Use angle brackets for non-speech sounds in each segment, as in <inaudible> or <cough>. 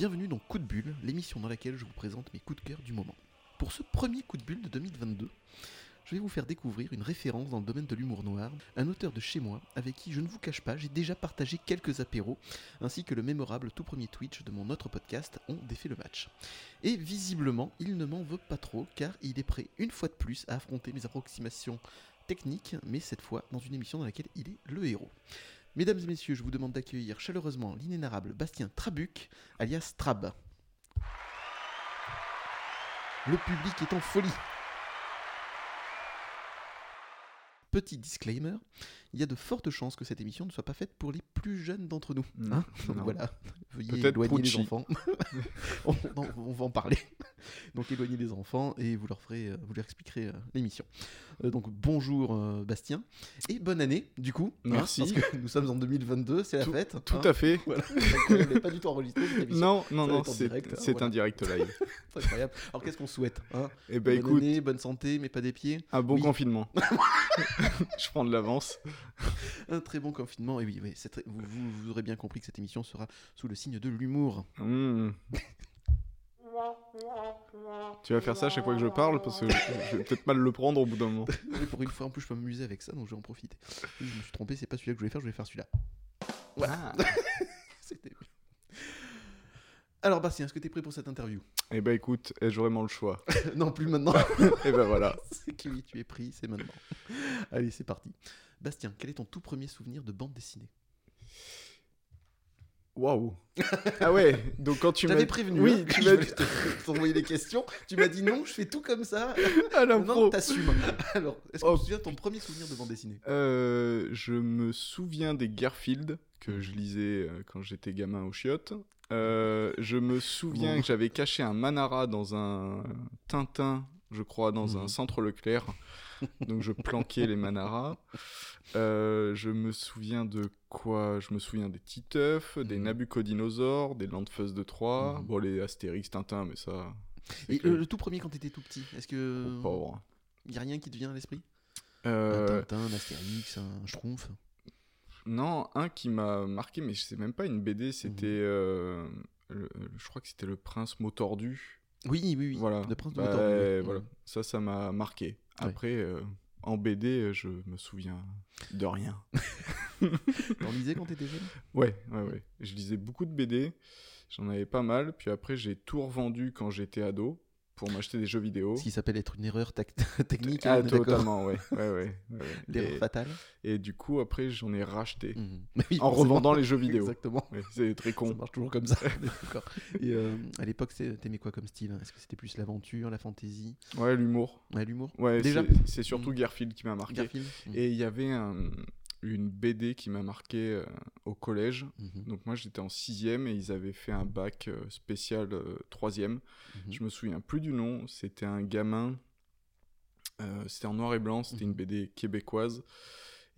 Bienvenue dans Coup de Bulle, l'émission dans laquelle je vous présente mes coups de cœur du moment. Pour ce premier coup de bulle de 2022, je vais vous faire découvrir une référence dans le domaine de l'humour noir, un auteur de chez moi avec qui je ne vous cache pas, j'ai déjà partagé quelques apéros, ainsi que le mémorable tout premier Twitch de mon autre podcast On défait le match. Et visiblement, il ne m'en veut pas trop, car il est prêt une fois de plus à affronter mes approximations techniques, mais cette fois dans une émission dans laquelle il est le héros. Mesdames et messieurs, je vous demande d'accueillir chaleureusement l'inénarrable Bastien Trabuc, alias Trab. Le public est en folie. Petit disclaimer, il y a de fortes chances que cette émission ne soit pas faite pour les plus jeunes d'entre nous. Non, hein. Donc non. voilà, veuillez éloigner les Pucci. enfants. <laughs> on, on- on va en parler. Donc éloignez les enfants et vous leur ferez, euh, vous leur expliquerez euh, l'émission. Euh, donc bonjour Bastien et bonne année du coup. hein, Merci. parce que <laughs> nous sommes en 2022, c'est la Tout- fête. Tout hein. à fait. <laughs> Voilà. Donc, on n'est pas du tout enregistré cette émission. Non, non, Ça non, c'est voilà. un direct live. C'est incroyable. Alors qu'est-ce qu'on souhaite Eh ben Bonne écoute, année, bonne santé, mais pas des pieds. un bon Oui. confinement. Je prends de l'avance. <laughs> Un très bon confinement. Et oui, oui c'est très- vous, vous- vous aurez bien compris que cette émission sera sous le signe de l'humour. Mmh. Tu vas faire ça à chaque fois que je parle parce que je, vais peut-être mal le prendre au bout d'un moment. <laughs> Pour une fois, en plus, je peux m'amuser avec ça, donc je vais en profiter. Je me suis trompé, c'est pas celui-là que je voulais faire, je voulais faire celui-là. Voilà. <laughs> C'était mieux. Alors, Bastien, est-ce que tu es prêt pour cette interview? Eh ben écoute, ai-je vraiment le choix? Non, plus maintenant. Eh ben voilà. c'est que oui, tu es pris, c'est maintenant. Allez, c'est parti. Bastien, quel est ton tout premier souvenir de bande dessinée? Waouh. Ah ouais, donc quand tu m'avais prévenu. Oui, hein, tu <laughs> m'as t'envoyer des questions. Tu m'as dit non, je fais tout comme ça. <laughs> à Non, t'assumes. Alors, est-ce que Oh. tu te souviens de ton premier souvenir de bande dessinée? Euh, je me souviens des Garfield que je lisais euh, quand j'étais gamin au chiottes. Euh, je me souviens Bon. que j'avais caché un Manara dans un Tintin, je crois, dans un centre Leclerc. Donc je planquais les Manaras. Euh, je me souviens de quoi? Je me souviens des Titeuf, des Mhm. Nabucodinosaures, des Landfuzz de Troyes. Mhm. Bon, les Astérix, Tintin, mais ça. Et que- le, tout premier quand t'étais tout petit, est-ce que Oh, pauvre. y a rien qui te vient à l'esprit? Euh, Un Tintin, un Astérix, un Schtroumpf? Non, un qui m'a marqué, mais je sais même pas une BD, c'était. Mhm. euh, le- je crois que c'était Le Prince mot tordu. Oui, oui, oui. Voilà. Le Prince de Bah, ouais. voilà. Ça, ça m'a marqué. Ouais. Après, euh, en BD, je me souviens de rien. <laughs> T'en lisais quand t'étais jeune? Ouais, ouais, ouais. Je lisais beaucoup de BD. J'en avais pas mal. Puis après, j'ai tout revendu quand j'étais ado pour m'acheter des jeux vidéo. Ce qui s'appelle être une erreur <laughs> technique. Ah, totalement, ouais. ouais, ouais, ouais. L'erreur fatale. et du coup, après, j'en ai racheté. Mhm. Oui, En revendant les jeux vidéo. Exactement. Ouais, c'est très Ça con. marche toujours comme ça. <laughs> Et euh, à l'époque, t'aimais quoi comme style? Est-ce que c'était plus l'aventure, la fantaisie Ouais, l'humour. Ouais, l'humour Ouais, Déjà? c'est- surtout Mm. Garfield qui m'a marqué. Garfield Mhm. Et il y avait un- une BD qui m'a marqué euh, au collège. Mhm. Donc moi j'étais en sixième et ils avaient fait un bac euh, spécial euh, troisième. Mhm. Je me souviens plus du nom. C'était un gamin. c'était en noir et blanc. C'était Mhm. une BD québécoise.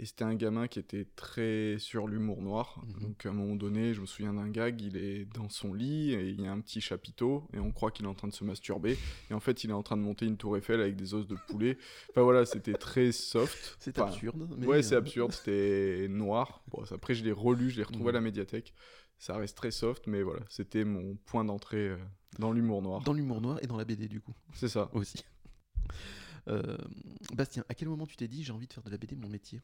Et c'était un gamin qui était très sur l'humour noir. Mhm. Donc à un moment donné, je me souviens d'un gag, il est dans son lit et il y a un petit chapiteau et on croit qu'il est en train de se masturber. Et en fait, il est en train de monter une tour Eiffel avec des os de poulet. Enfin voilà, c'était très soft. <laughs> C'est Enfin, absurde. mais, Ouais, c'est euh, absurde, c'était noir. Bon, après, je l'ai relu, je l'ai retrouvé à la Mhm. médiathèque. Ça reste très soft, mais voilà, c'était mon point d'entrée euh, dans l'humour noir. Dans l'humour noir et dans la BD, du coup, C'est ça. aussi. Euh, Bastien, à quel moment tu t'es dit j'ai envie de faire de la BD mon métier?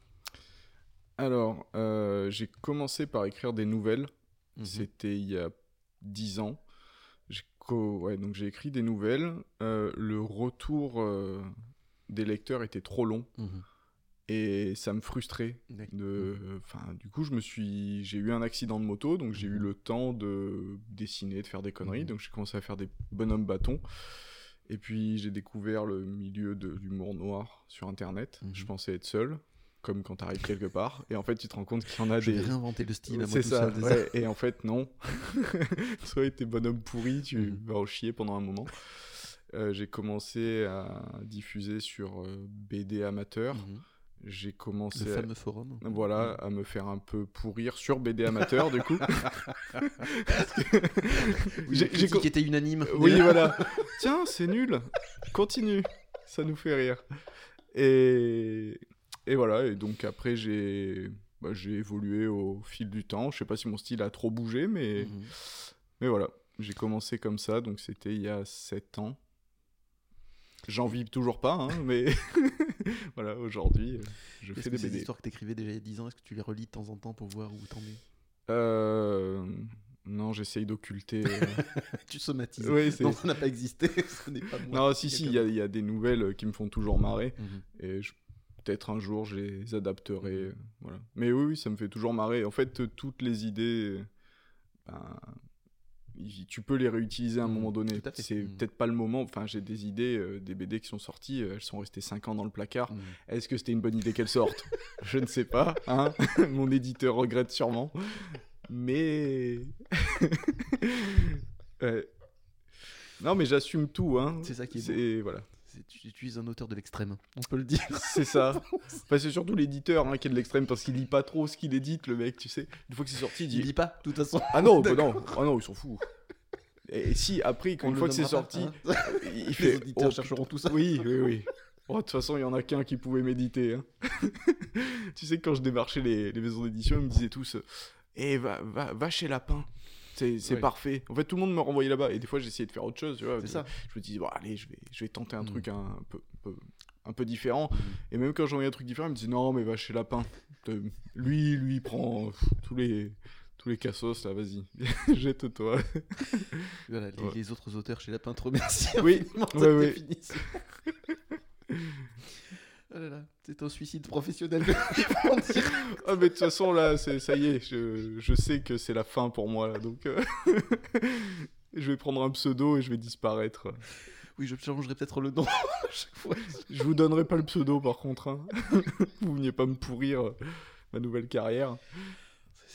Alors, euh, j'ai commencé par écrire des nouvelles. Mhm. C'était il y a 10 ans. Ouais, donc j'ai écrit des nouvelles. Euh, le retour euh, des lecteurs était trop long Mhm. et ça me frustrait. D'accord. De, enfin, du coup, je me suis, j'ai eu un accident de moto, donc j'ai eu Mhm. le temps de dessiner, de faire des conneries. Donc j'ai commencé à faire des bonhommes bâtons. Et puis j'ai découvert le milieu de l'humour noir sur Internet. Mhm. Je pensais être seul, comme quand t'arrives quelque part. Et en fait, tu te rends compte qu'il y en a Je des. vais réinventer le style à moi C'est ça, seul, ouais. Et en fait, non. <laughs> Soit t'es bonhomme pourri, tu Mhm. vas en chier pendant un moment. Euh, j'ai commencé à diffuser sur euh, BD amateur. Mhm. J'ai Le commencé à, forum. voilà, à me faire un peu pourrir sur BD amateur, du coup. <laughs> J'ai- co- était unanime. oui, <laughs> voilà. Tiens, c'est nul. Continue. Ça nous fait rire. Et, et voilà. Et donc après, j'ai bah, j'ai évolué au fil du temps. Je sais pas si mon style a trop bougé, mais, Mhm. mais voilà. j'ai commencé comme ça, donc c'était il y a 7 ans. J'en vis toujours pas, hein, <laughs> mais <laughs> voilà, aujourd'hui, euh, je fais des ces BD. histoires que t'écrivais déjà il y a 10 ans, est-ce que tu les relis de temps en temps pour voir où t'en es? Euh, non, j'essaye d'occulter. euh, <laughs> Tu somatises. C'est- non, ça n'a pas existé. Ce n'est pas moi. non, si, si, il y, a- il y a des nouvelles qui me font toujours marrer. Mhm. Et je- peut-être un jour, je les adapterai. euh, voilà. Mais oui, oui, ça me fait toujours marrer. En fait, toutes les idées, ben, tu peux les réutiliser à un Mhm, moment donné. C'est Mhm. peut-être pas le moment. Enfin, j'ai des idées, euh, des BD qui sont sorties, euh, elles sont restées 5 ans dans le placard. Mhm. Est-ce que c'était une bonne idée qu'elles sortent? <laughs> Je ne sais pas. Hein <laughs> Mon éditeur regrette sûrement. Mais. <laughs> Ouais. Non, mais j'assume tout. Hein. C'est ça qui est voilà. Utilises un auteur de l'extrême, on peut le dire. <laughs> C'est ça. <laughs> Enfin, c'est surtout l'éditeur hein, qui est de l'extrême parce qu'il lit pas trop ce qu'il édite, le mec, tu sais. Une fois que c'est sorti, il Il dit lit pas, de toute façon. Ah non, <laughs> bah non, ah non, il s'en fout. Et si, après, On une fois que c'est pas, sorti, hein. il Les fait. auditeurs oh, chercheront tout ça. Oui, oui, oui. Oh, de toute façon, il y en a qu'un qui pouvait méditer. hein. tu sais, quand je démarchais les, les maisons d'édition, ils me disaient tous Eh, va, va, va chez Lapin. C'est Ouais. parfait. En fait, tout le monde me renvoyait là-bas. Et des fois, j'essayais de faire autre chose. Tu vois. Ça. Je me disais, bon, allez, je vais, je vais tenter un Mm. truc un, un peu, un, peu, un peu différent. Mhm. Et même quand j'envoyais un truc différent, ils me disaient, non, mais va chez Lapin. Lui, lui, il prend tous les. Tous les cassos là, vas-y, <laughs> jette-toi. <laughs> Voilà, les, Ouais. les autres auteurs chez Lapin te remercient Oui. <laughs> Oh là là, c'est un suicide professionnel. <laughs> Ah, mais de toute façon, là, ça y est, je, je sais que c'est la fin pour moi, là, donc. euh, <laughs> je vais prendre un pseudo et je vais disparaître. oui, je changerai peut-être le nom <laughs> à chaque fois. Je vous donnerai pas le pseudo, par contre. hein. vous veniez pas me pourrir euh, ma nouvelle carrière.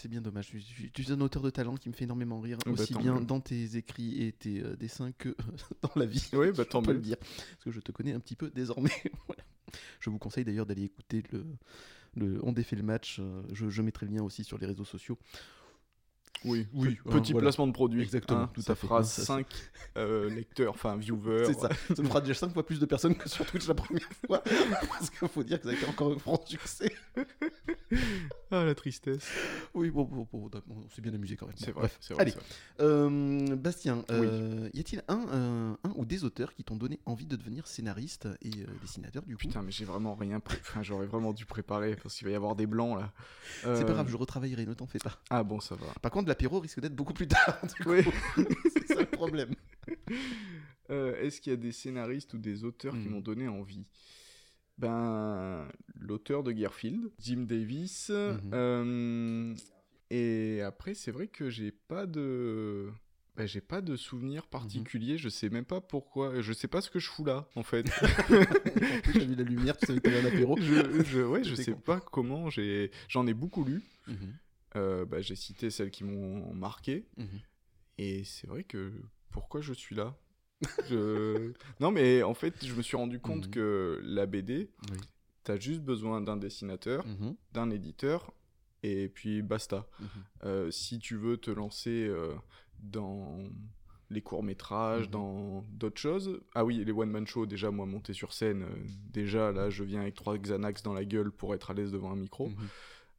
C'est bien dommage. Tu, tu- tu es un auteur de talent qui me fait énormément rire, Bah, aussi bien dans tes écrits et tes euh, dessins que <laughs> dans la vie. Oui, bah, tant mieux. le dire. Parce que je te connais un petit peu désormais. <laughs> Voilà. Je vous conseille d'ailleurs d'aller écouter le, le On défait le match. euh, Je, je mettrai le lien aussi sur les réseaux sociaux. Oui, Oui, pe- hein, petit voilà. placement de produit. Exactement, hein. tout ça à fait. fera Non, ça, c'est- 5 lecteurs, enfin viewers. C'est ça. Ça nous fera déjà 5 fois plus de personnes que sur Twitch la première fois. <laughs> Parce qu'il faut dire que ça a été encore un franc succès. Ah, la tristesse. Oui, bon, bon, bon, on s'est bien amusé quand même. C'est vrai, vrai. Allez, vrai. Euh, Bastien, euh, y a-t-il un, euh, un ou des auteurs qui t'ont donné envie de devenir scénariste et euh, dessinateur du coup? Putain, mais j'ai vraiment rien. Enfin, j'aurais vraiment dû préparer parce qu'il va y avoir des blancs là. C'est Euh, pas grave, je retravaillerai, ne t'en fais pas. Ah bon, ça va. Par contre, l'apéro risque d'être beaucoup plus tard. <laughs> Oui. <laughs> C'est ça le problème. Euh, Est-ce qu'il y a des scénaristes ou des auteurs qui Hmm. m'ont donné envie? Ben, l'auteur de Gearfield, Jim Davis. Mhm. euh, et après, c'est vrai que j'ai pas de. Ben, j'ai pas de souvenir particulier, je sais même pas pourquoi, je sais pas ce que je fous là en fait. <laughs> En plus, t'as vu la lumière, tu savais que t'avais un apéro. je, je- ouais, je sais con. pas comment, j'ai j'en ai beaucoup lu. Euh, bah, j'ai cité celles qui m'ont marqué. mhm. Et c'est vrai que pourquoi je suis là? Je- <laughs> Non, mais en fait, je me suis rendu compte Mhm. que la BD, Oui. t'as juste besoin d'un dessinateur, Mhm, d'un éditeur, et puis basta. Euh, si tu veux te lancer euh, dans les courts-métrages, dans d'autres choses. Ah oui, les one-man shows, déjà, moi, monter sur scène, déjà, là, je viens avec trois Xanax dans la gueule pour être à l'aise devant un micro.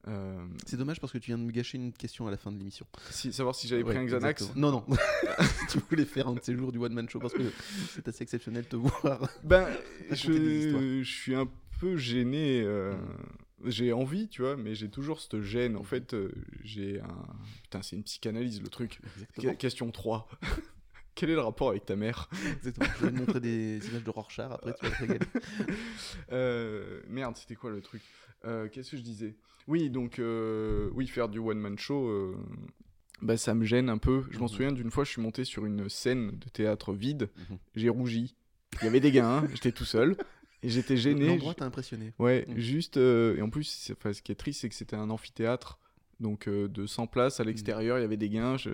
Euh, C'est dommage parce que tu viens de me gâcher une question à la fin de l'émission. si, savoir si j'avais pris un Xanax. exactement. Non, non. <laughs> tu voulais faire un de ces jours du One Man Show parce que c'est assez exceptionnel de te voir. Ben, <laughs> je, je suis un peu gêné. euh, Mm. J'ai envie, tu vois, mais j'ai toujours cette gêne. En fait, euh, j'ai un. Putain, c'est une psychanalyse le truc. Question 3. <laughs> Quel est le rapport avec ta mère <laughs> Exactement. Je vais te montrer des images de Rorschach après, tu vas te régaler. <laughs> Euh, Merde, c'était quoi le truc Euh, Qu'est-ce que je disais? Oui, donc, euh, oui, faire du one-man show, euh, bah, ça me gêne un peu. Je m'en Mhm. souviens d'une fois, je suis monté sur une scène de théâtre vide. Mhm. J'ai rougi. Il y avait des gars, hein, <laughs> j'étais tout seul. Et j'étais gêné. L'endroit t'a impressionné. Ouais, Mm. juste. et en plus, enfin, ce qui est triste, c'est que c'était un amphithéâtre. Donc, euh, de 100 places à l'extérieur, il y avait des gains. je-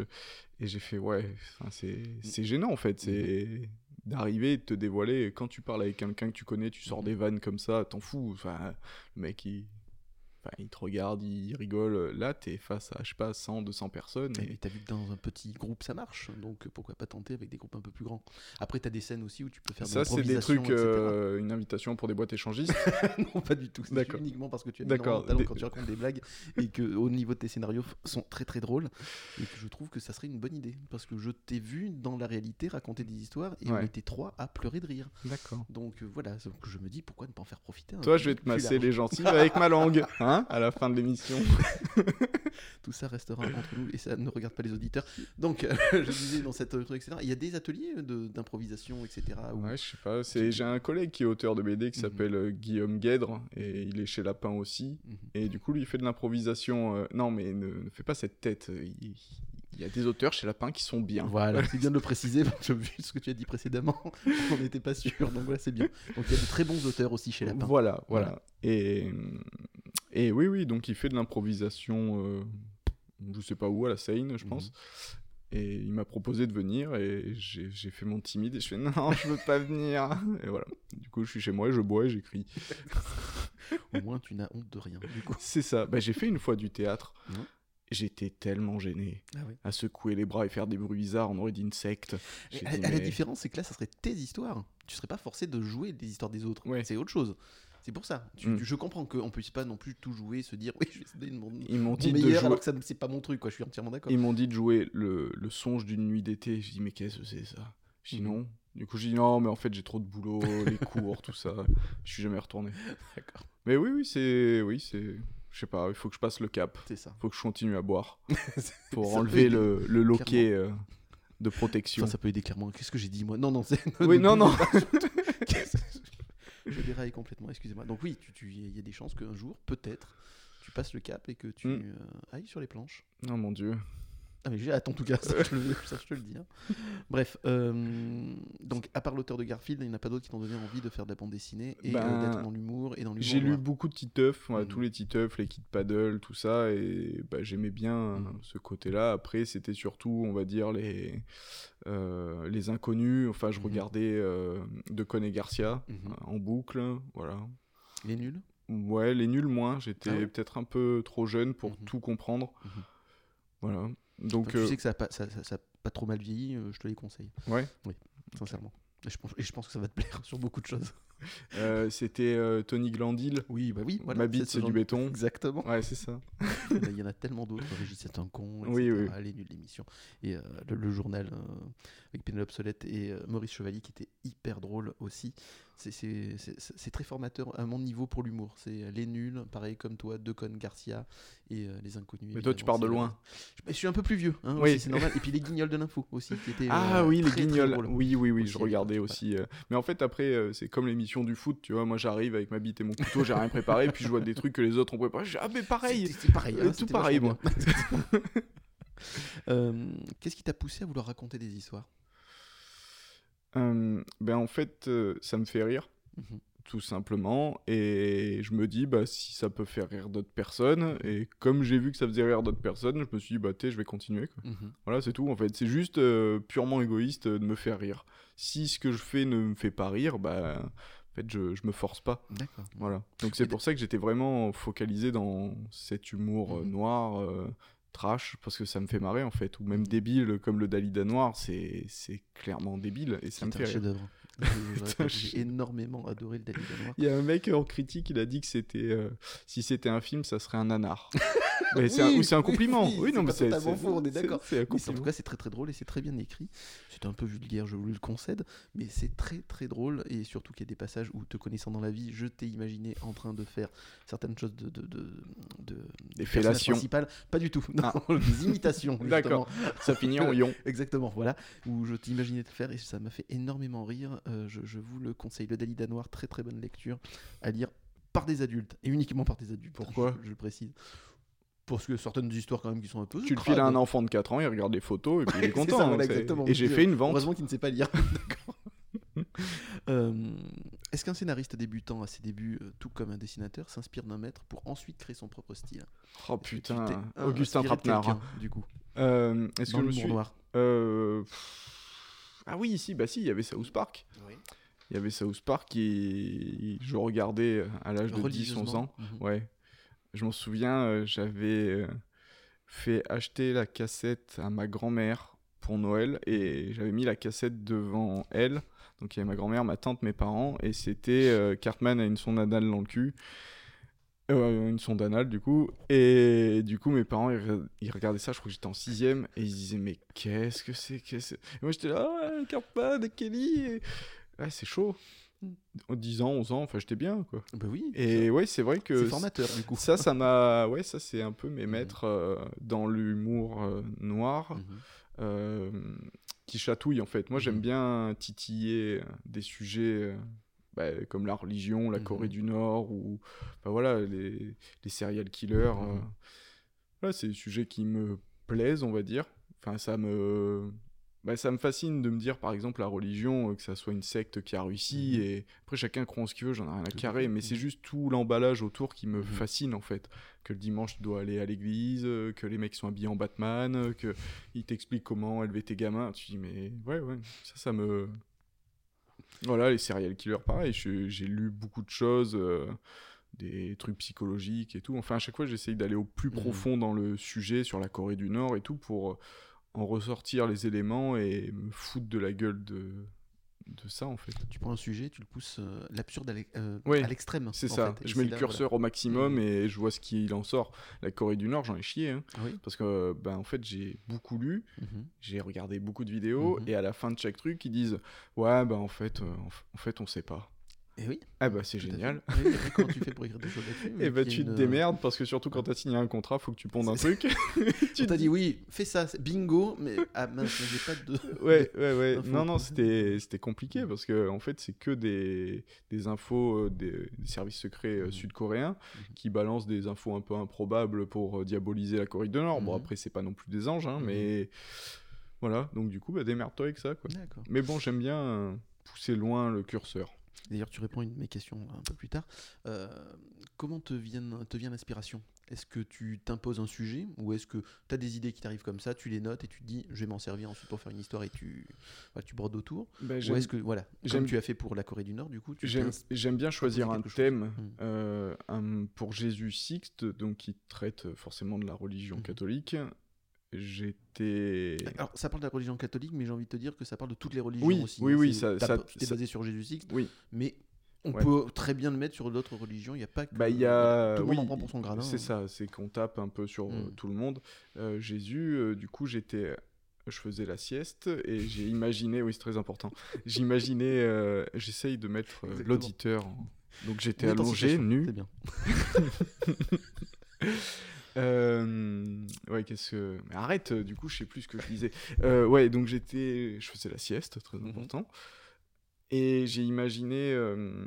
Et j'ai fait, ouais, enfin, c'est c'est gênant en fait. C'est d'arriver de te dévoiler. Quand tu parles avec quelqu'un que tu connais, tu sors Mm. des vannes comme ça, t'en fous. Enfin, le mec, il. Enfin, il te regarde, il rigole. Là, t'es face à, je sais pas, 100, 200 personnes. Et Et... t'as vu que dans un petit groupe ça marche, donc pourquoi pas tenter avec des groupes un peu plus grands. Après, t'as des scènes aussi où tu peux faire de Ça, c'est des trucs, euh, une invitation pour des boîtes échangistes. <laughs> non, pas du tout. C'est D'accord. uniquement parce que tu as D'accord. talent Des- quand tu racontes des blagues et que au niveau de tes scénarios sont très très drôles et que je trouve que ça serait une bonne idée parce que je t'ai vu dans la réalité raconter des histoires et on Ouais. était trois à pleurer de rire. D'accord. Donc euh, voilà, donc je me dis pourquoi ne pas en faire profiter. Toi, je vais te masser large. les gencives avec ma langue, <laughs> hein, à la fin de l'émission. <laughs> Tout ça restera entre nous et ça ne regarde pas les auditeurs. Donc euh, <laughs> je disais dans cette truc, etc. Il y a des ateliers de- d'improvisation, etc. où- Ouais, je sais pas. J'ai un collègue qui est auteur de BD qui Mhm. s'appelle euh, Guillaume Guèdre et il est chez Lapin aussi. Mhm. Et du coup, lui, il fait de l'improvisation. euh, Non, mais ne, ne fais pas cette tête. Il... il y a des auteurs chez Lapin qui sont bien. Voilà, <laughs> c'est bien de le préciser, parce que vu ce que tu as dit précédemment, <laughs> on n'était pas sûr, donc voilà, c'est bien. Donc il y a de très bons auteurs aussi chez Lapin. Voilà, voilà. Voilà. Et, et oui, oui, donc il fait de l'improvisation, euh, je sais pas où, à la Seine, je Mhm. pense. Et il m'a proposé de venir et j'ai fait mon timide et je fais non, je veux pas <laughs> venir. Et voilà. Du coup, je suis chez moi et je bois et j'écris. Au moins, tu n'as honte de rien, du coup. C'est ça. Bah, j'ai fait une fois du théâtre. J'étais tellement gêné Ah oui. à secouer les bras et faire des bruits bizarres, on aurait dit. Mais J'ai à- dit, à la différence, c'est que là, ça serait tes histoires. Tu serais pas forcé de jouer des histoires des autres. Ouais. C'est autre chose. C'est pour ça. Tu- Mm. tu- je comprends qu'on puisse pas non plus tout jouer, se dire oui, je vais essayer de mon, Ils m'ont mon dit de meilleur jouer. alors que ça c'est pas mon truc. Quoi. Je suis entièrement d'accord. Ils m'ont dit de jouer le, le songe d'une nuit d'été. J'ai dit, mais qu'est-ce que c'est ça? J'ai dit Mhm. non. Du coup, j'ai dit non, mais en fait, j'ai trop de boulot, les cours, tout ça. Je suis jamais retourné. <laughs> D'accord. Mais oui, oui, c'est. Oui, c'est. Je sais pas, il faut que je passe le cap. C'est ça. faut que je continue à boire <laughs> pour enlever le, le loquet euh, de protection. Enfin, ça peut aider clairement. Qu'est-ce que j'ai dit moi? Non, non, c'est. Oui, non, non. <laughs> Je déraille complètement, excusez-moi. Donc oui, tu- tu- il y a des chances qu'un jour, peut-être, tu passes le cap et que tu Mm. euh, ailles sur les planches. Non, mon dieu. Ah mais j'ai hâte en tout cas, <laughs> ça, je, le, ça, je te le dis. hein. Bref, euh, donc à part l'auteur de Garfield, il n'y en a pas d'autres qui t'ont donné envie de faire de la bande dessinée et Ben, euh, d'être dans l'humour et dans l'humour. J'ai lu beaucoup de Titeuf, Mhm. tous les Titeuf, les Kid Paddle, tout ça, et bah, j'aimais bien Mhm. ce côté-là. Après, c'était surtout, on va dire, les, euh, les inconnus. Enfin, je Mhm. regardais De et Garcia en boucle, voilà. Les nuls Ouais, les nuls moins. J'étais Ah ouais peut-être un peu trop jeune pour tout comprendre. Voilà. Donc, Enfin, Tu euh, sais que ça n'a pas, ça, ça- ça a pas trop mal vieilli, euh, je te les conseille, ouais. sincèrement. Et je, pense, et je pense que ça va te plaire <laughs> sur beaucoup de choses. Euh, c'était euh, Tony Glandil. Oui, bah oui, voilà. Ma bite, ce c'est du béton. Exactement. Ouais, c'est ça. <laughs> Il y en a tellement d'autres. Régis, c'est un con. Oui, etc. oui. Les nuls l'émission. Et euh, le, le journal avec Pénélope Solette et Maurice Chevalier qui était hyper drôle aussi. C'est- très formateur à mon niveau pour l'humour. C'est les nuls, pareil comme toi, Decon Garcia et les inconnus. Mais toi, tu pars de loin. Je, je suis un peu plus vieux, hein, Oui. c'est normal. Et puis les guignols de l'info aussi, qui étaient. Ah oui, les très, guignols. oui, oui, oui, Aussi, je regardais aussi. Mais en fait, après, c'est comme l'émission du foot, tu vois. Moi, j'arrive avec ma bite et mon couteau, j'ai rien préparé, puis je vois des trucs que les autres ont préparé. je dis, ah, mais pareil c'était pareil. Euh, hein, tout c'était pareil, bien. <laughs> Euh, Qu'est-ce qui t'a poussé à vouloir raconter des histoires? Euh, Ben, en fait, euh, ça me fait rire, Mhm. tout simplement. Et je me dis, bah, si ça peut faire rire d'autres personnes, et comme j'ai vu que ça faisait rire d'autres personnes, je me suis dit, bah, sais, je vais continuer. quoi. Mhm. Voilà, c'est tout. En fait, c'est juste euh, purement égoïste euh, de me faire rire. Si ce que je fais ne me fait pas rire, bah, en fait, je, je me force pas. D'accord. Voilà. Donc c'est pour ça que j'étais vraiment focalisé dans cet humour euh, Mhm. noir, euh, trash, parce que ça me fait marrer en fait. Ou même débile comme le Dalida noir, c'est clairement débile et ça me C'est fait rire. <laughs> J'ai énormément adoré le Dalida Noir. Il y a un mec en critique, il a dit que c'était euh, si c'était un film, ça serait un nanar. <laughs> <laughs> mais c'est un, Oui, compliment. oui, Oui, non, mais c'est totalement faux, on est d'accord. En tout cas, c'est très très drôle et c'est très bien écrit. C'est un peu vulgaire, je vous le concède, mais c'est très très drôle et surtout qu'il y a des passages où, te connaissant dans la vie, je t'ai imaginé en train de faire certaines choses de. de, de, de Des fellations. Pas du tout, non, Ah. <laughs> des imitations. <laughs> D'accord. Ça finit en ion. Exactement, voilà, où je t'imaginais te faire et ça m'a fait énormément rire. Euh, je, je vous le conseille, le Dalida Noir, très très bonne lecture à lire par des adultes et uniquement par des adultes. Pourquoi? Je, je le précise. Parce que certaines histoires quand même qui sont un peu. Tu le files à un enfant de 4 ans, il regarde les photos et puis il <laughs> est content. ça, hein, voilà, c'est- exactement. Et j'ai fait une vente. Heureusement qu'il ne sait pas lire. <laughs> D'accord. Euh, Est-ce qu'un scénariste débutant à ses débuts, euh, tout comme un dessinateur, s'inspire d'un maître pour ensuite créer son propre style? Oh putain, euh, Augustin Trapenard. quelqu'un, Du coup, Euh, Est-ce que je me suis. noir. Euh, Ah oui, si, bah si, il y avait South Park. Il y avait South Park qui je regardais à l'âge de 10-11 ans. Mhm. Ouais. Je m'en souviens, euh, j'avais euh, fait acheter la cassette à ma grand-mère pour Noël et j'avais mis la cassette devant elle. Donc il y avait ma grand-mère, ma tante, mes parents et c'était euh, Cartman a une sonde anale dans le cul. Une sonde anale du coup et du coup mes parents ils, re- ils regardaient ça je crois que j'étais en sixième et ils disaient mais qu'est-ce que c'est qu'est-ce moi j'étais là Cartman et Kelly et... ouais c'est chaud 10 ans 11 ans enfin j'étais bien quoi Bah oui. et ouais c'est vrai que c'est formateur du coup. ça, ça m'a. <laughs> Ouais, ça, c'est un peu mes Mhm. maîtres euh, dans l'humour euh, noir Mhm. euh, qui chatouille en fait. Moi, j'aime Mhm. bien titiller des sujets bah, comme la religion, la. Corée du Nord ou bah, voilà, les, les serial killers. Voilà, c'est des sujets qui me plaisent, on va dire. Enfin, ça me. Bah, ça me fascine de me dire, par exemple, la religion, euh, que ça soit une secte qui a réussi, Mhm. et après chacun croit en ce qu'il veut, j'en ai rien à carrer, mais c'est juste tout l'emballage autour qui me Mhm. fascine en fait. Que le dimanche tu dois aller à l'église, euh, que les mecs sont habillés en Batman, euh, que ils t'expliquent comment élever tes gamins. Tu dis, mais ouais, ouais, ça, ça me. Voilà, les serial killers, pareil, j'ai lu beaucoup de choses. euh, des trucs psychologiques et tout. Enfin, à chaque fois, j'essaye d'aller au plus Mhm. profond dans le sujet sur la Corée du Nord et tout pour en ressortir les éléments et me foutre de la gueule de, de ça, en fait. Tu prends un sujet, tu le pousses euh, l'absurde à euh, Oui, l'extrême. C'est ça, fait. Je mets le là, curseur au maximum et je vois ce qu'il en sort. La Corée du Nord, j'en ai chié, hein, oui. parce que, ben, en fait, j'ai beaucoup lu, Mhm. j'ai regardé beaucoup de vidéos Mhm. et à la fin de chaque truc, ils disent Ouais, ben en fait, euh, en fait, on sait pas. Et oui. Ah, bah, c'est génial. Oui, tu fais pour écrire des choses là-dessus <laughs> Et bah qu'il y tu te une- démerdes parce que surtout quand t'as signé un contrat, faut que tu pondes un truc. <laughs> Tu t'as dit oui, fais ça, bingo, mais ah mince, j'ai pas de. <laughs> Ouais, ouais, ouais. Non, non, c'était c'était compliqué parce que en fait, c'est que des, des infos euh, des, des services secrets euh, Mhm. sud-coréens Mhm. qui balancent des infos un peu improbables pour euh, diaboliser la Corée du Nord. Bon, Mhm. après, c'est pas non plus des anges, hein, mais voilà. Donc, du coup, bah, démerde-toi avec ça, quoi. Mais bon, j'aime bien euh, pousser loin le curseur. D'ailleurs, tu réponds à une de mes questions un peu plus tard. Euh, comment te vient, te vient l'inspiration? Est-ce que tu t'imposes un sujet ou est-ce que tu as des idées qui t'arrivent comme ça, tu les notes et tu te dis je vais m'en servir ensuite pour faire une histoire et tu, voilà, tu brodes autour? Bah, Ou est-ce que, voilà, comme tu as fait pour la Corée du Nord, du coup, tu J'aime bien choisir un thème Mm. euh, un- pour Jésus Sixte, donc qui traite forcément de la religion Mhm. catholique. J'étais. Alors, ça parle de la religion catholique, mais j'ai envie de te dire que ça parle de toutes les religions Oui, aussi. oui, hein. oui, ça- ça- Tu t'es basé sur Jésus Sixte, Oui, mais on Ouais. peut très bien le mettre sur d'autres religions. Il n'y a pas que. bah y a. Tout le oui, monde en prend pour son gradin. C'est hein. ça, c'est qu'on tape un peu sur euh, Mm. tout le monde. Euh, Jésus, euh, du coup, j'étais. Je faisais la sieste et j'ai imaginé, oui, c'est très important. J'imaginais, euh, j'essaye de mettre euh, l'auditeur. en- Donc j'étais allongé, nu. C'est bien. <laughs> Ouais, qu'est-ce que. Mais arrête, euh, du coup, je sais plus ce que je disais. Euh, ouais, donc j'étais. Je faisais la sieste, très Mhm. important. Et j'ai imaginé euh,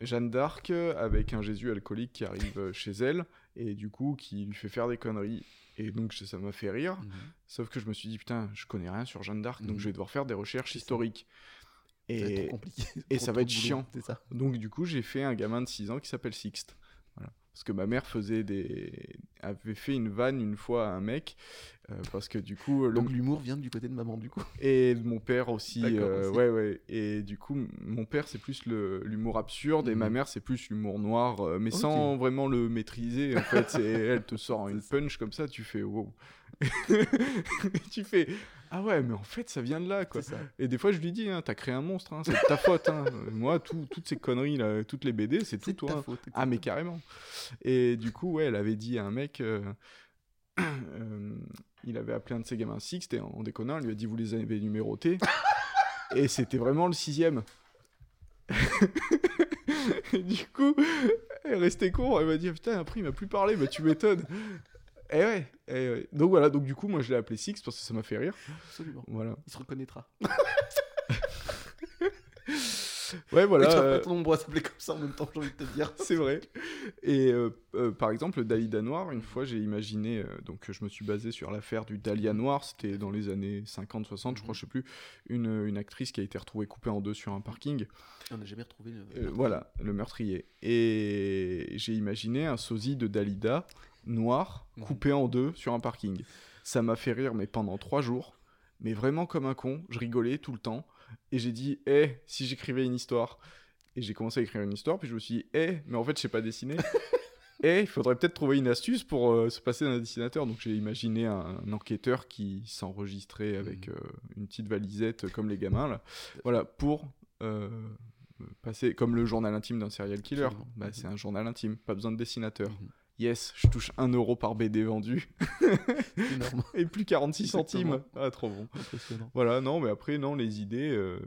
Jeanne d'Arc avec un Jésus alcoolique qui arrive chez elle et du coup qui lui fait faire des conneries. Et donc ça m'a fait rire. Mhm. Sauf que je me suis dit, putain, je connais rien sur Jeanne d'Arc, donc Mhm. je vais devoir faire des recherches C'est ça. historiques. Ça va être Et compliqué. et ça va être boulot, chiant. C'est ça. donc du coup, j'ai fait un gamin de 6 ans qui s'appelle Sixte. Parce que ma mère faisait des... avait fait une vanne une fois à un mec, euh, parce que du coup... Donc l'humour vient du côté de maman, du coup. Et de mon père aussi, euh, aussi. ouais, ouais. Et du coup, mon père, c'est plus l'humour absurde, et ma Mhm. mère, c'est plus l'humour noir, euh, mais sans vraiment le maîtriser. En fait, <laughs> elle te sort une punch comme ça, tu fais wow. <laughs> tu fais ah ouais, mais en fait, ça vient de là, quoi. Et des fois, je lui dis, hein, t'as créé un monstre, hein, c'est ta faute. hein. <laughs> Moi, tout- toutes ces conneries, là, toutes les BD, c'est tout toi. faute. Ah, mais carrément. Et du coup, ouais, elle avait dit à un mec, euh, <clears throat> euh, il avait appelé un de ses gamins Sixte, et en déconnant, il lui a dit, vous les avez numérotés. et c'était vraiment le sixième. <laughs> Et du coup, elle restait con, elle m'a dit, putain, après, il m'a plus parlé, bah tu m'étonnes. Et ouais, et ouais. Donc voilà, donc du coup, moi, je l'ai appelé Six parce que ça m'a fait rire. Absolument. Voilà. Il se reconnaîtra. <laughs> Ouais, voilà. Euh, pas ton nombre à s'appeler comme ça en même temps, j'ai envie de te dire. <laughs> C'est vrai. Et euh, euh, par exemple, le Dalida Noir, une fois j'ai imaginé, euh, donc je me suis basé sur l'affaire du Dahlia Noir, c'était dans les années 50-60, je crois, je sais plus, une, une actrice qui a été retrouvée coupée en deux sur un parking. On n'a jamais retrouvé le. Voilà, le meurtrier. Et j'ai imaginé un sosie de Dalida noir Mhm. coupé en deux sur un parking. Ça m'a fait rire, mais pendant trois jours, mais vraiment comme un con, je rigolais tout le temps. Et j'ai dit, hé, si j'écrivais une histoire. Et j'ai commencé à écrire une histoire, puis je me suis dit, hé, mais en fait, je sais pas dessiner. <laughs> Et il faudrait peut-être trouver une astuce pour euh, se passer d'un dessinateur. Donc j'ai imaginé un, un enquêteur qui s'enregistrait avec Mhm. euh, une petite valisette comme les gamins là. Voilà, pour euh, passer comme le journal intime d'un serial killer. Bah, Mhm. c'est un journal intime, pas besoin de dessinateur. Yes, je touche 1 euro par BD vendu énorme. <laughs> et plus 46 centimes. Exactement. Ah, trop bon. Impressionnant. Voilà, non, mais après, non, les idées, euh,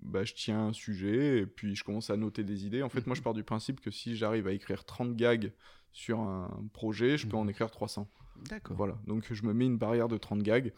bah, je tiens un sujet et puis je commence à noter des idées. En fait, moi, je Mhm. pars du principe que si j'arrive à écrire 30 gags sur un projet, je peux en Mhm. écrire 300. D'accord. Voilà, donc je me mets une barrière de 30 gags.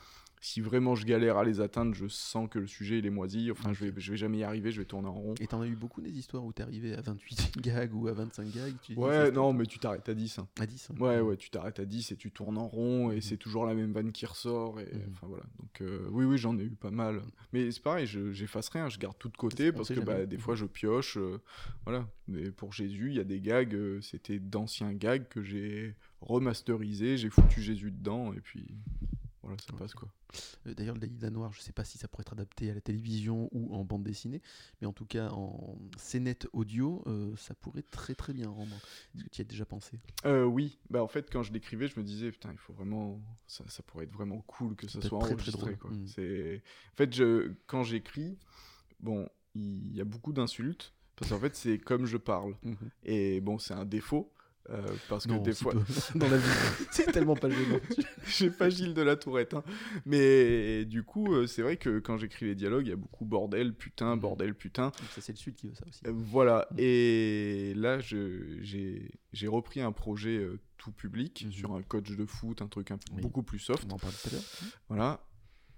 Si vraiment je galère à les atteindre, je sens que le sujet il est moisi. Enfin, je vais, je vais jamais y arriver, je vais tourner en rond. Et t'en as eu beaucoup des histoires où t'es arrivé à 28 <laughs> gags ou à 25 gags tu Ouais, non, mais tu t'arrêtes à 10. hein. À 10. hein. Ouais, ouais, tu t'arrêtes à 10 et tu tournes en rond et Mhm. c'est toujours la même vanne qui ressort. Et, Mhm. enfin, voilà. Donc, euh, oui, oui, j'en ai eu pas mal. Mais c'est pareil, je- j'efface rien, je garde tout de côté parce que bah, des Mhm. fois je pioche. euh, voilà. Mais pour Jésus, il y a des gags, euh, c'était d'anciens gags que j'ai remasterisés, j'ai foutu Jésus dedans et puis voilà, ça passe quoi. Euh, D'ailleurs, le Dalida Noir, je sais pas si ça pourrait être adapté à la télévision ou en bande dessinée, mais en tout cas en scénette audio, euh, ça pourrait très très bien rendre. Est-ce que tu y as déjà pensé? Euh, oui, bah en fait, quand je l'écrivais, je me disais, putain, il faut vraiment. Ça, ça pourrait être vraiment cool que ça soit très, très enregistré. drôle. quoi. Mhm. C'est... En fait, je... quand j'écris, bon, il y a beaucoup d'insultes, parce qu'en fait, c'est comme je parle. Et bon, c'est un défaut, euh, parce que des fois. <laughs> dans la vie, <laughs> c'est tellement pas gênant. <laughs> J'ai pas Gilles de la Tourette, hein. Mais du coup, euh, c'est vrai que quand j'écris les dialogues, il y a beaucoup bordel, putain, Mhm. bordel, putain. Ça, c'est le Sud qui veut ça aussi. Euh, Voilà, Mm. et là j'ai repris un projet euh, tout public Mhm. sur un coach de foot, un truc un peu Oui. beaucoup plus soft. On en parle tout à l'heure. Voilà.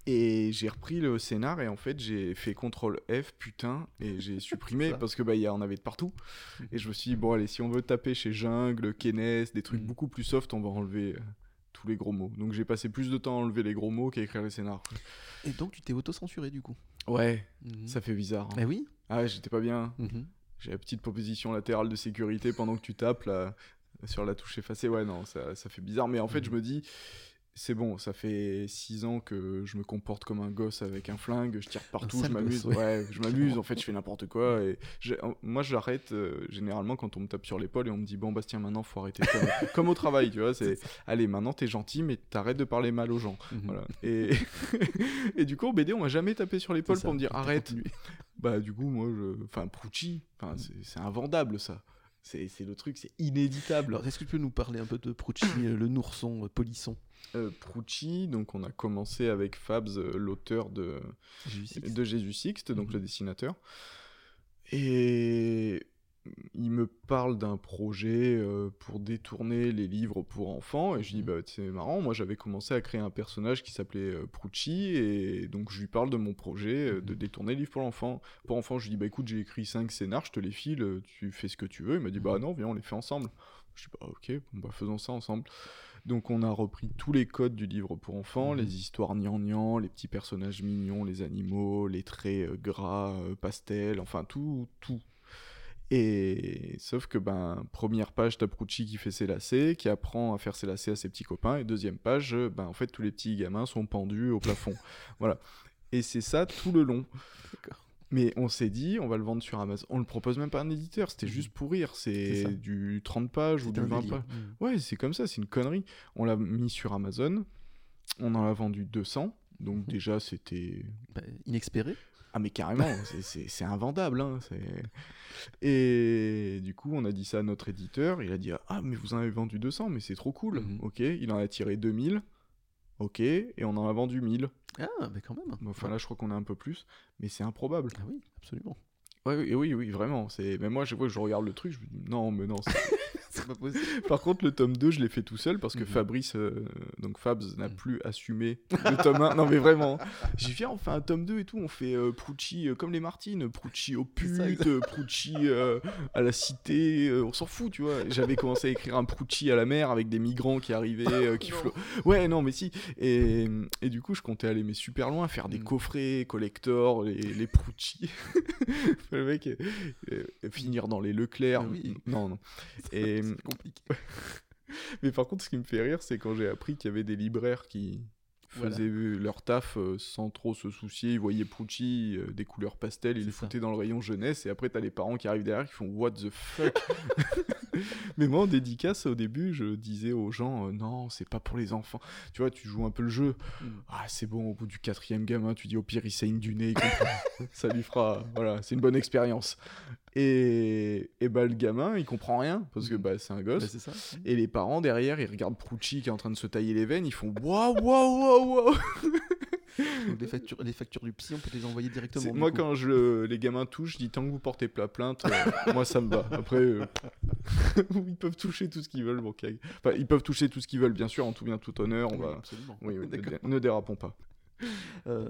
Et j'ai repris le scénar et en fait j'ai fait CTRL F putain et j'ai <laughs> supprimé parce que bah il y en avait de partout. Et je me suis dit bon allez si on veut taper chez Jungle, Kenes, des trucs Mhm. beaucoup plus soft, on va enlever euh, tous les gros mots. Donc j'ai passé plus de temps à enlever les gros mots qu'à écrire les scénars. Et donc, tu t'es auto-censuré du coup. Ouais, Mhm. ça fait bizarre. hein. Eh oui. Ah ouais, j'étais pas bien. Mhm. J'ai la petite proposition latérale de sécurité pendant que tu tapes là, sur la touche effacée. Ouais, non, ça, ça fait bizarre. Mais en fait, Mhm. je me dis, c'est bon, ça fait 6 ans que je me comporte comme un gosse avec un flingue, je tire partout, je m'amuse. ouais. ouais. je m'amuse, en fait, je <laughs> fais n'importe quoi. Et moi, j'arrête euh, généralement quand on me tape sur l'épaule et on me dit, bon, Bastien, maintenant, faut arrêter. Comme, <laughs> comme au travail, tu vois. C'est, allez, maintenant, t'es gentil, mais t'arrêtes de parler mal aux gens. Mhm. Voilà. Et, <laughs> et du coup, BD, on m'a jamais tapé sur l'épaule pour me dire arrête. Bah du coup moi je... Enfin Proucci, enfin, c'est- invendable ça. C'est le truc, c'est inéditable. Est-ce que tu peux nous parler un peu de Prucci, euh, le nourson euh, polisson? Euh, donc on a commencé avec Fabs, euh, l'auteur de, Jésus Six de Jésus Sixte, donc Mhm. le dessinateur. Et il me parle d'un projet euh, pour détourner les livres pour enfants. Et je dis, Mhm. bah c'est marrant, moi j'avais commencé à créer un personnage qui s'appelait euh. Et donc je lui parle de mon projet euh, de Mhm. détourner les livres pour l'enfant. Pour enfants, je lui dis, bah écoute, j'ai écrit 5 scénars, je te les file, tu fais ce que tu veux. Il m'a dit, bah non, viens, on les fait ensemble. Je dis, bah ok, bon, bah faisons ça ensemble. Donc on a repris tous les codes du livre pour enfants, Mhm. les histoires gnangnang, les petits personnages mignons, les animaux, les traits euh, gras, euh, pastels, enfin tout, tout. Et sauf que ben première page t'as Proucci qui fait ses lacets, qui apprend à faire ses lacets à ses petits copains, et deuxième page, euh, ben en fait tous les petits gamins sont pendus au plafond, <laughs> voilà. Et c'est ça tout le long. D'accord. Mais on s'est dit, on va le vendre sur Amazon. On le propose même pas à un éditeur, c'était Mhm. juste pour rire. C'est du 30 pages ou du un 20 délire. pages. Mhm. Ouais, c'est comme ça, c'est une connerie. On l'a mis sur Amazon, on en a vendu 200, donc Mhm. déjà c'était... Bah, inexpéré. Ah mais carrément, <laughs> c'est- invendable. Hein, et du coup, on a dit ça à notre éditeur, il a dit « Ah mais vous en avez vendu 200, mais c'est trop cool. Ok, il en a tiré 2000, ok, et on en a vendu 1000. Ah, bah quand même. Enfin là, je crois qu'on a un peu plus, mais c'est improbable. Ah oui, absolument. Ouais, oui, oui, oui, vraiment. C'est... Mais moi, je, vois, je regarde le truc, je me dis non, mais non. <laughs> c'est- pas possible. <laughs> Par contre, le tome 2, je l'ai fait tout seul parce que Mhm. Fabrice, euh, donc Fabs, n'a Mhm. plus assumé le tome 1. Non, mais vraiment. J'ai viens, on fait un tome 2 et tout. On fait euh, Proucci euh, comme les Martines, Proucci au C'est ça, pute, euh, Proucci euh, à la cité. on s'en fout, tu vois. J'avais commencé à écrire un Proucci à la mer avec des migrants qui arrivaient, qui flottent. Ouais, non, mais si. Et, et du coup, je comptais aller mais super loin, faire des Mhm. coffrets, collector, les, les Proucci. <laughs> le mec, finir dans les Leclerc. Ah oui. Non, non. Et, C'est compliqué. <laughs> mais par contre, ce qui me fait rire, c'est quand j'ai appris qu'il y avait des libraires qui Voilà. faisaient leur taf euh, sans trop se soucier. Ils voyaient Pucci, euh, des couleurs pastel, ils ça. foutaient dans le rayon jeunesse. Et après, t'as les parents qui arrivent derrière qui font What the fuck? <laughs> <laughs> Mais moi, en dédicace, au début, je disais aux gens euh, Non, c'est pas pour les enfants. Tu vois, tu joues un peu le jeu. Mm. Ah, c'est bon, au bout du quatrième gamin, tu dis au pire, il saigne du nez, ça lui fera. Voilà, c'est une bonne expérience. Et, et bah, le gamin, il comprend rien, parce que Mhm. bah, c'est un gosse. Bah, ça. Et les parents derrière, ils regardent Proucci qui est en train de se tailler les veines, ils font waouh, waouh, waouh, waouh. <laughs> Donc les factures, les factures du psy, on peut les envoyer directement. Moi, coup. quand je, les gamins touchent, je dis tant que vous portez pas plainte, euh, moi ça me va. Après, euh, <laughs> ils peuvent toucher tout ce qu'ils veulent, mon cag. Enfin, ils peuvent toucher tout ce qu'ils veulent, bien sûr, en tout bien, tout honneur. On Oui, va. absolument. Oui, <laughs> oui, ne dérapons pas. <laughs> Euh,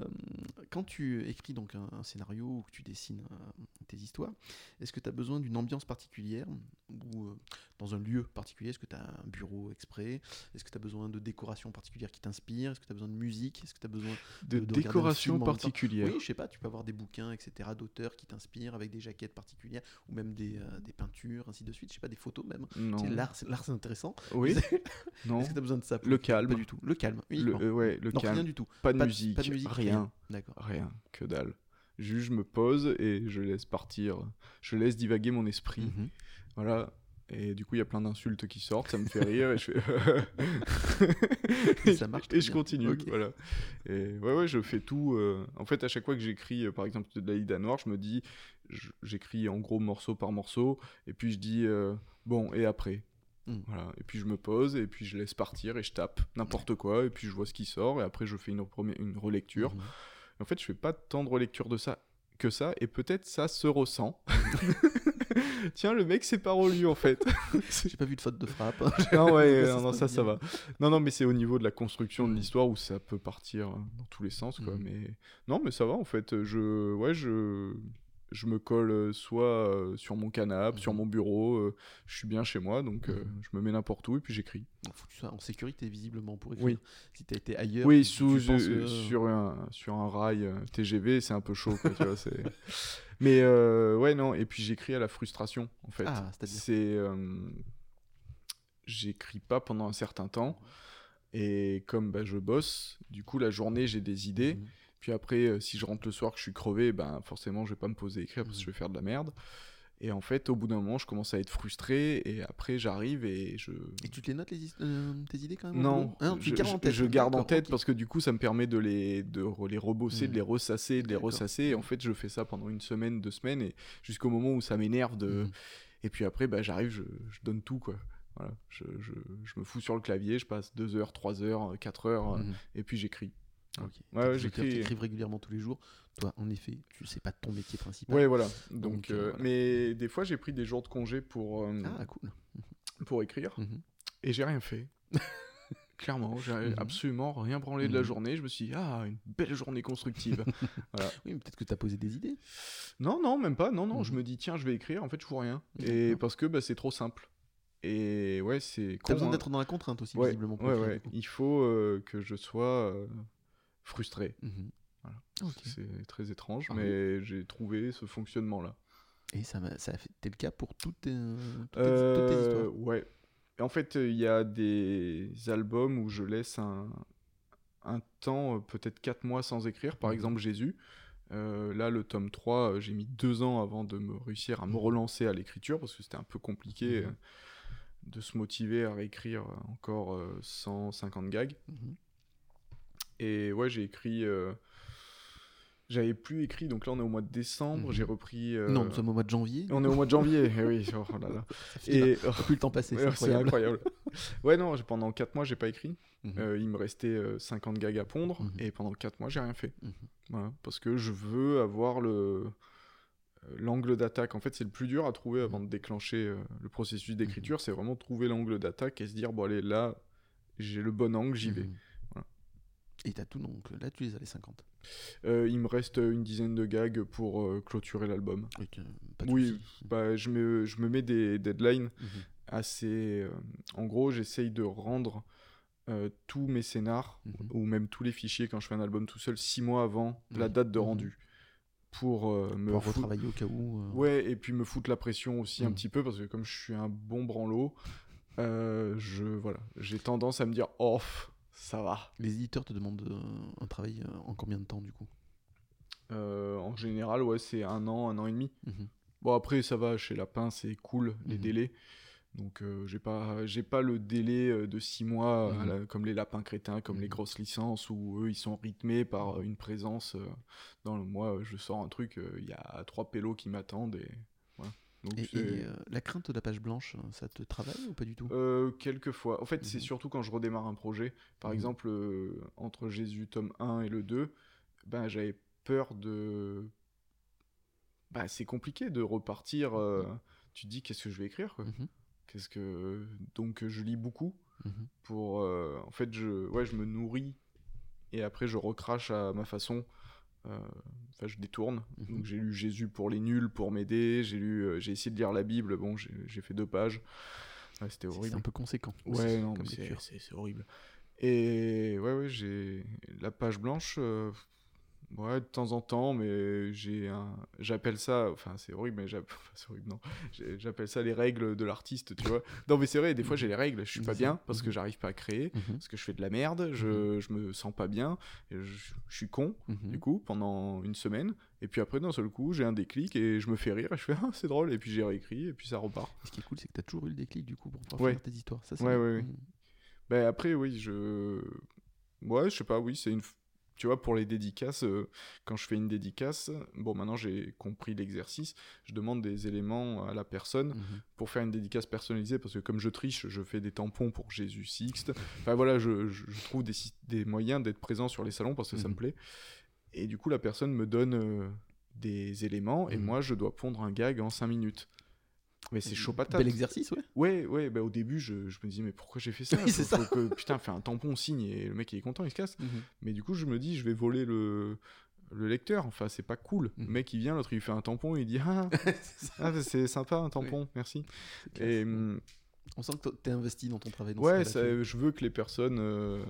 quand tu écris donc un, scénario ou que tu dessines euh, tes histoires, est-ce que tu as besoin d'une ambiance particulière ou euh, dans un lieu particulier? Est-ce que tu as un bureau exprès? Est-ce que tu as besoin de décoration particulière qui t'inspire Est-ce que tu as besoin de musique? Est-ce que tu as besoin De, de un décoration particulière. Oui, je sais pas, tu peux avoir des bouquins, etc., d'auteurs qui t'inspirent avec des jaquettes particulières ou même des, euh, des peintures, ainsi de suite. Je sais pas, des photos même. L'art, c'est- intéressant. Oui, <laughs> Est-ce non. que tu as besoin de ça Le calme. Pas du tout. Le calme, Le, uniquement. euh, ouais, le non, calme. rien du tout. Pas de, Pas musique, pas de musique, rien. D'accord. Rien, que dalle. Juste, je me pose et je laisse partir. Je laisse divaguer mon esprit. Mhm. Voilà. Et du coup, il y a plein d'insultes qui sortent, ça me fait rire et je Et fais. <laughs> ça marche <laughs> Et je bien. continue. Voilà. Et ouais, ouais, je fais tout. euh, En fait, à chaque fois que j'écris, euh, par exemple, de la Ida Noire, je me dis, j'écris en gros morceau par morceau, et puis je dis, euh, bon, et après? Mm. Voilà. Et puis je me pose, et puis je laisse partir, et je tape n'importe quoi, et puis je vois ce qui sort, et après je fais une, première- une relecture. Mhm. En fait, je fais pas tant de relecture de ça que ça, et peut-être ça se ressent. <laughs> <laughs> Tiens, le mec, c'est pas relu en fait. <laughs> J'ai pas vu de faute de frappe. <laughs> non, ouais, Ça non, se non, ça, ça va. Non, non, mais c'est au niveau de la construction de Mm. l'histoire où ça peut partir euh, dans tous les sens, quoi. Mm. Mais non, mais ça va en fait. Je, ouais, je, je me colle euh, soit euh, sur mon canapé, sur Mhm. mon bureau. euh, je suis bien chez moi, donc Mhm. je me mets n'importe où et puis j'écris. Faut que tu sois en sécurité visiblement pour écrire. Oui. Si t'as été ailleurs. Oui, tu- sous, tu euh, que- sur, un, sur un rail TGV, c'est un peu chaud, quoi, tu vois, c'est- <laughs> Mais euh, ouais, non, et puis j'écris à la frustration, en fait. Ah, c'est-à-dire C'est. euh, J'écris pas pendant un certain temps, et comme bah, je bosse, du coup, la journée, j'ai des idées, Mhm. Puis après, euh, si je rentre le soir, que je suis crevé, ben forcément, je vais pas me poser à écrire parce que Mhm. je vais faire de la merde. Et en fait, au bout d'un moment, je commence à être frustré, et après, j'arrive et je. Et tu te les notes les euh, tes idées quand même Non, tu je, gardes en tête. je garde en tête parce que du coup, ça me permet de les, de re- les rebosser, de les ressasser, de les ressasser. Et en fait, je fais ça pendant une semaine, deux semaines, et jusqu'au moment où ça m'énerve. De... Mhm. Et puis après, bah, j'arrive, je, je donne tout. quoi. Voilà, je, je, me fous sur le clavier, je passe deux heures, trois heures, euh, quatre heures, et puis j'écris. Ok. Ouais, T'as j'écris- régulièrement tous les jours. Toi, en effet, tu sais pas ton métier principal. Ouais, voilà. Donc, Donc, euh, euh, voilà. Mais des fois, j'ai pris des jours de congé pour, euh, Ah, cool. <laughs> pour écrire, Mhm. et j'ai rien fait. <laughs> Clairement, j'ai Mhm. absolument rien branlé de la Mhm. journée. Je me suis dit, ah, une belle journée constructive. <laughs> Oui, mais peut-être que tu as posé des idées. Non, non, même pas. Non, non, je Mhm. me dis, tiens, je vais écrire. En fait, je fous rien. Et parce que bah, c'est trop simple. Et ouais, c'est. Tu con, as besoin hein. d'être dans la contrainte aussi, Ouais, visiblement. ouais, ouais. Il faut euh, que je sois frustré. Mhm. Voilà. C'est très étrange, Ah mais j'ai trouvé ce fonctionnement-là. Et ça, ça a été le cas pour toutes tes, toutes tes- toutes tes Euh, histoires? ouais. Et en fait, il y a des albums où je laisse un, un temps, euh, peut-être 4 mois sans écrire. Par Mhm. exemple, Jésus. Euh, là, le tome 3, euh, j'ai mis deux ans avant de me réussir à me relancer à l'écriture parce que c'était un peu compliqué Mhm. de se motiver à réécrire encore euh, 150 gags. Mhm. Et ouais, j'ai écrit. euh, J'avais plus écrit, donc là on est au mois de décembre. Mhm. J'ai repris. euh, Non, nous sommes au mois de janvier. On est au mois de janvier, <laughs> eh oui. oh là là. Et plus le temps passer, <laughs> c'est incroyable. incroyable. ouais, non, pendant 4 mois, j'ai pas écrit. Mhm. Euh, il me restait euh, 50 gags à pondre. Mhm. Et pendant 4 mois, j'ai rien fait. Voilà, parce que je veux avoir le l'angle d'attaque. En fait, c'est le plus dur à trouver avant de déclencher le processus d'écriture. C'est vraiment trouver l'angle d'attaque et se dire, bon, allez, là, j'ai le bon angle, j'y vais. Mhm. Et t'as tout, donc là tu les as les 50. Euh, il me reste une dizaine de gags pour euh, clôturer l'album. Oui, bah, je, me, je me mets des deadlines Mhm. assez. euh, en gros, j'essaye de rendre tous mes scénars Mhm. ou même tous les fichiers quand je fais un album tout seul six mois avant la Oui. date de Mhm. rendu pour me Pour foutre- retravailler au cas où. Ouais, et puis me foutre la pression aussi un Mhm. petit peu parce que comme je suis un bon branlot, je voilà, j'ai tendance à me dire pff, ça va. Les éditeurs te demandent euh, un travail euh, en combien de temps du coup? Euh, en général, ouais, c'est un an, un an et demi. Mhm. Bon, après, ça va, chez Lapin, c'est cool, les Mhm. délais. Donc, euh, j'ai pas, j'ai pas le délai de six mois, Mhm. la- comme les lapins crétins, comme les grosses licences, où eux, ils sont rythmés par une présence. dans le mois, je sors un truc, il y a trois pélos qui m'attendent. Et. Donc, Et, euh, la crainte de la page blanche, ça te travaille ou pas du tout? Euh, quelques fois. En fait, c'est Mhm. surtout quand je redémarre un projet. Par Mhm. exemple, euh, entre Jésus tome 1 et le 2, ben, j'avais peur de. Bah, c'est compliqué de repartir. euh, Tu te dis, qu'est-ce que je vais écrire quoi? Mhm. Qu'est-ce que. Donc, je lis beaucoup Mhm. pour. En fait, je... Ouais, je me nourris et après, je recrache à ma façon. Euh, Enfin, je détourne. Mhm. Donc, j'ai lu Jésus pour les nuls, pour m'aider. J'ai lu, euh, j'ai essayé de lire la Bible. Bon, j'ai fait deux pages. Ouais, C'était horrible. C'est un peu conséquent. Ouais, non, c'est- horrible. Et ouais, ouais, j'ai la page blanche. Ouais, de temps en temps, mais j'ai un. J'appelle ça. Enfin, c'est horrible, mais j'app- <laughs> enfin, c'est horrible, non. J'appelle ça les règles de l'artiste, tu vois. Non, mais c'est vrai, des fois j'ai les règles, je suis pas bien parce que Mhm. j'arrive pas à créer, Mhm. parce que je fais de la merde, je, je me sens pas bien, je, je suis con, Mhm. du coup, pendant une semaine. Et puis après, d'un seul coup, j'ai un déclic et je me fais rire et je fais Ah, c'est drôle, et puis j'ai réécrit, et puis ça repart. Et ce qui est cool, c'est que tu as toujours eu le déclic du coup pour pouvoir Ouais. finir tes histoires. Ça, c'est Ouais, ouais, ouais. Mhm. Ben après, oui, je. Ouais, je sais pas, oui, c'est une. Tu vois, pour les dédicaces, euh, quand je fais une dédicace, bon, maintenant j'ai compris l'exercice, je demande des éléments à la personne Mhm. pour faire une dédicace personnalisée, parce que comme je triche, je fais des tampons pour Jésus Sixte. Enfin voilà, je, trouve des moyens d'être présent sur les salons parce que ça me Mhm. plaît. Et du coup, la personne me donne euh, des éléments et Mhm. moi, je dois pondre un gag en 5 minutes. Mais c'est chaud patate. Bel exercice, ouais. Ouais, ouais, bah au début, je, je me disais, mais pourquoi j'ai fait ça <laughs> Oui, Faut- ça. faut que, putain, fais un tampon, signe, et le mec, il est content, il se casse. Mais du coup, je me dis, je vais voler le, le lecteur. Enfin, c'est pas cool. Le Mhm. mec, il vient, l'autre, il fait un tampon, il dit, ah, <laughs> ah, bah, c'est sympa, un tampon, merci. Et hum, On sent que t'es investi dans ton travail. dans ouais, ça- je veux que les personnes, euh,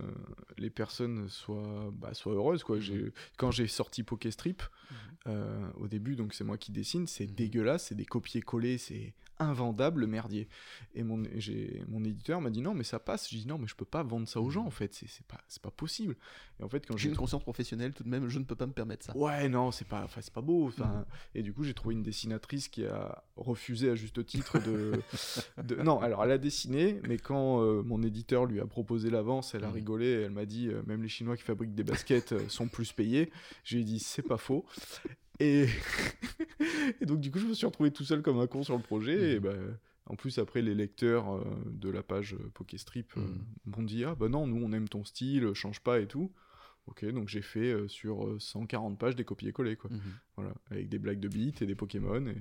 les personnes soient, bah, soient heureuses, quoi. J'ai, quand j'ai sorti Pokéstrip, Mhm. euh, au début, donc c'est moi qui dessine, c'est Mhm. dégueulasse, c'est des copier-coller, c'est invendable le merdier. Et mon, j'ai, mon éditeur m'a dit non, mais ça passe. J'ai dit non, mais je peux pas vendre ça aux gens en fait, c'est, c'est, pas, c'est pas possible. Et en fait, quand J'ai une conscience professionnelle tout de même, je ne peux pas me permettre ça. Ouais, non, c'est pas, pas beau. Mhm. Et du coup, j'ai trouvé une dessinatrice qui a refusé à juste titre de. <laughs> de- Non, alors elle a dessiné, mais quand euh, mon éditeur lui a proposé l'avance, elle a Mhm. rigolé. Elle m'a dit euh, même les Chinois qui fabriquent des baskets euh, sont plus payés. J'ai dit c'est pas faux. Et... <laughs> et donc, du coup, je me suis retrouvé tout seul comme un con sur le projet. Et Mhm. bah, en plus, après, les lecteurs euh, de la page euh, Pokéstrip euh, Mhm. m'ont dit Ah bah non, nous on aime ton style, change pas et tout. Ok, donc j'ai fait euh, sur euh, 140 pages des copier-coller, quoi. Mhm. Voilà, avec des blagues de beat et des Pokémon. Et...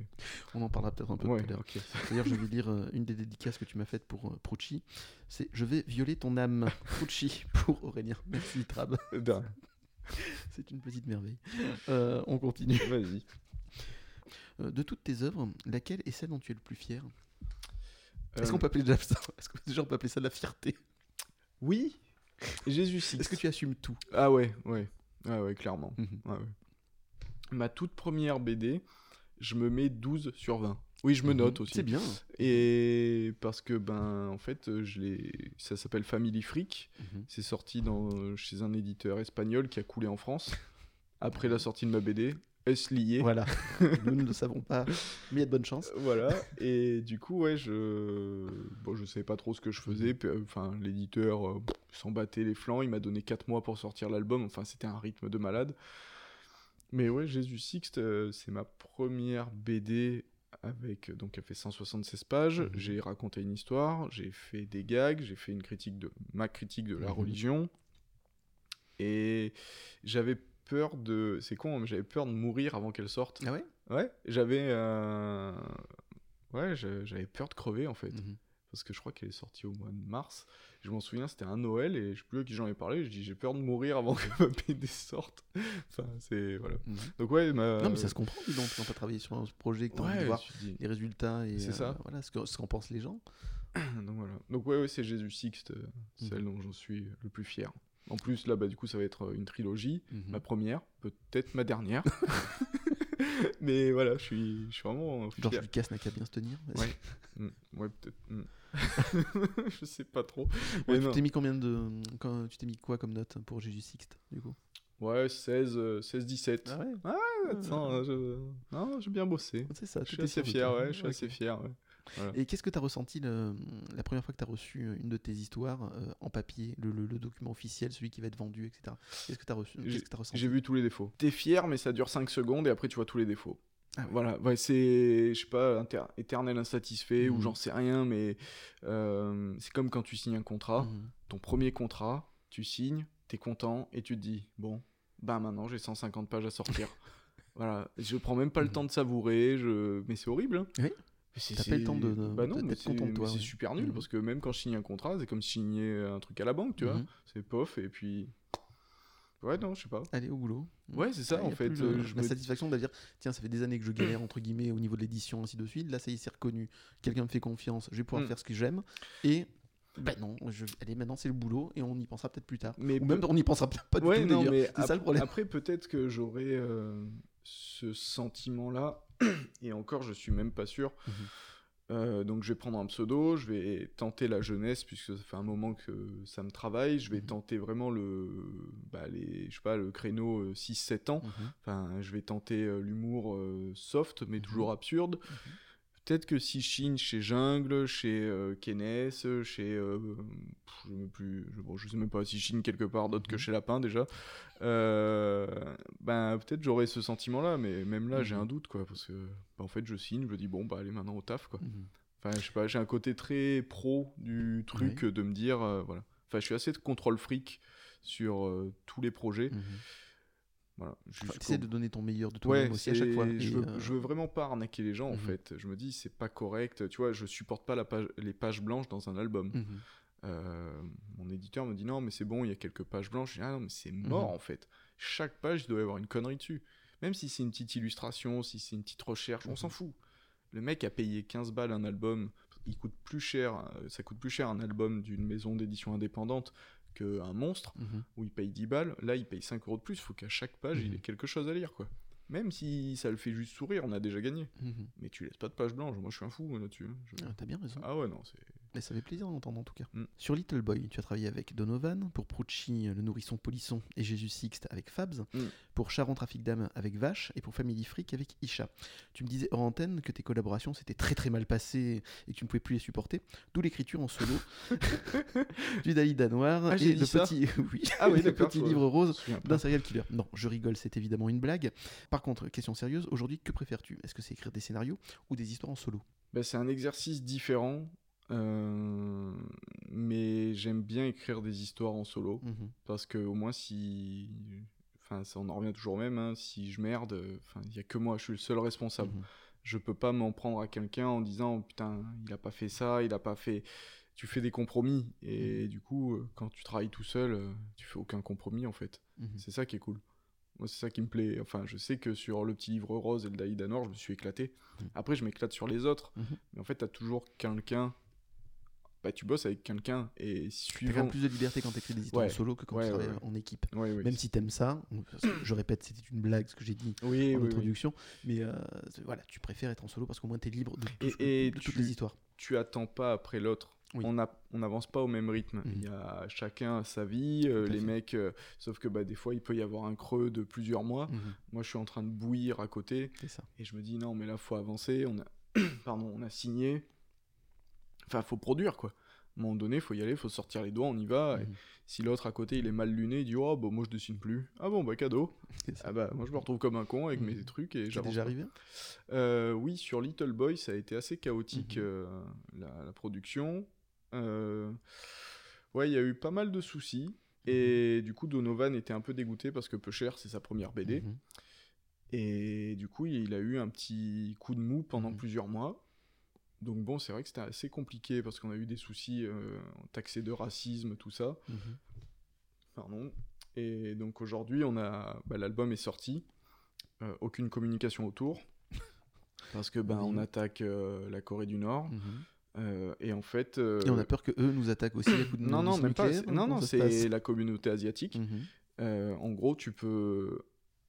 On en parlera peut-être un peu Ouais, tout à l'heure. ok. <laughs> D'ailleurs, je vais lire euh, une des dédicaces que tu m'as faites pour euh, Prucci. C'est Je vais violer ton âme, Prucci, <laughs> pour Aurélien. Merci, Trab. <laughs> C'est une petite merveille. Euh, on continue. Vas-y. Euh, de toutes tes œuvres, laquelle est celle dont tu es le plus fier? Est-ce Euh, qu'on peut appeler déjà ça? Est-ce que déjà on peut appeler ça de la fierté? Oui Jésus. Est-ce que tu assumes tout? Ah ouais, ouais. Ah ouais, clairement. Mhm. Ouais. Ma toute première BD, je me mets 12 sur 20. Oui, je me note aussi. C'est bien. Et parce que, ben, en fait, euh, je l'ai... ça s'appelle Family Freak. Mhm. C'est sorti dans... chez un éditeur espagnol qui a coulé en France. <laughs> Après la sortie de ma BD, est-ce lié? Voilà. <laughs> Nous ne le savons pas, mais il y a de bonnes chances. Voilà, et du coup, ouais, je bon, je savais pas trop ce que je faisais. puis, euh, Enfin, l'éditeur euh, s'en battait les flancs. Il m'a donné 4 mois pour sortir l'album. Enfin, c'était un rythme de malade. Mais ouais, Jésus Sixte, euh, c'est ma première BD avec donc elle fait 176 pages. Mhm. J'ai raconté une histoire, j'ai fait des gags, j'ai fait une critique de ma critique de la Mhm. religion. Et j'avais peur de c'est con, mais j'avais peur de mourir avant qu'elle sorte. Ah ouais? Ouais, j'avais euh, ouais, j'avais peur de crever en fait Mhm. parce que je crois qu'elle est sortie au mois de mars. Je m'en souviens, c'était un Noël et je sais plus à qui j'en ai parlé, je dis j'ai peur de mourir avant que <laughs> ma BD sorte. enfin, c'est voilà. Mhm. Donc ouais, ma Non, mais ça se comprend, dis donc, quand t'as travaillé sur un projet, que t'as envie de Ouais, voir dis- les résultats et euh, ça. voilà, ce que- ce qu'en pensent les gens. <clears throat> Donc voilà. Donc ouais, ouais, c'est Jésus Sixte, Mhm. celle dont j'en suis le plus fier. En plus là bah du coup ça va être euh, une trilogie, Mhm. ma première, peut-être ma dernière. <laughs> mais voilà, je suis je suis vraiment Georges fier. Lucas n'a qu'à bien se tenir. Ouais. Mm, ouais, peut-être. <laughs> je sais pas trop. Ouais, Mais tu t'es mis combien de. Quand, tu t'es mis quoi comme note pour Jésus Sixte, du coup? Ouais, 16, euh, 16 17. Ah ouais? Attends, euh, je... Non, j'ai bien bossé. C'est ça, Je suis assez fier, ouais, je suis assez fier, ouais. Et qu'est-ce que tu as ressenti le- la première fois que tu as reçu une de tes histoires euh, en papier, le, le- le document officiel, celui qui va être vendu, etc. Qu'est-ce que tu as reçu Qu'est-ce que t'as ressenti? J'ai vu tous les défauts. T'es fier, mais ça dure 5 secondes et après tu vois tous les défauts. Ah. Voilà, ouais, c'est, je sais pas, inter- éternel insatisfait ou Mhm. j'en sais rien, mais euh, c'est comme quand tu signes un contrat, Mhm. ton premier contrat, tu signes, t'es content et tu te dis, bon, bah maintenant j'ai 150 pages à sortir. <laughs> voilà, je prends même pas le Mhm. temps de savourer, je... mais c'est horrible. Hein. Oui. Mais c'est- T'as pas le temps de- bah non, d'être mais c'est, content de toi, c'est ouais. super nul parce que même quand je signe un contrat, c'est comme signer un truc à la banque, tu vois. C'est pof et puis. Ouais, non, je sais pas. Aller au boulot. Ouais, c'est ça, Ah, y en a fait. plus euh, le- je la me- satisfaction de dire tiens, ça fait des années que je <clears throat> galère entre guillemets au niveau de l'édition, ainsi de suite. Là, ça y est, c'est reconnu. Quelqu'un me fait confiance, je vais pouvoir Mm. faire ce que j'aime. Et ben non, je... allez, maintenant c'est le boulot et on y pensera peut-être plus tard. Mais Ou même on y pensera pas du ouais, tout non, d'ailleurs. mais C'est ça le problème. Après, peut-être que j'aurais euh, ce sentiment-là, <clears throat> et encore, je suis même pas sûr. Mhm. Euh, donc, je vais prendre un pseudo, je vais tenter la jeunesse, puisque ça fait un moment que ça me travaille. Je vais Mhm. tenter vraiment le, bah, les, je sais pas, le créneau euh, 6-7 ans. Mhm. Enfin, je vais tenter euh, l'humour euh, soft, mais Mhm. toujours absurde. Peut-être que si je signe chez Jungle, chez euh, Kenes, chez. euh, je, sais plus, je, bon, je sais même pas si je signe quelque part d'autre que Mhm. chez Lapin déjà. euh, ben, peut-être j'aurais ce sentiment-là, mais même là, j'ai Mhm. un doute, quoi. Parce que, bah, en fait, je signe, je me dis, bon, bah, allez maintenant au taf, quoi. Mhm. Enfin, je sais pas, j'ai un côté très pro du truc de me dire, euh, voilà. Enfin, je suis assez de contrôle fric sur tous les projets. Voilà. Enfin, de donner ton meilleur de Ouais, toi-même aussi à chaque fois. Je, veux, euh, je veux vraiment pas arnaquer les gens en Mhm. fait. Je me dis c'est pas correct. Tu vois, je supporte pas la page, les pages blanches dans un album. mhm. Euh, mon éditeur me dit non mais c'est bon, il y a quelques pages blanches. Je dis ah non mais c'est mort Mhm. en fait. Chaque page il doit y avoir une connerie dessus. Même si c'est une petite illustration, si c'est une petite recherche, on s'en fout. Le mec a payé 15 balles un album. Il coûte plus cher. euh, Ça coûte plus cher un album d'une maison d'édition indépendante qu'un monstre Mhm. où il paye 10 balles, là il paye 5 euros de plus, il faut qu'à chaque page il Mhm. ait quelque chose à lire quoi. Même si ça le fait juste sourire, on a déjà gagné. Mhm. Mais tu laisses pas de page blanche, moi je suis un fou là-dessus. hein. Je- Ah, T'as bien raison. Ah ouais, non, c'est. Mais ça fait plaisir d'entendre en tout cas. Mm. Sur Little Boy, tu as travaillé avec Donovan, pour Prucci, le nourrisson polisson, et Jésus Sixte avec Fabs, Mm. pour Charon Trafic d'âme avec Vache, et pour Family Freak avec Isha. Tu me disais hors antenne que tes collaborations s'étaient très très mal passées et que tu ne pouvais plus les supporter, d'où l'écriture en solo du Dalida Noir Ah, et le petit, <laughs> oui, Ah oui, le petit livre rose d'un serial killer. Non, je rigole, c'est évidemment une blague. Par contre, question sérieuse, aujourd'hui, que préfères-tu? Est-ce que c'est écrire des scénarios ou des histoires en solo? Bah, c'est un exercice différent, euh, mais j'aime bien écrire des histoires en solo Mhm. parce que au moins si. Enfin, ça, on en revient toujours même, hein, si je merde, enfin, il y a que moi, je suis le seul responsable. Mhm. je peux pas m'en prendre à quelqu'un en disant putain il a pas fait ça il a pas fait tu fais des compromis et du coup euh, quand tu travailles tout seul euh, tu fais aucun compromis en fait Mhm. c'est ça qui est cool moi c'est ça qui me plaît enfin je sais que sur le petit livre rose et le Daïda Noir je me suis éclaté Mhm. après je m'éclate sur les autres Mhm. mais en fait t'as toujours quelqu'un bah tu bosses avec quelqu'un et T'as quand suivant même plus de liberté quand t'écris des histoires Ouais. en solo que quand Ouais, tu travailles ouais. en équipe. Même si t'aimes ça, je répète, c'était une blague ce que j'ai dit oui, en oui, oui. introduction, mais euh, voilà, tu préfères être en solo parce qu'au moins t'es libre de, tout Et- ce que- et de tu- toutes les histoires. tu attends pas après l'autre. On a- on n'avance pas au même rythme. Mhm. Il y a chacun sa vie, euh, les fait. mecs, euh, sauf que bah, des fois il peut y avoir un creux de plusieurs mois. Mhm, Moi je suis en train de bouillir à côté ça. et je me dis non mais là faut avancer. On a, <clears throat> pardon, on a signé. Enfin faut produire quoi. À un moment donné faut y aller, faut sortir les doigts, on y va. Et Mhm. si l'autre à côté il est mal luné, il dit oh bah moi je dessine plus. Ah bon bah cadeau. <laughs> Ah bah moi je me retrouve comme un con avec Mhm. mes trucs et déjà arrivé Euh, oui, sur Little Boy, ça a été assez chaotique, Mhm. euh, la, la production. Euh, ouais, il y a eu pas mal de soucis. Et du coup, Donovan était un peu dégoûté parce que Peu Cher, c'est sa première BD. Et du coup, il a eu un petit coup de mou pendant plusieurs mois. Donc bon, c'est vrai que c'était assez compliqué parce qu'on a eu des soucis euh, taxés de racisme, tout ça. Mhm. Pardon. Et donc aujourd'hui, on a bah, l'album est sorti, Euh, aucune communication autour <laughs> parce que ben on attaque euh, la Corée du Nord Mhm. euh, et en fait euh, Et on a peur que eux nous attaquent aussi à coups de non non même pas non non c'est la communauté asiatique. Mhm. Euh, en gros, tu peux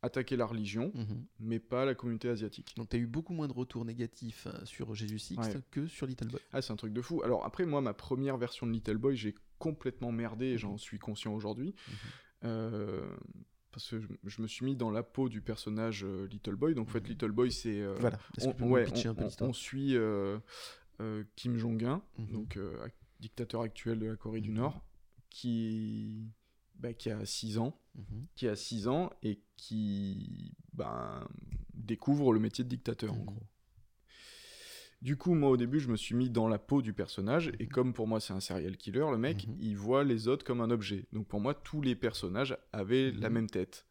attaquer la religion, Mhm. mais pas la communauté asiatique. Donc tu as eu beaucoup moins de retours négatifs euh, sur Jésus Sixte Ouais. que sur Little Boy. Ah, c'est un truc de fou. Alors après, moi, ma première version de Little Boy, j'ai complètement merdé et j'en Mhm. suis conscient aujourd'hui. Mhm. Euh, parce que je, je me suis mis dans la peau du personnage euh, Little Boy. Donc en fait. Little Boy, c'est... euh, Voilà. On, ouais, on- suit Kim Jong-un, donc dictateur actuel de la Corée du. Nord, qui, bah, qui a 6 ans, Mhm. qui a 6 ans et qui ben, découvre le métier de dictateur en Mhm. gros. Du coup, moi au début, je me suis mis dans la peau du personnage et comme pour moi c'est un serial killer, le mec, Mhm. il voit les autres comme un objet. Donc pour moi, tous les personnages avaient la même tête.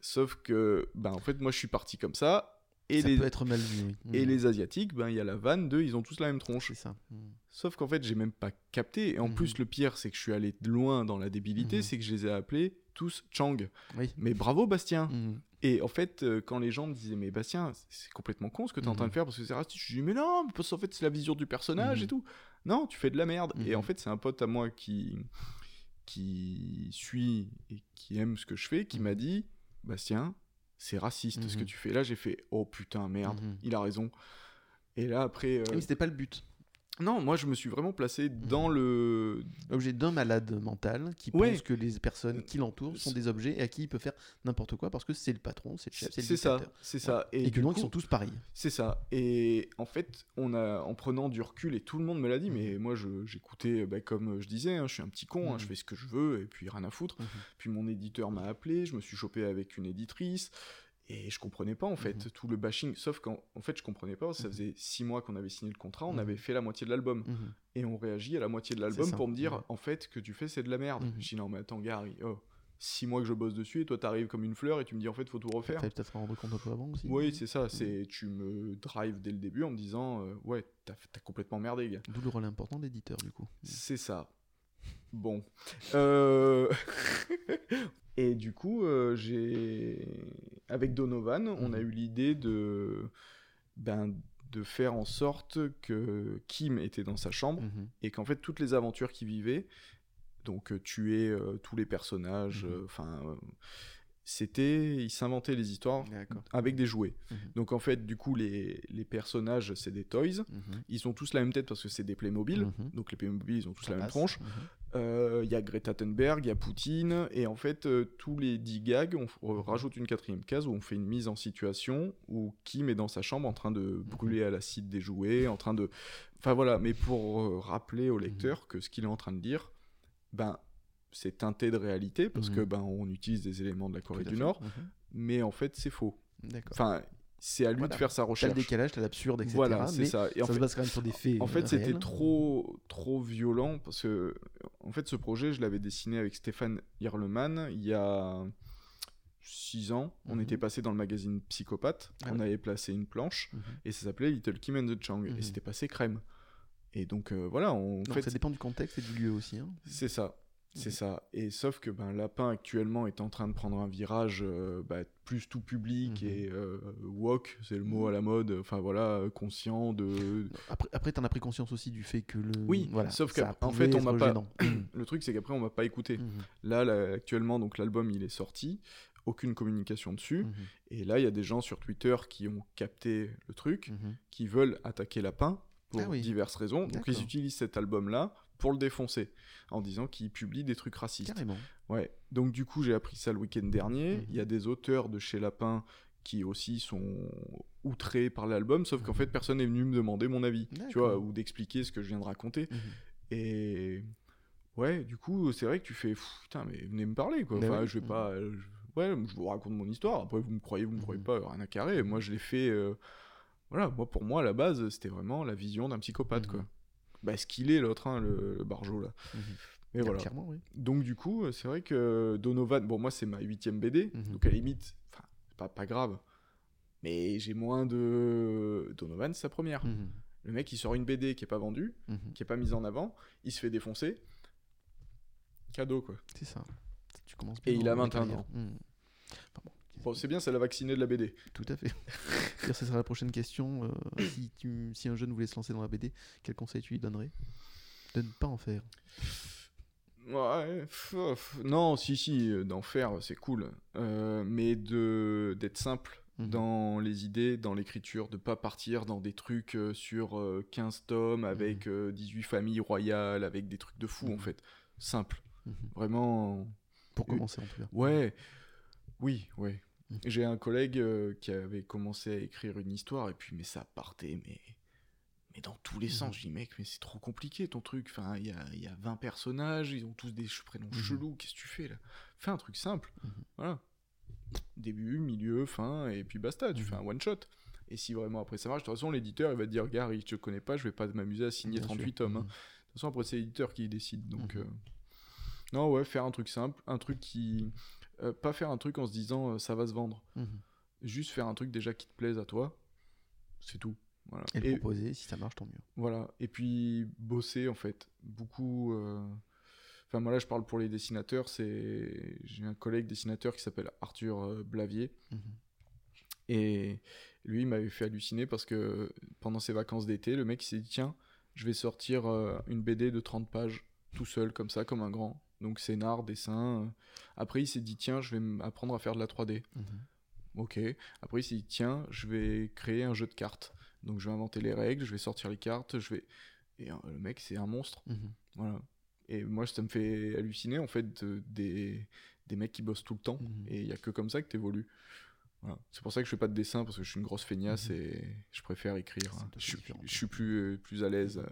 Sauf que, ben en fait, moi je suis parti comme ça. Et ça les, peut être mal vu. oui. et les asiatiques, ben il y a la vanne d'eux, ils ont tous la même tronche. C'est ça. Mhm. Sauf qu'en fait, j'ai même pas capté. Et en Mhm. plus, le pire, c'est que je suis allé loin dans la débilité, c'est que je les ai appelés tous Chang. Oui. Mais bravo Bastien. Et en fait, euh, quand les gens me disaient, mais Bastien, c'est complètement con ce que tu es en train de faire parce que c'est raciste, je dis, mais non, parce qu'en fait, c'est la vision du personnage et tout. Non, tu fais de la merde. Et en fait, c'est un pote à moi qui, qui suit et qui aime ce que je fais, qui m'a dit, Bastien, c'est raciste ce que Mhm. tu fais. Là, j'ai fait, oh putain, merde, Mhm. il a raison. Et là, après. euh, Ah Oui, c'était pas le but. Non, moi, je me suis vraiment placé Mhm. dans le. L'objet d'un malade mental qui Ouais. pense que les personnes qui l'entourent sont des objets et à qui il peut faire n'importe quoi parce que c'est le patron, c'est le chef, c'est le C'est ça, c'est ça. Et, que donc ils sont tous pareils. C'est ça. Et en fait, on a, en prenant du recul, et tout le monde me l'a dit, mais moi, je- j'écoutais, bah, comme je disais, hein, je suis un petit con, hein, je fais ce que je veux, et puis rien à foutre. Puis mon éditeur m'a appelé, je me suis chopé avec une éditrice, et je comprenais pas, en fait, Mhm. tout le bashing. Sauf qu'en en fait, je comprenais pas, ça Mhm. faisait six mois qu'on avait signé le contrat, on Mhm. avait fait la moitié de l'album. Et on réagit à la moitié de l'album pour me dire, en fait, que tu fais, c'est de la merde. Je dis, non, mais attends, Gary, oh, six mois que je bosse dessus, et toi, t'arrives comme une fleur, et tu me dis, en fait, faut tout refaire. Fallait peut-être en rendre compte un peu avant aussi. Oui, c'est ça. C'est tu me drives dès le début en me disant euh, ouais, t'as complètement merdé, gars. D'où le rôle important de l'éditeur du coup. C'est ça. Bon. Euh, <laughs> Et du coup, euh, j'ai avec Donovan, on a Mhm. eu l'idée de ben de faire en sorte que Kim était dans sa chambre Mhm. et qu'en fait toutes les aventures qu'il vivait, donc euh, tuer euh, tous les personnages, Mhm. enfin, c'était, il s'inventait les histoires avec des jouets. Donc en fait, du coup, les, les personnages, c'est des toys. Ils ont tous la même tête parce que c'est des Playmobil. Mhm. Donc les Playmobil, ils ont tous Ça la même tronche. Mhm. Euh, Il y a Greta Thunberg, il y a Poutine. Et en fait, euh, tous les 10 gags, on, Mhm. rajoute une quatrième case où on fait une mise en situation où Kim est dans sa chambre en train de Mhm. brûler à l'acide des jouets, en train de... Enfin voilà, mais pour euh, rappeler au Mhm. lecteur que ce qu'il est en train de dire, ben... C'est teinté de réalité parce Mhm. que ben on utilise des éléments de la Corée du. Nord, Mhm. mais en fait c'est faux. D'accord. Enfin, c'est à lui Voilà. de faire sa T'as le recherche. décalage, t'as l'absurde, etc. Voilà, c'est ça. Et en ça fait, se base quand même sur des faits. en fait, euh, c'était trop, trop violent parce que, en fait, ce projet, je l'avais dessiné avec Stéphane Hirleman il y a six ans. On Mhm. était passé dans le magazine Psychopathe. Ah on avait placé une planche Mhm. et ça s'appelait Little Kim and the Chang Mhm. et c'était passé crème. Et donc euh, voilà, on, en Donc fait, ça dépend du contexte et du lieu aussi. hein. c'est ça. C'est Mhm. ça. Et sauf que ben, Lapin actuellement est en train de prendre un virage euh, bah, plus tout public Mhm. et euh, woke, c'est le mot à la mode. Enfin voilà, conscient de, Après, après t'en as pris conscience aussi du fait que le. Oui, voilà, sauf que, ça en pouvait fait, on m'a pas-. <clears throat> Le truc, c'est qu'après, on m'a pas écouté. Là, là, actuellement, donc l'album, il est sorti. Aucune communication dessus. Et là, il y a des gens sur Twitter qui ont capté le truc, qui veulent attaquer Lapin pour Ah oui. diverses raisons. Donc, ils utilisent cet album-là pour le défoncer, en disant qu'il publie des trucs racistes. Carrément. Ouais. Donc, du coup, j'ai appris ça le week-end dernier. Mhm. Il y a des auteurs de chez Lapin qui aussi sont outrés par l'album, sauf qu'en Mhm. fait, personne n'est venu me demander mon avis, tu vois, ou d'expliquer ce que je viens de raconter. Mhm. Et ouais, du coup, c'est vrai que tu fais putain, mais venez me parler quoi. Enfin, je vais pas. euh, je- Ouais, je vous raconte mon histoire. Après, vous me croyez, vous me croyez pas, rien à carrer. Moi, je l'ai fait. euh, Voilà, moi, pour moi, à la base, c'était vraiment la vision d'un psychopathe quoi. Bah, ce qu'il est, l'autre, hein, le, le barjo là. Mhm. Mais voilà. Clairement, oui. Donc, du coup, c'est vrai que Donovan, bon, moi, c'est ma huitième BD. Mhm. Donc, à la limite, enfin, pas, pas grave. Mais j'ai moins de. Donovan, c'est sa première. Mhm. Le mec, il sort une BD qui est pas vendue qui est pas mise en avant, il se fait défoncer. Cadeau quoi. C'est ça. Tu commences Et il a dans la 21 carrière. ans. Bon, c'est bien, c'est la vaccinée de la BD. Tout à fait. <laughs> Ce sera la prochaine question. euh, si, tu- si un jeune voulait se lancer dans la BD, quel conseil tu lui donnerais De ne pas en faire? Ouais, non, si, si, euh, d'en faire, c'est cool. Euh, mais de d'être simple Mhm. dans les idées, dans l'écriture, de pas partir dans des trucs sur euh, 15 tomes avec euh, 18 familles royales, avec des trucs de fou, en Mhm. fait. Simple. Mhm. Vraiment. Pour commencer en tout cas. Ouais, oui, ouais. J'ai un collègue euh, qui avait commencé à écrire une histoire, et puis, mais ça partait, mais. Mais dans tous les sens, je dis, mec, mais c'est trop compliqué ton truc. Enfin, il y a, il y a 20 personnages, ils ont tous des prénoms Mhm. chelous, qu'est-ce que tu fais là? Fais un truc simple. Mhm. Voilà. Début, milieu, fin, et puis basta, tu fais un one shot. Et si vraiment après ça marche, de toute façon, l'éditeur, il va te dire, Gary, je te connais pas, je vais pas m'amuser à signer Bien 38 sûr. tomes. hein. Mhm. De toute façon, après, c'est l'éditeur qui décide. Donc, Mhm. euh, non, ouais, faire un truc simple, un truc qui. Euh, pas faire un truc en se disant, euh, ça va se vendre. Mhm. Juste faire un truc déjà qui te plaise à toi. C'est tout. Voilà. Et le proposer, si ça marche, tant mieux. voilà. Et puis, bosser, en fait. Beaucoup. euh, Enfin, moi là, je parle pour les dessinateurs. C'est J'ai un collègue dessinateur qui s'appelle Arthur Blavier. Mhm. Et lui, il m'avait fait halluciner parce que pendant ses vacances d'été, le mec s'est dit tiens, je vais sortir une BD de 30 pages tout seul, comme ça, comme un grand. Donc scénar, dessin. euh. Après, il s'est dit tiens, je vais apprendre à faire de la 3D. Mhm. Ok. Après, il s'est dit tiens, je vais créer un jeu de cartes. Donc je vais inventer les règles, je vais sortir les cartes, je vais. Et le mec, c'est un monstre. Mhm. Voilà. Et moi, ça me fait halluciner, en fait, de- des, des mecs qui bossent tout le temps. Mhm. Et il y a que comme ça que t'évolues. Voilà. C'est pour ça que je fais pas de dessin, parce que je suis une grosse feignasse et je préfère écrire. Hein. je suis plus, euh, plus à l'aise euh,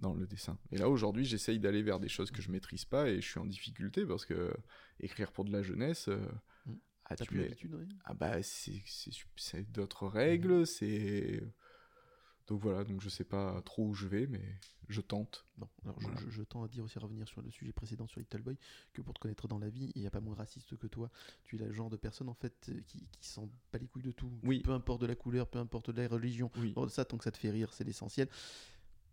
dans le dessin. Et là, aujourd'hui, j'essaye d'aller vers des choses que je maîtrise pas et je suis en difficulté parce que écrire pour de la jeunesse. euh, Mhm. ah, T'as plus mets- l'habitude, oui ah bah, c'est d'autres règles, c'est. Donc voilà, donc je sais pas trop où je vais, mais je tente. Alors je- Voilà. je, je tends à dire aussi à revenir sur le sujet précédent sur Little Boy que pour te connaître dans la vie, il n'y a pas moins raciste que toi. Tu es le genre de personne en fait euh, qui, qui s'en bat les couilles de tout. Oui. Peu importe de la couleur, peu importe de la religion. Oui. Bon, ça, tant que ça te fait rire, c'est l'essentiel.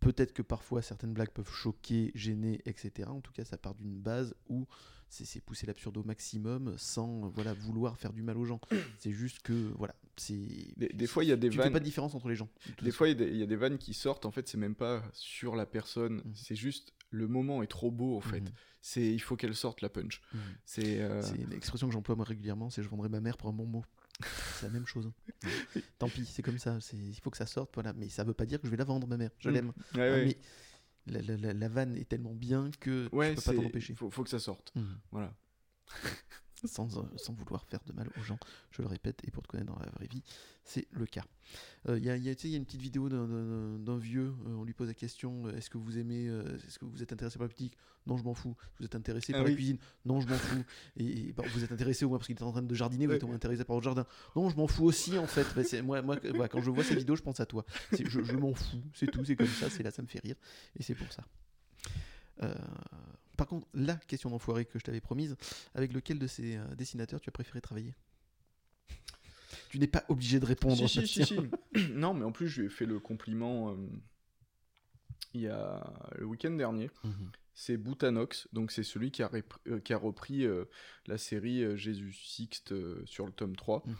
Peut-être que parfois certaines blagues peuvent choquer, gêner, etc. En tout cas, ça part d'une base où c'est pousser l'absurde au maximum sans euh, voilà vouloir faire du mal aux gens. <coughs> c'est juste que voilà, c'est. Des- des fois, il y a des tu fais pas de différence entre les gens. de Des fois, il y a des- il y, a des vannes qui sortent, en fait, c'est même pas sur la personne, Mhm. c'est juste le moment est trop beau, en fait. Mhm. C'est Il faut qu'elle sorte la punch. Mhm. C'est. euh, C'est une expression que j'emploie moi régulièrement, c'est je vendrai ma mère pour un bon mot. C'est la même chose. hein. Tant pis, c'est comme ça. c'est- Il faut que ça sorte, voilà. Mais ça veut pas dire que je vais la vendre, ma mère. Je Mm. l'aime. ouais, Ah, ouais. Mais la, la- la- la vanne est tellement bien que Ouais, je peux pas t'en empêcher. faut, faut que ça sorte. Mhm. Voilà. Sans, euh, sans vouloir faire de mal aux gens, je le répète, et pour te connaître dans la vraie vie, c'est le cas. Euh, Il y, a, y y une petite vidéo d'un- vieux, euh, on lui pose la question est-ce que vous aimez, euh, est-ce que vous êtes intéressé par la politique Non, je m'en fous. Vous êtes intéressé Ah par la cuisine? Non, je m'en fous. <laughs> Et, et, bah, vous êtes intéressé au moins parce qu'il est en train de jardiner, vous êtes au moins intéressé par votre jardin Non, je m'en fous aussi en fait. Bah, moi, voilà, quand je vois ces vidéos, je pense à toi. Je, je m'en fous, c'est tout, c'est comme ça, c'est là, ça me fait rire, et c'est pour ça. Euh, par contre, la question d'enfoiré que je t'avais promise, avec lequel de ces euh, dessinateurs tu as préféré travailler? Tu n'es pas obligé de répondre. Si, si, si, <coughs> non, mais en plus, je lui ai fait le compliment euh, il y a le week-end dernier. Mhm. C'est Boutanox, donc c'est celui qui a, euh, qui a repris la série Jésus Sixte sur le tome 3. Mhm.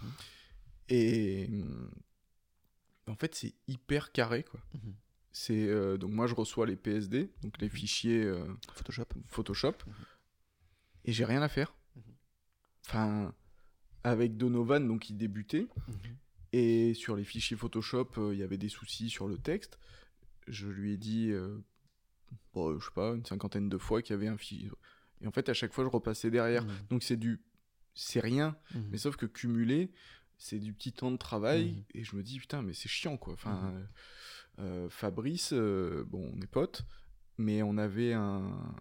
Et hum, en fait, c'est hyper carré, quoi. Mhm. C'est euh, donc moi je reçois les PSD, donc les fichiers euh, Photoshop. Photoshop, Mhm. et j'ai rien à faire. Mhm. Enfin, avec Donovan, donc il débutait, Mhm. et sur les fichiers Photoshop, euh, il y avait des soucis sur le texte. Je lui ai dit, bon, je sais pas, une cinquantaine de fois qu'il y avait un fichier. Et en fait, à chaque fois, je repassais derrière. Mhm. Donc c'est du, c'est rien, Mhm. mais sauf que cumulé, c'est du petit temps de travail, Mhm. et je me dis, putain, mais c'est chiant, quoi. Enfin, Fabrice, euh, bon, on est potes, mais on avait un,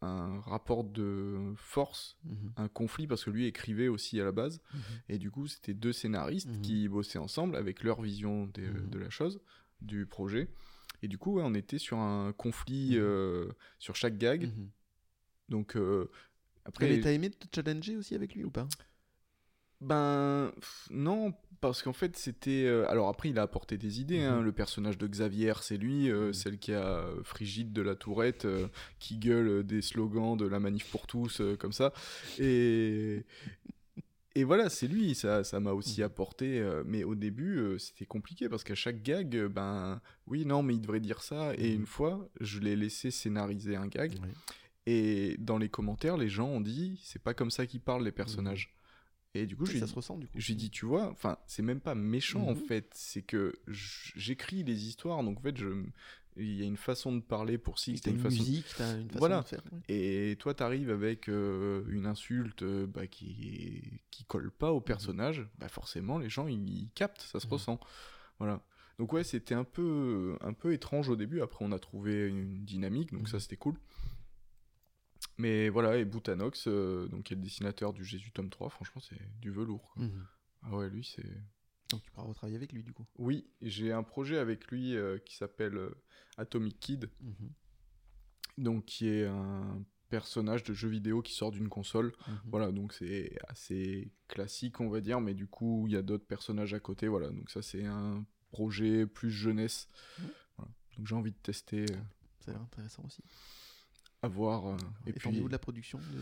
un rapport de force, Mhm. un conflit, parce que lui écrivait aussi à la base, Mhm. et du coup, c'était deux scénaristes Mhm. qui bossaient ensemble avec leur vision des- Mhm. de la chose, du projet. Et du coup, ouais, on était sur un conflit euh, sur chaque gag. Donc, euh, après. Mais t'as aimé te challenger aussi avec lui ou pas? Ben non, parce qu'en fait c'était. euh, alors après il a apporté des idées. hein. Mhm. Le personnage de Xavier, c'est lui, euh, Mhm. celle qui a euh, Frigide de la Tourette, euh, qui gueule des slogans de la manif pour tous, euh, comme ça. Et et voilà, c'est lui. Ça ça m'a aussi Mhm. apporté. euh, mais au début euh, c'était compliqué parce qu'à chaque gag, euh, ben oui non mais il devrait dire ça. Et une fois je l'ai laissé scénariser un gag. Et dans les commentaires, les gens ont dit c'est pas comme ça qu'ils parlent les personnages. Et du coup, Oui, j'ai ça dit- se ressent du coup. j'ai dit, tu vois, enfin, c'est même pas méchant en Mhm. fait, c'est que j'écris des histoires, donc en fait, je, il y a une façon de parler pour si, t'as une une façon. musique, t'as une façon Voilà. de faire. Et toi, t'arrives avec euh, une insulte euh, bah, qui qui colle pas au personnage, bah forcément, les gens ils, ils captent, ça se Mhm. ressent. Voilà. Donc ouais, c'était un peu un peu étrange au début. Après, on a trouvé une dynamique, donc Mhm. ça c'était cool. Mais voilà, et Boutanox, euh, donc qui est le dessinateur du Jésus tome 3, franchement, c'est du velours. quoi. Mhm. Ah ouais, lui, c'est. Donc tu pourras retravailler avec lui du coup. Oui, j'ai un projet avec lui euh, qui s'appelle euh, Atomic Kid, Mhm. donc qui est un personnage de jeu vidéo qui sort d'une console. Mhm. Voilà, donc c'est assez classique, on va dire, mais du coup, il y a d'autres personnages à côté. Voilà, donc ça, c'est un projet plus jeunesse. Voilà. Donc j'ai envie de tester, Ça a l'air intéressant aussi. À voir. euh, Et, et puis niveau de la production de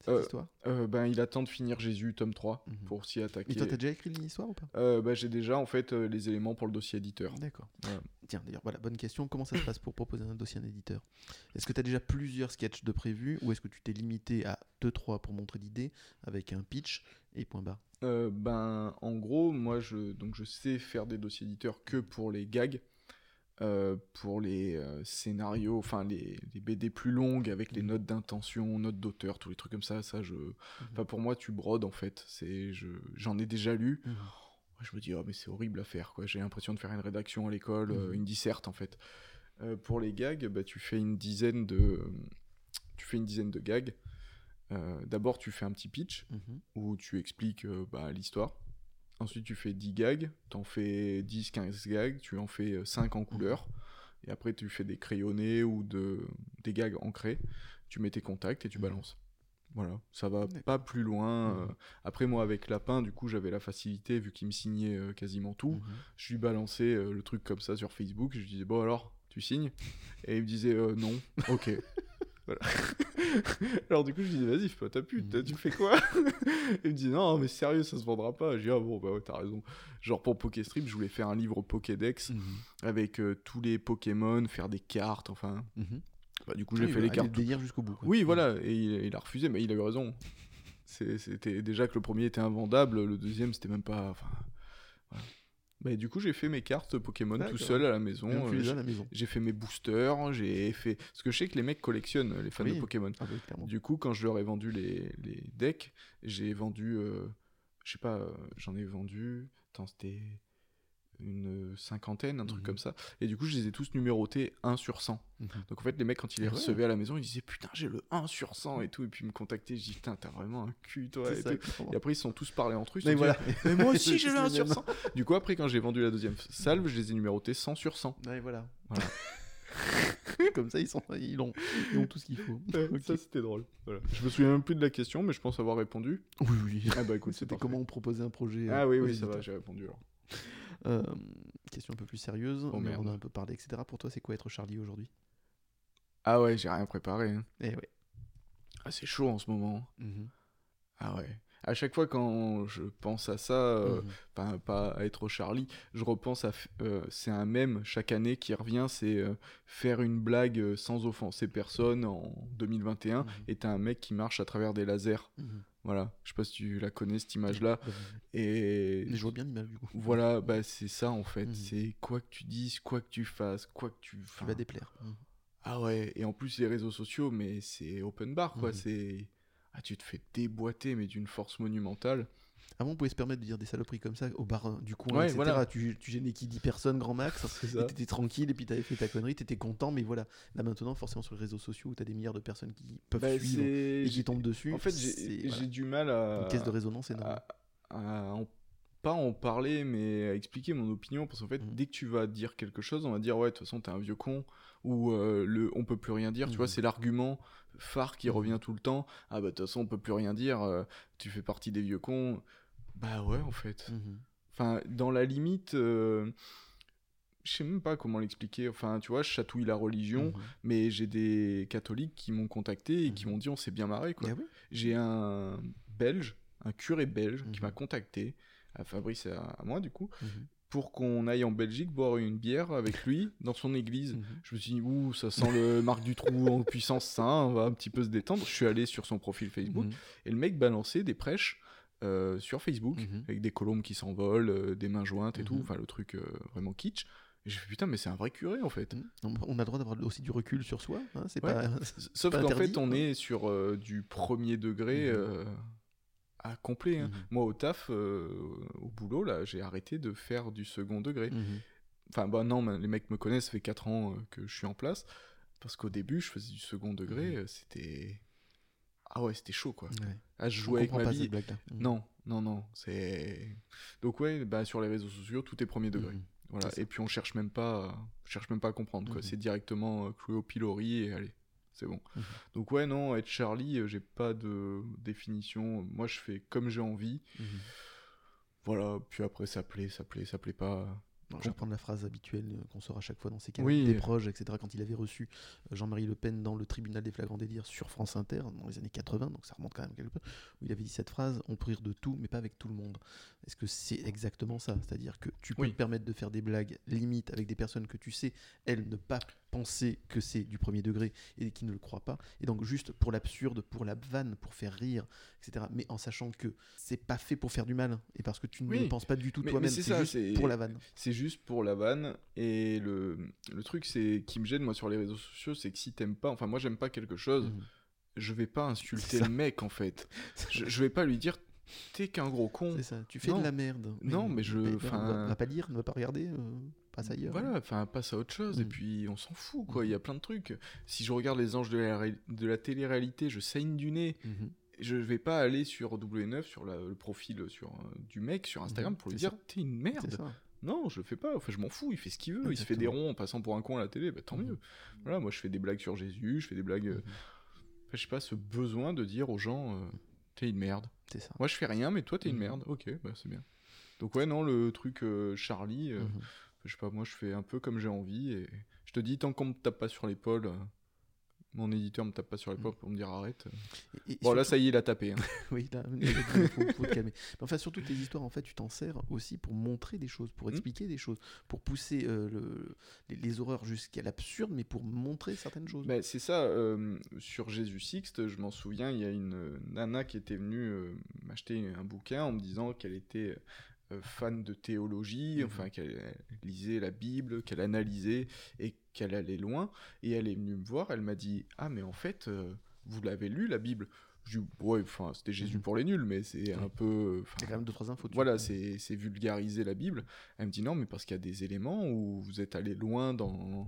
cette Euh, histoire euh, ben, il attend de finir Jésus, tome 3, Mhm. pour s'y attaquer. Et toi, t'as déjà écrit l'histoire ou pas? Bah, j'ai déjà, en fait, les éléments pour le dossier éditeur. D'accord. Tiens, d'ailleurs, voilà, bonne question. Comment ça se passe pour proposer un dossier à un éditeur? Est-ce que tu as déjà plusieurs sketchs de prévus ou est-ce que tu t'es limité à 2-3 pour montrer l'idée avec un pitch et point barre? Euh, ben, en gros, moi, je, donc, je sais faire des dossiers éditeurs que pour les gags, euh, pour les euh, scénarios, enfin les, les BD plus longues avec les Mhm. notes d'intention, notes d'auteur, tous les trucs comme ça. Ça, je, enfin, pour moi, tu brodes en fait. C'est, je, j'en ai déjà lu. Je me dis, oh, mais c'est horrible à faire, quoi. J'ai l'impression de faire une rédaction à l'école, euh, une disserte, en fait. Pour les gags, bah, tu fais une dizaine de, tu fais une dizaine de gags. D'abord, tu fais un petit pitch où tu expliques bah, l'histoire. Ensuite, tu fais 10 gags, t'en fais 10, 15 gags, tu en fais 5 en couleur. Et après, tu fais des crayonnés ou de, des gags ancrés. Tu mets tes contacts et tu Mhm. balances. Voilà, ça va pas plus loin. Mhm. euh. Après, moi, avec Lapin, du coup, j'avais la facilité, vu qu'il me signait euh, quasiment tout. Je lui balançais euh, le truc comme ça sur Facebook. Je lui disais, bon alors, tu signes? Et il me disait, euh, non, ok. <laughs> Voilà. <laughs> Alors du coup, je lui disais, vas-y, fais pas ta pute, Mhm. tu fais quoi? <laughs> Il me dit, non, mais sérieux, ça se vendra pas. Je dis, ah bon, bah ouais, t'as raison. Genre pour Pokéstrip, je voulais faire un livre Pokédex Mhm. avec euh, tous les Pokémon, faire des cartes, enfin. Mhm. Bah, du coup, j'ai Oui, fait les aller cartes. délire jusqu'au bout. quoi. Oui, voilà, et il, il a refusé, mais il avait raison. C'est- C'était déjà que le premier était invendable, le deuxième c'était même pas. Enfin. Mais du coup, j'ai fait mes cartes Pokémon tout seul à la maison. Euh, à j'ai- la maison. j'ai fait mes boosters, j'ai fait. Parce que je sais que les mecs collectionnent les fans Oui. de Pokémon. Ah bah. Du coup, quand je leur ai vendu les, les decks, j'ai vendu. euh, je sais pas, euh, j'en ai vendu. Attends, c'était une cinquantaine, un truc Mhm. comme ça. Et du coup, je les ai tous numérotés 1 sur 100. Mhm. Donc en fait, les mecs, quand ils les ouais. recevaient à la maison, ils disaient Putain, j'ai le 1 sur 100 et tout. Et puis ils me contactaient. Je dis Putain, t'as vraiment un cul, toi. Et, ça. Et après, ils se sont tous parlé entre eux. Mais voilà. dit, Mais moi <laughs> aussi, j'ai le tous 1 les sur mêmes. <laughs> 100. Du coup, après, quand j'ai vendu la deuxième salve, je les ai numérotés 100 sur 100. Ouais, voilà. Voilà. <laughs> Comme ça, ils, sont, ils, ont, ils ont tout ce qu'il faut. Ok. Ça, c'était drôle. Voilà. Je me souviens même plus de la question, mais je pense avoir répondu. Oui, oui. Ah bah écoute, C'était comment on proposait un projet. Ah euh, oui, oui, ça va, j'ai répondu alors. Euh, question un peu plus sérieuse, Oh, mais on a un peu parlé, etc. Pour toi, c'est quoi être Charlie aujourd'hui? Ah ouais, j'ai rien préparé. hein. Eh ouais. Ah, c'est chaud en ce moment. Mhm. Ah ouais. À chaque fois quand je pense à ça, euh, Mhm. pas, pas à être Charlie, je repense à. euh, c'est un mème chaque année qui revient, c'est faire une blague sans offenser personne en 2021. Mhm. Et t'as un mec qui marche à travers des lasers. Voilà. Je sais pas si tu la connais cette image-là. Et. Mais je vois bien l'image du coup. Voilà, bah c'est ça en fait. Mhm. C'est quoi que tu dises, quoi que tu fasses, quoi que tu. Tu enfin, vas déplaire. Mhm. Ah ouais, et en plus les réseaux sociaux, mais c'est open bar quoi. Mhm. C'est. Ah, tu te fais déboîter, mais d'une force monumentale. Avant, on pouvait se permettre de dire des saloperies comme ça au bar du coin, Ouais, etc. voilà. Tu, tu gênais qui 10 personnes, grand max. <laughs> Et t'étais tranquille, et puis t'avais fait ta connerie, t'étais content, mais voilà. Là maintenant, forcément, sur les réseaux sociaux, où t'as des milliards de personnes qui peuvent Bah, suivre et qui tombent dessus. En fait, j'ai voilà. du mal à. Une caisse de résonance énorme. à- à pas en parler, mais à expliquer mon opinion. Parce qu'en fait, Mhm. dès que tu vas dire quelque chose, on va dire, ouais, de toute façon, t'es un vieux con. Ou euh, le on peut plus rien dire. Tu vois, Mhm. c'est l'argument phare qui Mhm. revient tout le temps. Ah, bah, de toute façon, on peut plus rien dire. euh, tu fais partie des vieux cons. Bah, ouais, en fait. Mhm. Enfin, dans la limite. euh, Je sais même pas comment l'expliquer. Enfin, tu vois, je chatouille la religion, Mhm. mais j'ai des catholiques qui m'ont contacté et qui Mhm. m'ont dit on s'est bien marré, quoi. Ah oui J'ai un belge, un curé belge, qui m'a contacté, à Fabrice et à, à moi du coup, pour qu'on aille en Belgique boire une bière avec lui dans son église. Je me suis dit, ouh, ça sent le <laughs> Marc Dutroux en puissance saint, on va un petit peu se détendre. Je suis allé sur son profil Facebook et le mec balançait des prêches euh, sur Facebook Mhm. avec des colombes qui s'envolent, euh, des mains jointes et tout, Mhm. enfin le truc euh, vraiment kitsch. Et je fais putain, mais c'est un vrai curé en fait. Mhm. On a le droit d'avoir aussi du recul sur soi. hein, c'est Ouais. pas. Sauf qu'en fait, on est sur du premier degré à complet. hein. Moi, au taf, au boulot, là, j'ai arrêté de faire du second degré. Enfin, bah non, les mecs me connaissent, ça fait 4 ans que je suis en place. Parce qu'au début, je faisais du second degré, c'était. Ah ouais, c'était chaud quoi. Ouais. Ah, je jouais avec ma vie. Mhm. Non, non, non, c'est. Donc, ouais, bah, sur les réseaux sociaux, tout est premier degré. Mhm. Voilà. Et puis, on cherche même pas, cherche même pas à comprendre quoi. Mhm. C'est directement euh, cloué au pilori et allez, c'est bon. Mhm. Donc, ouais, non, être Charlie, euh, j'ai pas de définition. Moi, je fais comme j'ai envie. Mhm. Voilà, puis après, ça plaît, ça plaît, ça plaît pas. Je vais reprendre la phrase habituelle euh, qu'on sort à chaque fois dans ces cas Oui. des proches, etc. Quand il avait reçu euh, Jean-Marie Le Pen dans le tribunal des flagrants délires sur France Inter dans les années 80, donc ça remonte quand même quelque peu, où il avait dit cette phrase on peut rire de tout, mais pas avec tout le monde. Est-ce que c'est exactement ça? C'est-à-dire que tu peux Oui. te permettre de faire des blagues limites avec des personnes que tu sais, elles ne pas penser que c'est du premier degré et qui ne le croient pas, et donc juste pour l'absurde, pour la vanne, pour faire rire, etc. Mais en sachant que c'est pas fait pour faire du mal, et parce que tu ne Oui. le penses pas du tout Mais- toi-même, mais c'est juste pour la vanne. C'est juste pour la vanne. Et le, le truc c'est qui me gêne, moi, sur les réseaux sociaux, c'est que si t'aimes pas, enfin, moi, j'aime pas quelque chose, Mhm. je vais pas insulter le mec, en fait. <laughs> je, je vais pas lui dire, t'es qu'un gros con. C'est ça, tu fais Non. de la merde. Non, mais je- on enfin- va, on va pas lire, on va pas regarder, euh, passe ailleurs. Voilà, enfin, passe à autre chose, et Mhm. puis on s'en fout, quoi. Mhm. Il y a plein de trucs. Si je regarde les anges de la, ré- de la télé-réalité, je saigne du nez. Mhm. Je vais pas aller sur W9, sur la- le profil sur, euh, du mec sur Instagram Mhm, pour lui dire, t'es une merde. Non, je le fais pas. Enfin, je m'en fous. Il fait ce qu'il veut. Il se fait des ronds en passant pour un con à la télé. Bah, tant Mhm. mieux. Voilà, moi, je fais des blagues sur Jésus. Je fais des blagues. euh, Mhm. enfin, je sais pas, ce besoin de dire aux gens, euh, t'es une merde. C'est ça. Moi, je fais rien, mais toi, t'es une merde. Ok, bah, c'est bien. Donc, ouais, non, le truc Charlie. Je sais pas, moi, je fais un peu comme j'ai envie. Et je te dis, tant qu'on me tape pas sur l'épaule, euh, mon éditeur me tape pas sur l'épaule pour me dire arrête. Et- et Bon, là, ça y est, il a tapé. hein. <laughs> Oui, là, il faut, faut te calmer. Mais enfin, surtout tes histoires, en fait, tu t'en sers aussi pour montrer des choses, pour Mhm. expliquer des choses, pour pousser euh, le- les, les horreurs jusqu'à l'absurde, mais pour montrer certaines choses. Bah, c'est ça, euh, sur Jésus Sixte, je m'en souviens, il y a une nana qui était venue m'acheter un bouquin en me disant qu'elle était fan de théologie, Mhm. enfin qu'elle elle lisait la Bible, qu'elle analysait et qu'elle allait loin. Et elle est venue me voir, elle m'a dit Ah, mais en fait, euh, vous l'avez lu la Bible? Je dis Ouais, enfin, c'était Jésus Mhm. pour les nuls, mais c'est un peu. a quand même deux, trois infos. voilà, c'est c'est vulgariser la Bible. Elle me dit non, mais parce qu'il y a des éléments où vous êtes allé loin dans. Mhm.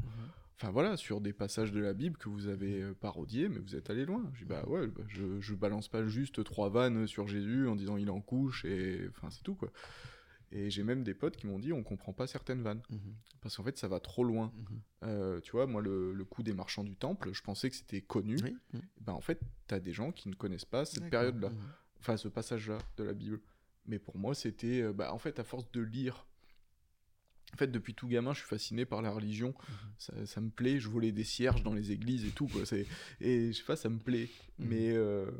Enfin voilà, sur des passages de la Bible que vous avez euh, parodiés, mais vous êtes allé loin. Je dis bah ouais, bah, je, je balance pas juste trois vannes sur Jésus en disant il en couche et. Enfin, c'est tout quoi. Et j'ai même des potes qui m'ont dit on comprend pas certaines vannes. Mhm. Parce qu'en fait, ça va trop loin. Mhm. Euh, tu vois, moi, le, le coup des marchands du temple, je pensais que c'était connu. Oui. Ben, en fait, t'as des gens qui ne connaissent pas cette période-là Mhm. enfin ce passage-là de la Bible. Mais pour moi, c'était, euh, bah, en fait, à force de lire, en fait, depuis tout gamin, je suis fasciné par la religion. Ça, ça me plaît. Je volais des cierges dans les églises et tout, quoi. C'est, et je sais pas, ça me plaît. Mais, euh,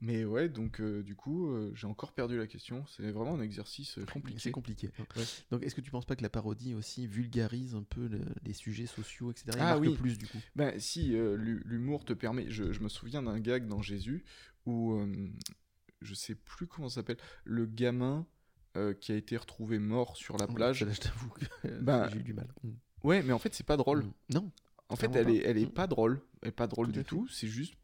mais ouais, donc euh, du coup, euh, j'ai encore perdu la question. C'est vraiment un exercice euh, C'est compliqué. compliqué. hein. Ouais. Donc, est-ce que tu penses pas que la parodie aussi vulgarise un peu le- les sujets sociaux, etc. et Ah marque oui. plus du coup. Ben si, euh, l'hu- l'humour te permet. Je, je me souviens d'un gag dans Jésus où je sais plus comment ça s'appelle. Le gamin qui a été retrouvé mort sur la plage. Celle-là, je t'avoue que Ben, j'ai eu du mal. Mhm. Ouais, mais en fait, c'est pas drôle. Mhm. Non. En fait, elle est, pas. elle est Mm. pas drôle. Elle est pas drôle Tout du tout. C'est juste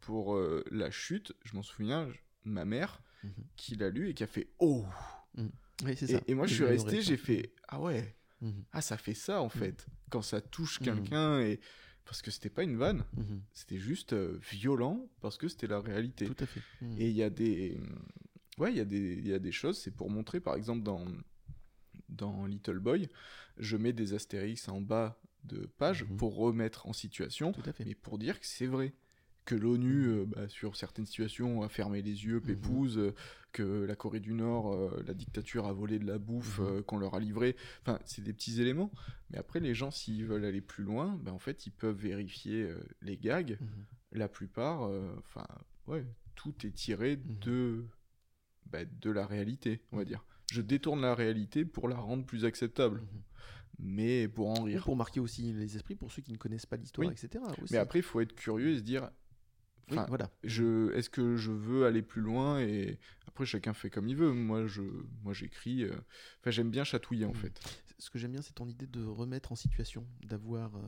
pour euh, la chute. Je m'en souviens, je- ma mère Mhm. qui l'a lu et qui a fait Oh Oui, c'est et, moi, je suis resté, j'ai fait Ah ouais, Mhm. ah ça fait ça en fait. Quand ça touche Mm. quelqu'un et. Parce que c'était pas une vanne, Mhm. c'était juste euh, violent parce que c'était la réalité. Tout à fait. Mhm. Et il y a des. Ouais, il y, a des- il y a des choses, c'est pour montrer, par exemple, dans, dans Little Boy, je mets des astérix en bas de page Mhm. pour remettre en situation, mais pour dire que c'est vrai. Que l'ONU, euh, bah, sur certaines situations, a fermé les yeux, Mhm. pépouze, euh, que la Corée du Nord, euh, la dictature a volé de la bouffe euh, qu'on leur a livré. Enfin, c'est des petits éléments. Mais après, les gens, s'ils veulent aller plus loin, bah, en fait, ils peuvent vérifier les gags la plupart, enfin, ouais, tout est tiré de, bah, de la réalité, on va dire. je détourne la réalité pour la rendre plus acceptable. Mais pour en rire. pour marquer aussi les esprits, pour ceux qui ne connaissent pas l'histoire, Oui. etc. aussi. Mais après, il faut être curieux et se dire, Oui, voilà. je, est-ce que je veux aller plus loin Et après, chacun fait comme il veut. Moi, je, moi, j'écris. euh, Enfin, j'aime bien chatouiller en Mhm. fait. Ce que j'aime bien, c'est ton idée de remettre en situation, d'avoir euh,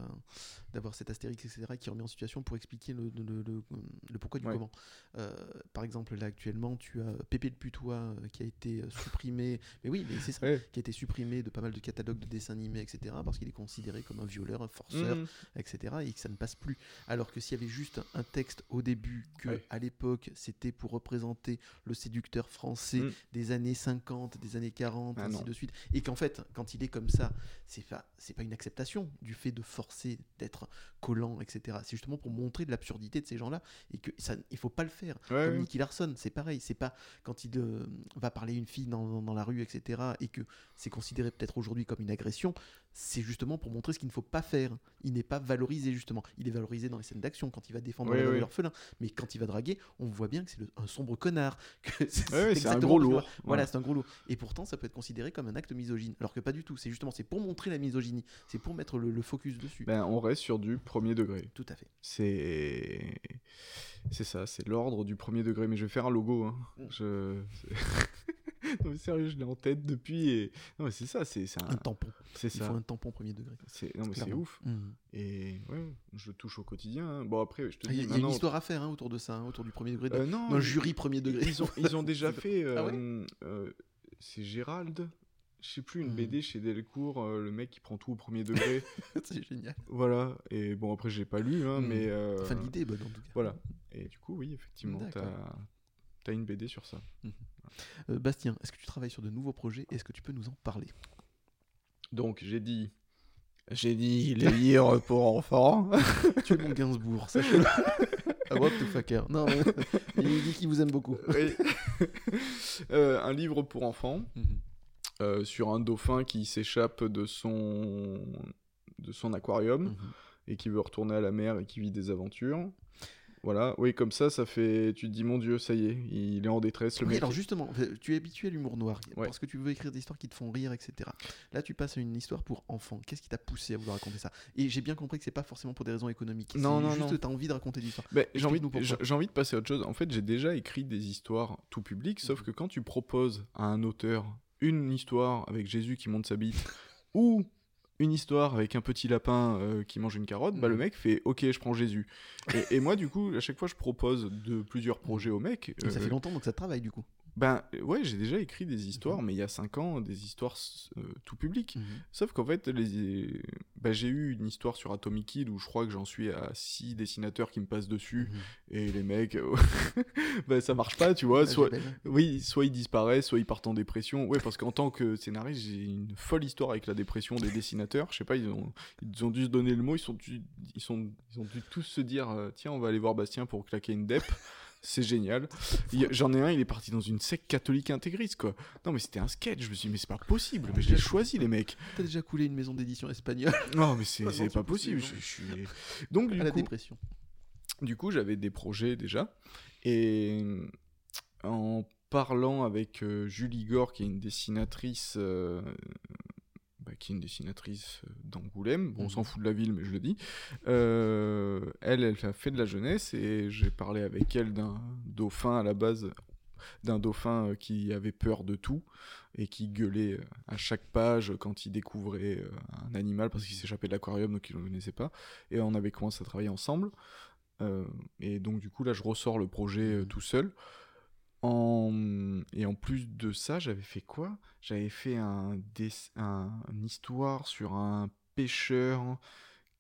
d'avoir cet astérix, etc., qui remet en situation pour expliquer le, le, le- le pourquoi du Ouais. comment. Euh, par exemple, là, actuellement, tu as Pépé le Putois euh, qui a été supprimé. mais oui, mais c'est ça. Ouais. Qui a été supprimé de pas mal de catalogues de dessins animés, etc., parce qu'il est considéré comme un violeur, un forceur, Mhm. etc. et que ça ne passe plus. Alors que s'il y avait juste un texte au début que Ouais. à l'époque c'était pour représenter le séducteur français Mm. des années 50, des années 40, Ah ainsi non. de suite, et qu'en fait quand il est comme ça, c'est pas c'est pas une acceptation du fait de forcer d'être collant, etc. C'est justement pour montrer de l'absurdité de ces gens-là et que ça il faut pas le faire. Ouais, Comme. Nicky Larson, c'est pareil. C'est pas quand il euh, va parler à une fille dans, dans- dans la rue, etc. et que c'est considéré peut-être aujourd'hui comme une agression. C'est justement pour montrer ce qu'il ne faut pas faire. Il n'est pas valorisé justement. Il est valorisé dans les scènes d'action quand il va défendre l'orphelin. Mais quand il va draguer, on voit bien que c'est un sombre connard. <laughs> C'est un gros lourd. Voilà, c'est un gros lourd. Et pourtant, ça peut être considéré comme un acte misogyne. Alors que pas du tout. C'est justement c'est pour montrer la misogynie. C'est pour mettre le, le focus dessus. Ben, on reste sur du premier degré. Tout à fait. C'est c'est ça, c'est l'ordre du premier degré. Mais je vais faire un logo. hein. Mm. Je... <laughs> <laughs> non mais sérieux, je l'ai en tête depuis. Et... Non mais c'est ça, c'est Un un... tampon. c'est Il ça. faut un tampon premier degré. C'est non mais c'est Clairement. ouf. Mhm. Et ouais, je le touche au quotidien. hein. Bon après, je te Il y, dis a- il y a une histoire à faire hein, autour de ça, hein, autour du premier degré. Euh, non, jury premier degré. Ils ont, ils ont <laughs> déjà fait. Ah ouais euh, euh, c'est Gérald. Je sais plus, une Hmm. BD chez Delcourt, euh, le mec qui prend tout au premier degré. <laughs> c'est génial. voilà. Et bon, après, j'ai pas lu, hein, Hmm. mais. euh, Enfin, l'idée est bonne en tout cas. Voilà. Et du coup, oui, effectivement, t'as as une BD sur ça. Euh, Bastien, est-ce que tu travailles sur de nouveaux projets Est-ce que tu peux nous en parler? Donc, j'ai dit. J'ai dit <laughs> les livres pour enfants. <laughs> Tu es mon Gainsbourg, sache-le. <laughs> Ah, what the fucker. Non, il dit qu'il vous aime beaucoup. Oui. Euh, un livre pour enfants. Mhm. euh, sur un dauphin qui s'échappe de son de son aquarium Mhm. et qui veut retourner à la mer et qui vit des aventures. Voilà, oui, comme ça, ça fait. Tu te dis, mon Dieu, ça y est, il est en détresse, le Oui, mec. alors justement, euh, tu es habitué à l'humour noir Ouais. parce que tu veux écrire des histoires qui te font rire, etc. Là, tu passes à une histoire pour enfants. Qu'est-ce qui t'a poussé à vouloir raconter ça? Et j'ai bien compris que c'est pas forcément pour des raisons économiques. Non, non, juste non. t'as envie de raconter des histoires. J'ai envie, j'ai envie de passer à autre chose. En fait, j'ai déjà écrit des histoires tout public, sauf Mhm. que quand tu proposes à un auteur une histoire avec Jésus qui monte sa bite <laughs> ou une histoire avec un petit lapin euh, qui mange une carotte, bah, le Mhm. mec fait OK, je prends Jésus. Et, et moi, du coup, à chaque fois, je propose de plusieurs projets au mec. Et ça euh, fait longtemps donc ça travaille du coup. Ben ouais, j'ai déjà écrit des histoires, mais il y a 5 ans, des histoires euh, tout public. Mhm. Sauf qu'en fait, les... ben, j'ai eu une histoire sur Atomic Kid où je crois que j'en suis à 6 dessinateurs qui me passent dessus, Mhm. et les mecs, euh, <laughs> ben, ça marche pas, tu vois. Ah, Soit... Oui, soit ils disparaissent, soit ils partent en dépression. Ouais, parce qu'en tant que scénariste, j'ai une folle histoire avec la dépression des dessinateurs. Je sais pas, ils ont, ils ont dû se donner le mot, ils, sont dû... ils, sont... ils ont dû tous se dire euh, tiens, on va aller voir Bastien pour claquer une dep. C'est génial. J'en ai un, il est parti dans une secte catholique intégriste, quoi. Non, mais c'était un sketch. Je me suis dit, mais c'est pas possible. Mais je l'ai choisi, les mecs. T'as déjà coulé une maison d'édition espagnole <laughs> Non, mais c'est pas possible. Je, je suis... Donc, à du la coup, dépression. du coup, j'avais des projets déjà. Et en parlant avec euh, Julie Gore, qui est une dessinatrice, euh, bah, qui est une dessinatrice euh, d'Angoulême, bon, on s'en Mhm. fout de la ville, mais je le dis. Euh, elle, elle a fait de la jeunesse et j'ai parlé avec elle d'un dauphin à la base, d'un dauphin euh, qui avait peur de tout et qui gueulait à chaque page quand il découvrait un animal parce qu'il s'échappait de l'aquarium donc il ne le connaissait pas. Et on avait commencé à travailler ensemble. Euh, et donc du coup là je ressors le projet euh, tout seul. En... Et en plus de ça, j'avais fait quoi? J'avais fait un, dess- un- une histoire sur un pêcheur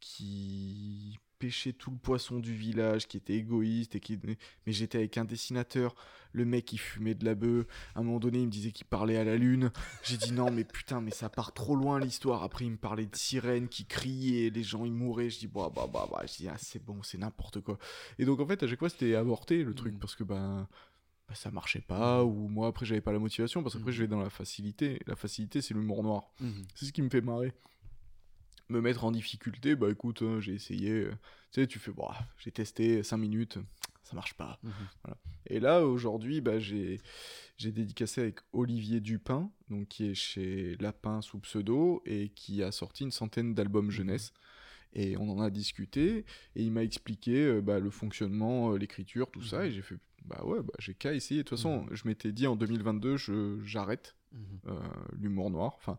qui pêchait tout le poisson du village, qui était égoïste et qui... Mais j'étais avec un dessinateur, le mec il fumait de la bœuf, à un moment donné il me disait qu'il parlait à la lune, j'ai dit non mais putain mais ça part trop loin l'histoire, après il me parlait de sirènes qui criaient, les gens ils mouraient, je dis bah bah bah bah, je dis ah c'est bon c'est n'importe quoi. Et donc en fait à chaque fois c'était avorté le truc. Mhm. parce que ben bah, ça marchait pas ou moi après j'avais pas la motivation parce qu'après Mhm. je vais dans la facilité, la facilité c'est l'humour noir. Mhm. C'est ce qui me fait marrer. me mettre en difficulté, bah écoute, hein, j'ai essayé. euh, tu sais, tu fais, bah, j'ai testé 5 minutes, ça marche pas. Mhm. Et là, aujourd'hui, bah, j'ai j'ai dédicacé avec Olivier Dupin, donc qui est chez Lapin sous pseudo et qui a sorti une centaine d'albums jeunesse. Et on en a discuté et il m'a expliqué euh, bah, le fonctionnement, euh, l'écriture, tout ça. Mhm. Et j'ai fait, bah ouais, bah, j'ai qu'à essayer. De toute façon, je m'étais dit en 2022, je- j'arrête Mhm. euh, l'humour noir. Enfin,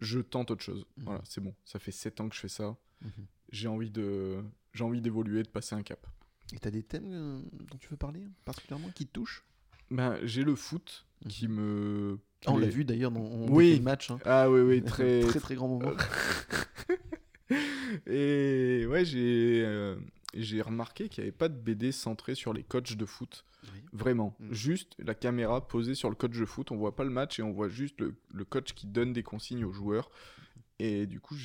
je tente autre chose. Mhm. Voilà, c'est bon. Ça fait 7 ans que je fais ça. Mhm. J'ai envie de, j'ai envie d'évoluer, de passer un cap. Et t'as des thèmes euh, dont tu veux parler particulièrement qui te touchent? Ben, j'ai le foot qui me. Ah, On l'a vu d'ailleurs dans on Oui. le match. hein. Ah oui, oui, <laughs> très. très très grand moment. <laughs> Et ouais, j'ai euh, j'ai remarqué qu'il n'y avait pas de BD centré sur les coachs de foot. Oui. Vraiment. Mm. Juste la caméra posée sur le coach de foot. On voit pas le match et on voit juste le, le coach qui donne des consignes aux joueurs. Et du coup,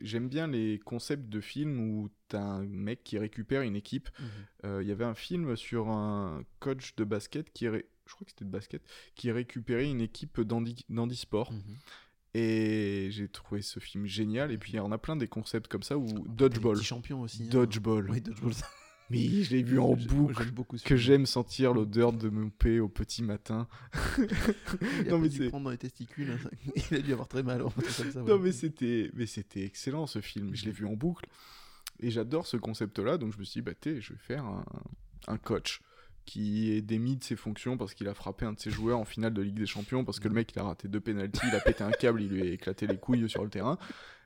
j'aime bien les concepts de films où t'as un mec qui récupère une équipe. Mhm. Euh, Il y avait un film sur un coach de basket qui. ré- Je crois que c'était de basket, qui récupérait une équipe d'handi- d'handisport. Mhm. Et j'ai trouvé ce film génial. Et puis il y en a plein des concepts comme ça où les Dodgeball. petits champions aussi. hein. Dodgeball. Oui, Dodgeball. <laughs> Mais je l'ai vu en boucle. Beaucoup Que j'aime sentir l'odeur de mon paix au petit matin. <laughs> Il a Non, mais dû prendre dans les testicules. hein. <laughs> Il a dû avoir très mal. comme ça, Non ouais. mais c'était mais c'était excellent ce film. Je l'ai vu en boucle. Et j'adore ce concept-là. Donc je me suis dit, bah t'es, je vais faire un, un coach qui est démis de ses fonctions parce qu'il a frappé un de ses joueurs en finale de Ligue des Champions parce que le mec il a raté deux pénalties, il a pété un câble, il lui a éclaté les couilles sur le terrain.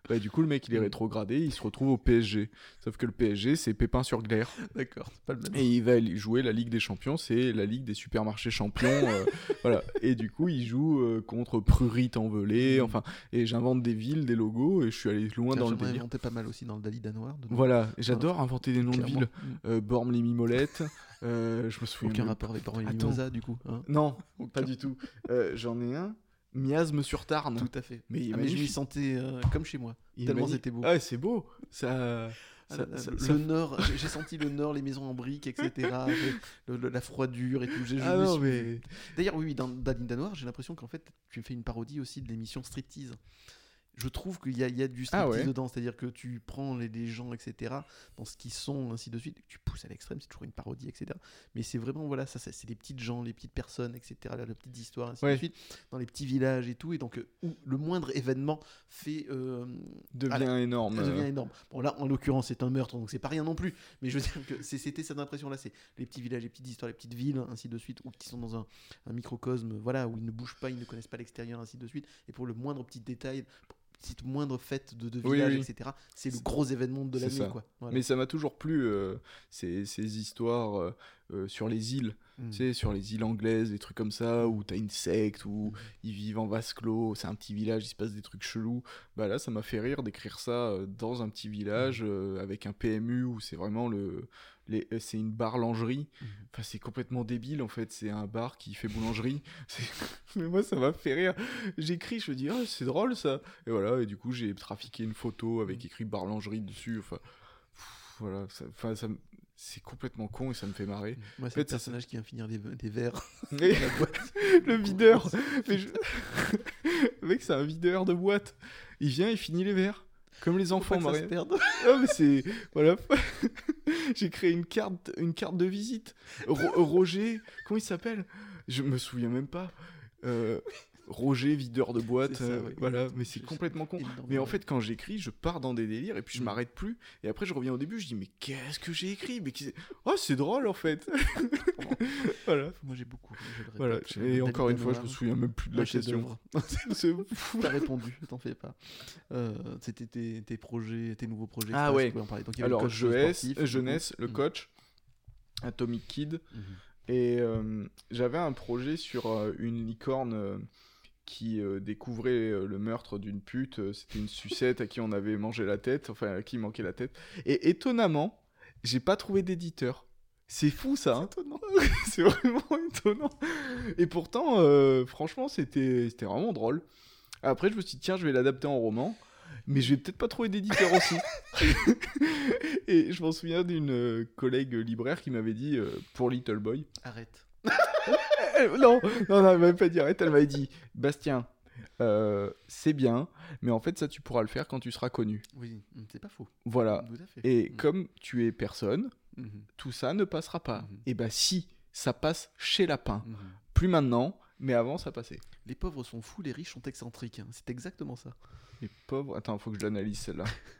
Bah, du coup le mec il est rétrogradé, il se retrouve au PSG. Sauf que le PSG c'est Pépin sur glaire. D'accord, c'est pas le même. Et il va jouer la Ligue des Champions, c'est la Ligue des supermarchés champions. euh, <laughs> voilà. Et du coup, il joue euh, contre Prurit en velay. Mhm. Enfin, et j'invente des villes, des logos, et je suis allé loin dans le délire. inventé pas mal aussi dans le Dalida noir. dedans, Voilà. J'adore inventer des noms de villes. Mm. Euh, Bormes-les-Mimolette. <laughs> euh, je me souviens. Aucun même- rapport avec Parole. Mimosa, du coup. hein. Non, pas du tout. Euh, J'en ai un. Miasme sur Tarn. Tout à fait. Mais Ah, mais je m'y sentais euh, comme chez moi. Il tellement c'était beau. Ah, c'est beau. Ça. Ah, ça- là, ça- le ça- nord, j'ai- senti le nord, les maisons en briques, etc. <laughs> le- le- la froidure et tout. Ah non, mais. D'ailleurs, oui, oui, dans Dalinda Noir, j'ai l'impression qu'en fait, tu fais une parodie aussi de l'émission Striptease. Je trouve qu'il y, a- il y a du Ah striptease ouais. dedans, c'est-à-dire que tu prends les, les gens, etc., dans ce qu'ils sont, ainsi de suite, tu pousses à l'extrême, c'est toujours une parodie, etc. Mais c'est vraiment, voilà, ça, ça, c'est les petites gens, les petites personnes, etc., les petites histoires, ainsi Ouais. de suite, dans les petits villages et tout, et donc, euh, où le moindre événement fait. euh, Devient énorme. devient euh. énorme. Bon, là, en l'occurrence, c'est un meurtre, donc c'est pas rien non plus. Mais je veux <laughs> dire que c'était cette impression-là. C'est les petits villages, les petites histoires, les petites villes, ainsi de suite, ou qui sont dans un, un microcosme, voilà, où ils ne bougent pas, ils ne connaissent pas l'extérieur, ainsi de suite. Et pour le moindre petit détail, petite moindre fête de, de village, oui. etc., c'est le gros événement de l'année. Voilà. Mais ça m'a toujours plu, euh, ces, ces histoires euh, sur les îles. Mm. Tu sais, sur les îles anglaises, des trucs comme ça, où t'as une secte, où Mm. ils vivent en vase clos, c'est un petit village, il se passe des trucs chelous. Bah là, ça m'a fait rire d'écrire ça euh, dans un petit Mm. village, euh, avec un PMU, où c'est vraiment le... C'est une bar-langerie. Enfin, c'est complètement débile, en fait. C'est un bar qui fait boulangerie. <laughs> Mais moi, ça m'a fait rire. J'écris, je me dis, ah, c'est drôle, ça. Et voilà, et du coup, j'ai trafiqué une photo Mm. avec écrit bar-langerie dessus. Enfin, pff, voilà, ça, enfin, ça c'est complètement con et ça me fait marrer. Moi, c'est fait, le ça- personnage qui vient finir des, des verres <laughs> Et <laughs> le videur, <laughs> mais je- le mec, c'est un videur de boîte. Il vient, il finit les verres. Comme les enfants, Marie. Ah, mais c'est. Voilà. J'ai créé une carte, une carte de visite. Ro- Roger, comment il s'appelle? Je me souviens même pas. Euh, Roger, videur de boîte. Ça, euh. Voilà, mais c'est complètement con. Mais en fait, quand j'écris, je pars dans des délires et puis je Mm. m'arrête plus. Et après, je reviens au début, je dis, mais qu'est-ce que j'ai écrit? Mais. Oh, c'est drôle en fait. <laughs> voilà. moi j'ai beaucoup. je le voilà. Et encore une fois, je me souviens même plus de la question. chef-d'œuvre. <laughs> C'est fou. T'as répondu, t'en fais pas. Euh, C'était tes, tes projets, tes nouveaux projets. Ah ouais. en. Donc, il y le Alors, coach jeunesse, le Mhm. coach, Atomic Kid. Mhm. Et euh, j'avais un projet sur euh, une licorne qui euh, découvrait euh, le meurtre d'une pute. Euh, C'était une sucette à qui on avait mangé la tête, enfin à qui manquait la tête. Et étonnamment, j'ai pas trouvé d'éditeur. C'est fou ça. hein. C'est <laughs> vraiment étonnant. Et pourtant, franchement, c'était c'était vraiment drôle. Après, je me suis dit, tiens, je vais l'adapter en roman. Mais je vais peut-être pas trouver d'éditeur aussi. <laughs> Et je m'en souviens d'une collègue libraire qui m'avait dit, pour Little Boy, Arrête. <laughs> non, non, non, elle m'avait pas dit arrête, elle m'avait dit Bastien, euh, c'est bien, mais en fait, ça, tu pourras le faire quand tu seras connu. Oui, c'est pas faux. Voilà. Tout à fait. Et Mm. comme tu es personne, Mhm. tout ça ne passera pas. Mhm. Et bah si, ça passe chez Lapin. Mhm. Plus maintenant, mais avant, ça passait. Les pauvres sont fous, les riches sont excentriques. hein. C'est exactement ça. Les pauvres... Attends, faut que je l'analyse celle-là. <laughs>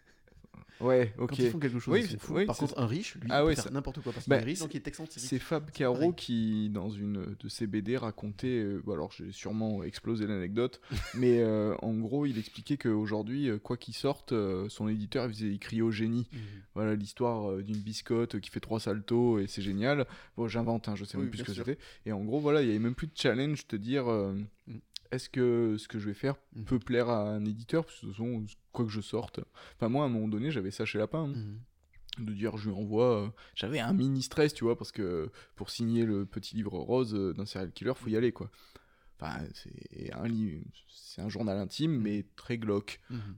ouais, ok. Quand ils font quelque chose, Oui, ils sont oui, Par contre, un riche, lui, Ah il peut ouais, faire ça- n'importe quoi parce qu'il Bah, est riche, c'est- donc il est excentrique. C'est Fab. Caro qui, dans une de ses BD, racontait. euh, bon, alors, j'ai sûrement explosé l'anecdote, <laughs> mais euh, en gros, il expliquait qu'aujourd'hui, euh, quoi qu'il sorte, euh, son éditeur il, faisait, il criait au génie. Mhm. Voilà l'histoire d'une biscotte qui fait trois saltos et c'est génial. Bon, j'invente, hein, je sais Oui, même plus ce que c'était. Et en gros, voilà, il y avait même plus de challenge de dire euh, Mm. Est-ce que ce que je vais faire Mhm. peut plaire à un éditeur Parce que de toute façon, quoi que je sorte. Enfin, moi, à un moment donné, j'avais ça chez Lapin. hein, Mhm. de dire je lui envoie. euh, J'avais un mini stress, tu vois, parce que pour signer le petit livre rose euh, d'un serial killer, faut y aller, quoi. Enfin, c'est un, livre- c'est un journal intime, mais très glauque. Mhm.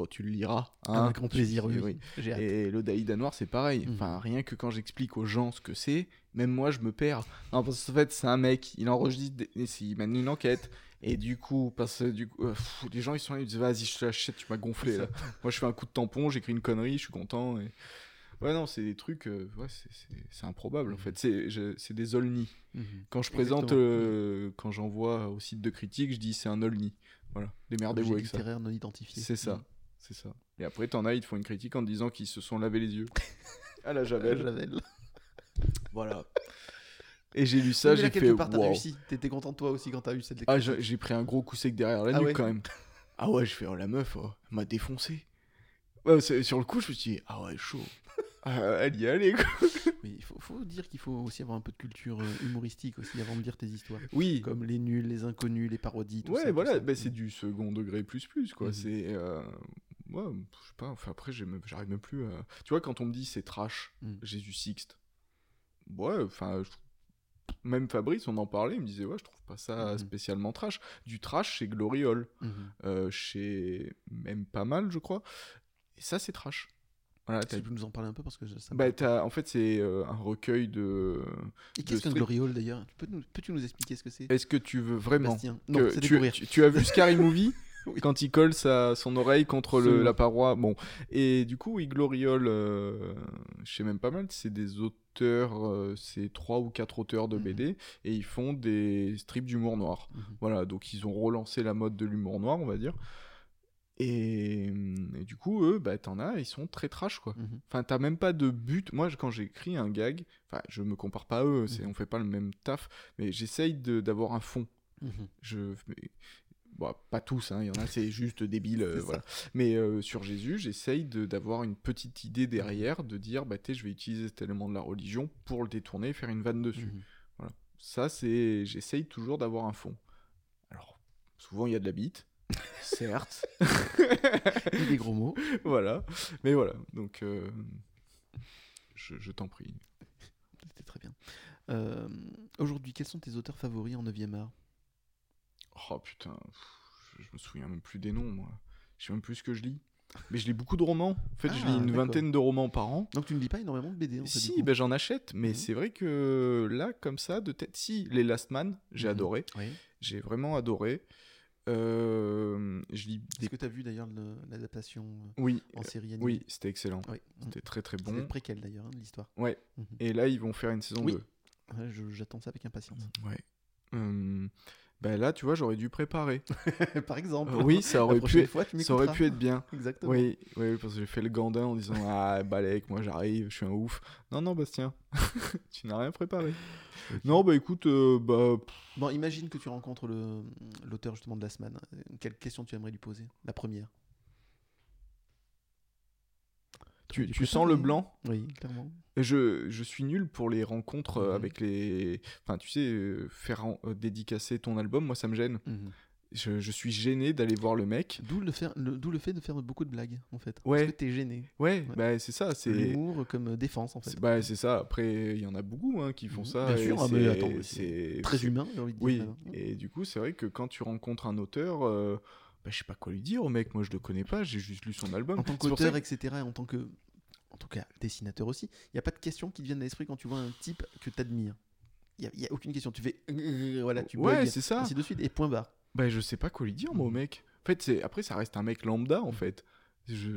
Bon, tu le liras. Hein, Avec grand plaisir, oui. Hâte. Et Noir, c'est pareil. Mhm. Enfin, rien que quand j'explique aux gens ce que c'est, même moi, je me perds. Non, parce qu'en fait, c'est un mec, il enregistre, des... il mène une enquête. Et du coup, parce que du coup, euh, pff, les gens, ils sont là, ils disent, vas-y, je te l'achète, tu m'as gonflé, là. moi, je fais un coup de tampon, j'écris une connerie, je suis content. Et... Ouais, non, c'est des trucs, euh, ouais, c'est- improbable, en Mhm. fait. C'est des olnis. Mhm. Quand je présente, euh, quand j'envoie au site de critique, je dis, c'est un olni. Voilà, démerdez-vous avec ça. littéraire non identifié. C'est ça, Mhm. C'est ça. Et après, t'en as, ils te font une critique en te disant qu'ils se sont lavé les yeux. <laughs> <laughs> à la Javel. Javel. <laughs> Voilà. Et j'ai lu ça, mais j'ai quelque fait part, wow. réussi. T'étais content de toi aussi quand t'as eu cette Ah, lecture. j'ai pris un gros coup sec derrière la Ah nuque ouais quand même. Ah ouais, je fais, oh la meuf, oh, elle m'a défoncé. Ouais, sur le coup, je me suis dit, ah ouais, chaud. Ah, elle y est allée, quoi. Oui, il faut, faut dire qu'il faut aussi avoir un peu de culture euh, humoristique aussi avant de lire tes histoires. Oui. Comme les nuls, les inconnus, les parodies, tout ouais, ça. tout voilà, bah, c'est du second degré plus plus, quoi. Mhm. C'est. euh, Ouais, je sais pas, enfin après, j'arrive même plus à. Tu vois, quand on me dit c'est trash, Mhm. Jésus Sixte. Ouais, enfin. je- Même Fabrice, on en parlait, il me disait, ouais, je trouve pas ça Mhm. spécialement trash. Du trash chez Gloriole. Euh, chez même pas mal, je crois. Et ça, c'est trash. Voilà, Tu peux nous en parler un peu parce que ça bah, en fait, c'est euh, un recueil de. Et qu'est-ce qu'un gloriole d'ailleurs? Nous, peux-tu nous expliquer ce que c'est? Est-ce que tu veux vraiment Bastien que Non, découvrir. tu, tu as vu Scary Movie? <laughs> Oui. quand il colle sa, son oreille contre le- la paroi Bon, et du coup, il gloriole, euh, je sais même pas mal, c'est des auteurs, euh, c'est trois ou quatre auteurs de Mhm. BD, et ils font des strips d'humour noir. Mhm. Voilà, donc ils ont relancé la mode de l'humour noir, on va dire. Et, et du coup, eux, bah, t'en as, ils sont très trash, quoi. Mhm. Enfin, t'as même pas de but. Moi, quand j'écris un gag, enfin, je me compare pas à eux, c'est, Mhm. on fait pas le même taf, mais j'essaye d'avoir un fond. Je, bon, pas tous, hein, il y en a, c'est juste débile, euh, voilà. Mais euh, sur Jésus, j'essaye de- d'avoir une petite idée derrière, de dire, bah, je vais utiliser cet élément de la religion pour le détourner et faire une vanne dessus. Mhm. Ça, c'est. J'essaye toujours d'avoir un fond. Alors, souvent, il y a de la bite, <laughs> certes. <laughs> Et des gros mots. voilà. Mais voilà, donc. euh, je je t'en prie. C'était très bien. Aujourd'hui, quels sont tes auteurs favoris en 9e art? Oh putain, je, me souviens même plus des noms, moi. Je sais même plus ce que je lis. Mais je lis beaucoup de romans. En fait, je Ah, lis une d'accord. vingtaine de romans par an. Donc tu ne lis pas énormément de BD en fait, Si, ben, j'en achète, mais Mhm. c'est vrai que là, comme ça, de tête, si, les Last Man, j'ai Mhm. adoré. Oui. J'ai vraiment adoré. Euh, je lis Est-ce que tu as vu d'ailleurs le- l'adaptation euh, Oui, en série animée oui, c'était excellent. Oui. C'était très très bon. le préquel d'ailleurs hein, de l'histoire. Ouais. Mhm. Et là, ils vont faire une saison Oui. 2. Ouais, je- J'attends ça avec impatience. Ouais. Euh, ben là, tu vois, j'aurais dû préparer. <laughs> Par exemple. Oui, ça aurait pu fois, Ça aurait pu être bien. <laughs> Exactement. Oui, oui, parce que j'ai fait le gandin en disant Ah, Balek, moi j'arrive, je suis un ouf. Non, non, Bastien, <laughs> tu n'as rien préparé. Non, bah écoute, euh, bah, Bon, imagine que tu rencontres l'auteur justement de la semaine. Quelle question tu aimerais lui poser? La première. Tu, sens le blanc Oui, clairement. je, je suis nul pour les rencontres euh, Mhm. avec les. Enfin, tu sais, euh, faire euh, dédicacer ton album, moi ça me gêne. Mhm. Je, je suis gêné d'aller voir le mec. D'où le, faire- le- d'où le fait de faire beaucoup de blagues, en fait. Ouais. Parce que t'es gêné. Ouais, Ouais. bah c'est ça, c'est. L'humour comme défense, en fait. c'est- Bah, c'est ça. Après, il y en a beaucoup hein, qui font Mhm. ça. Bien et sûr, ah, c'est- mais attends, c'est Très humain, j'ai envie de dire. Oui, et du coup, c'est vrai que quand tu rencontres un auteur, euh, bah, je sais pas quoi lui dire au mec, moi je le connais pas, j'ai juste lu son album. En tant qu'auteur, que- etc., et en tant que. En tout cas, dessinateur aussi, il n'y a pas de questions qui te viennent à l'esprit quand tu vois un type que tu admires. Il n'y a, y a aucune question. Tu fais. Voilà, tu Ouais, c'est ça. ainsi de suite, et point barre. Bah, je sais pas quoi lui dire, moi, au Mhm. mec. En fait, après, ça reste un mec lambda, en fait. Je.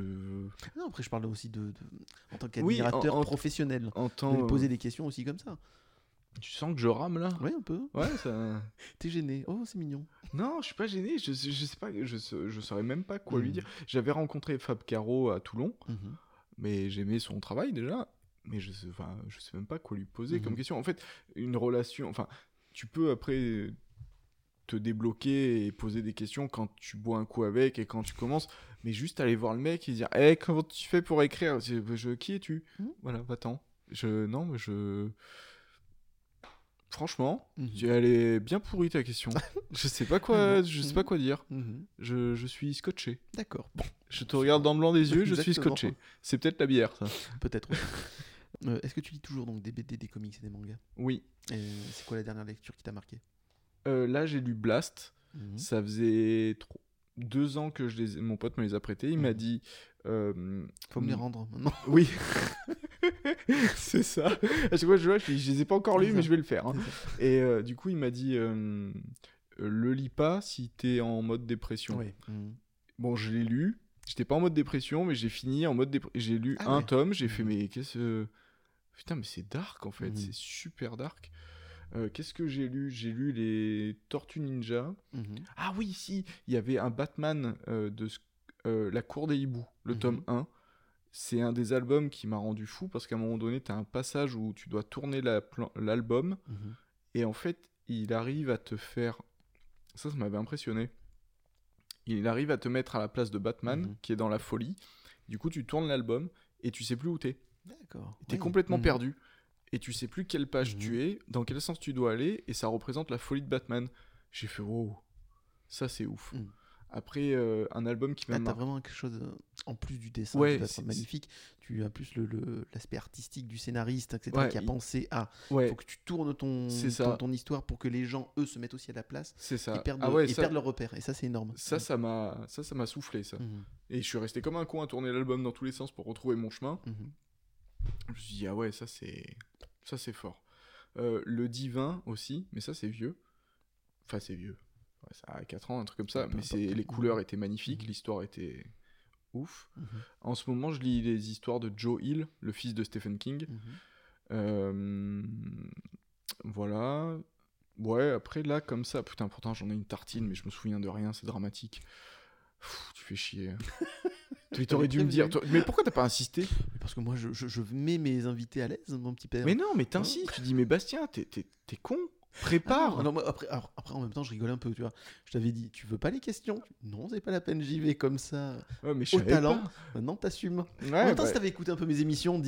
Non, après, je parle aussi de, de- en tant qu'admirateur professionnel. En De temps. lui poser des questions aussi comme ça. Tu sens que je rame là? Ouais, un peu. Ouais, ça. <laughs> T'es gêné. Oh, c'est mignon. Non, je suis pas gêné. Je, je sais pas. Je, je saurais même pas quoi lui Mhm. dire. J'avais rencontré Fab Caro à Toulon, Mhm. mais j'aimais son travail déjà. Mais je sais, enfin, je sais même pas quoi lui poser comme Mhm. question. En fait, une relation. Enfin, tu peux après te débloquer et poser des questions quand tu bois un coup avec et quand tu commences. Mais juste aller voir le mec et dire Eh, comment tu fais pour écrire? Je, Qui es-tu? Mhm. Voilà, va-t'en. Je, non, mais je. Franchement, Mhm. elle est bien pourrie ta question. <laughs> je sais pas quoi, je sais pas quoi dire. Mhm. Je, je suis scotché. D'accord. Bon, Je te regarde dans le blanc des yeux, je suis scotché. C'est peut-être la bière, ça. <laughs> peut-être. <laughs> Euh, Est-ce que tu lis toujours donc des BD, des comics et des mangas? Oui. C'est quoi la dernière lecture qui t'a marqué? Euh, là, j'ai lu Blast. Mhm. Ça faisait trop- deux ans que je les... mon pote me les a prêtés. Il m'a Mhm. dit. Euh, Faut me les rendre maintenant. Oui. <laughs> c'est ça. À chaque fois, je, vois, je, les ai pas encore lus, mais je vais le faire. hein. Et euh, du coup, il m'a dit euh, euh, le lis pas si t'es en mode dépression. Mhm. Bon, je l'ai lu. J'étais pas en mode dépression, mais j'ai fini en mode dépression. J'ai lu Ah un ouais. tome, j'ai fait, Mhm. mais qu'est-ce. que- Putain, mais c'est dark en fait, c'est super dark. Euh, qu'est-ce que j'ai lu? J'ai lu les Tortues Ninja. Mhm. Ah oui, si, il y avait un Batman euh, de La Cour des Hiboux, le Mhm. tome 1. C'est un des albums qui m'a rendu fou parce qu'à un moment donné, tu as un passage où tu dois tourner la l'album Mhm. et en fait, il arrive à te faire. Ça, ça m'avait impressionné. Il arrive à te mettre à la place de Batman, Mhm. qui est dans la folie. Du coup, tu tournes l'album et tu sais plus où t'es. D'accord. T'es Ouais. complètement Mhm. perdu. Et tu sais plus quelle page Mhm. tu es, dans quel sens tu dois aller, et ça représente la folie de Batman. J'ai fait, wow, ça c'est ouf. Après, euh, un album qui m'a Ah, t'as vraiment quelque chose euh, en plus du dessin Ouais, qui être magnifique. Tu as plus le- l'aspect artistique du scénariste, etc. Ouais, qui a il- pensé à. Ouais, faut que tu tournes ton, ton, histoire pour que les gens, eux, se mettent aussi à la place c'est ça. et perdent, ah ouais, et ça, perdent leur repère. Et ça, c'est énorme. ça, ça m'a, ça, ça m'a soufflé ça. Mhm. Et je suis resté comme un con à tourner l'album dans tous les sens pour retrouver mon chemin. Mhm. Je me suis dit, ah ouais, ça c'est, ça c'est fort. Euh, le divin aussi, mais ça c'est vieux. Enfin, c'est vieux. Ça a 4 ans, un truc comme ça. Mais c'est, les couleurs étaient magnifiques, Mhm. l'histoire était ouf. Mhm. En ce moment, je lis les histoires de Joe Hill, le fils de Stephen King. Mhm. Euh, voilà. Ouais, après là, comme ça, putain, pourtant j'en ai une tartine, mais je me souviens de rien, c'est dramatique. Pff, tu fais chier. <laughs> tu t'aurais dû me dire. Mais pourquoi t'as pas insisté? Parce que moi, je, je- je mets mes invités à l'aise, mon petit père. Mais non, mais t'insistes. Tu dis, mais Bastien, t'es con. Prépare. Ah non, après, alors, après, en même temps, je rigole un peu, tu vois. Je t'avais dit, tu veux pas les questions? Non, c'est pas la peine, j'y vais comme ça. Ouais, mais je Au talent. pas. Maintenant, t'assumes. en Ouais, même temps, bah, si t'avais écouté un peu mes émissions,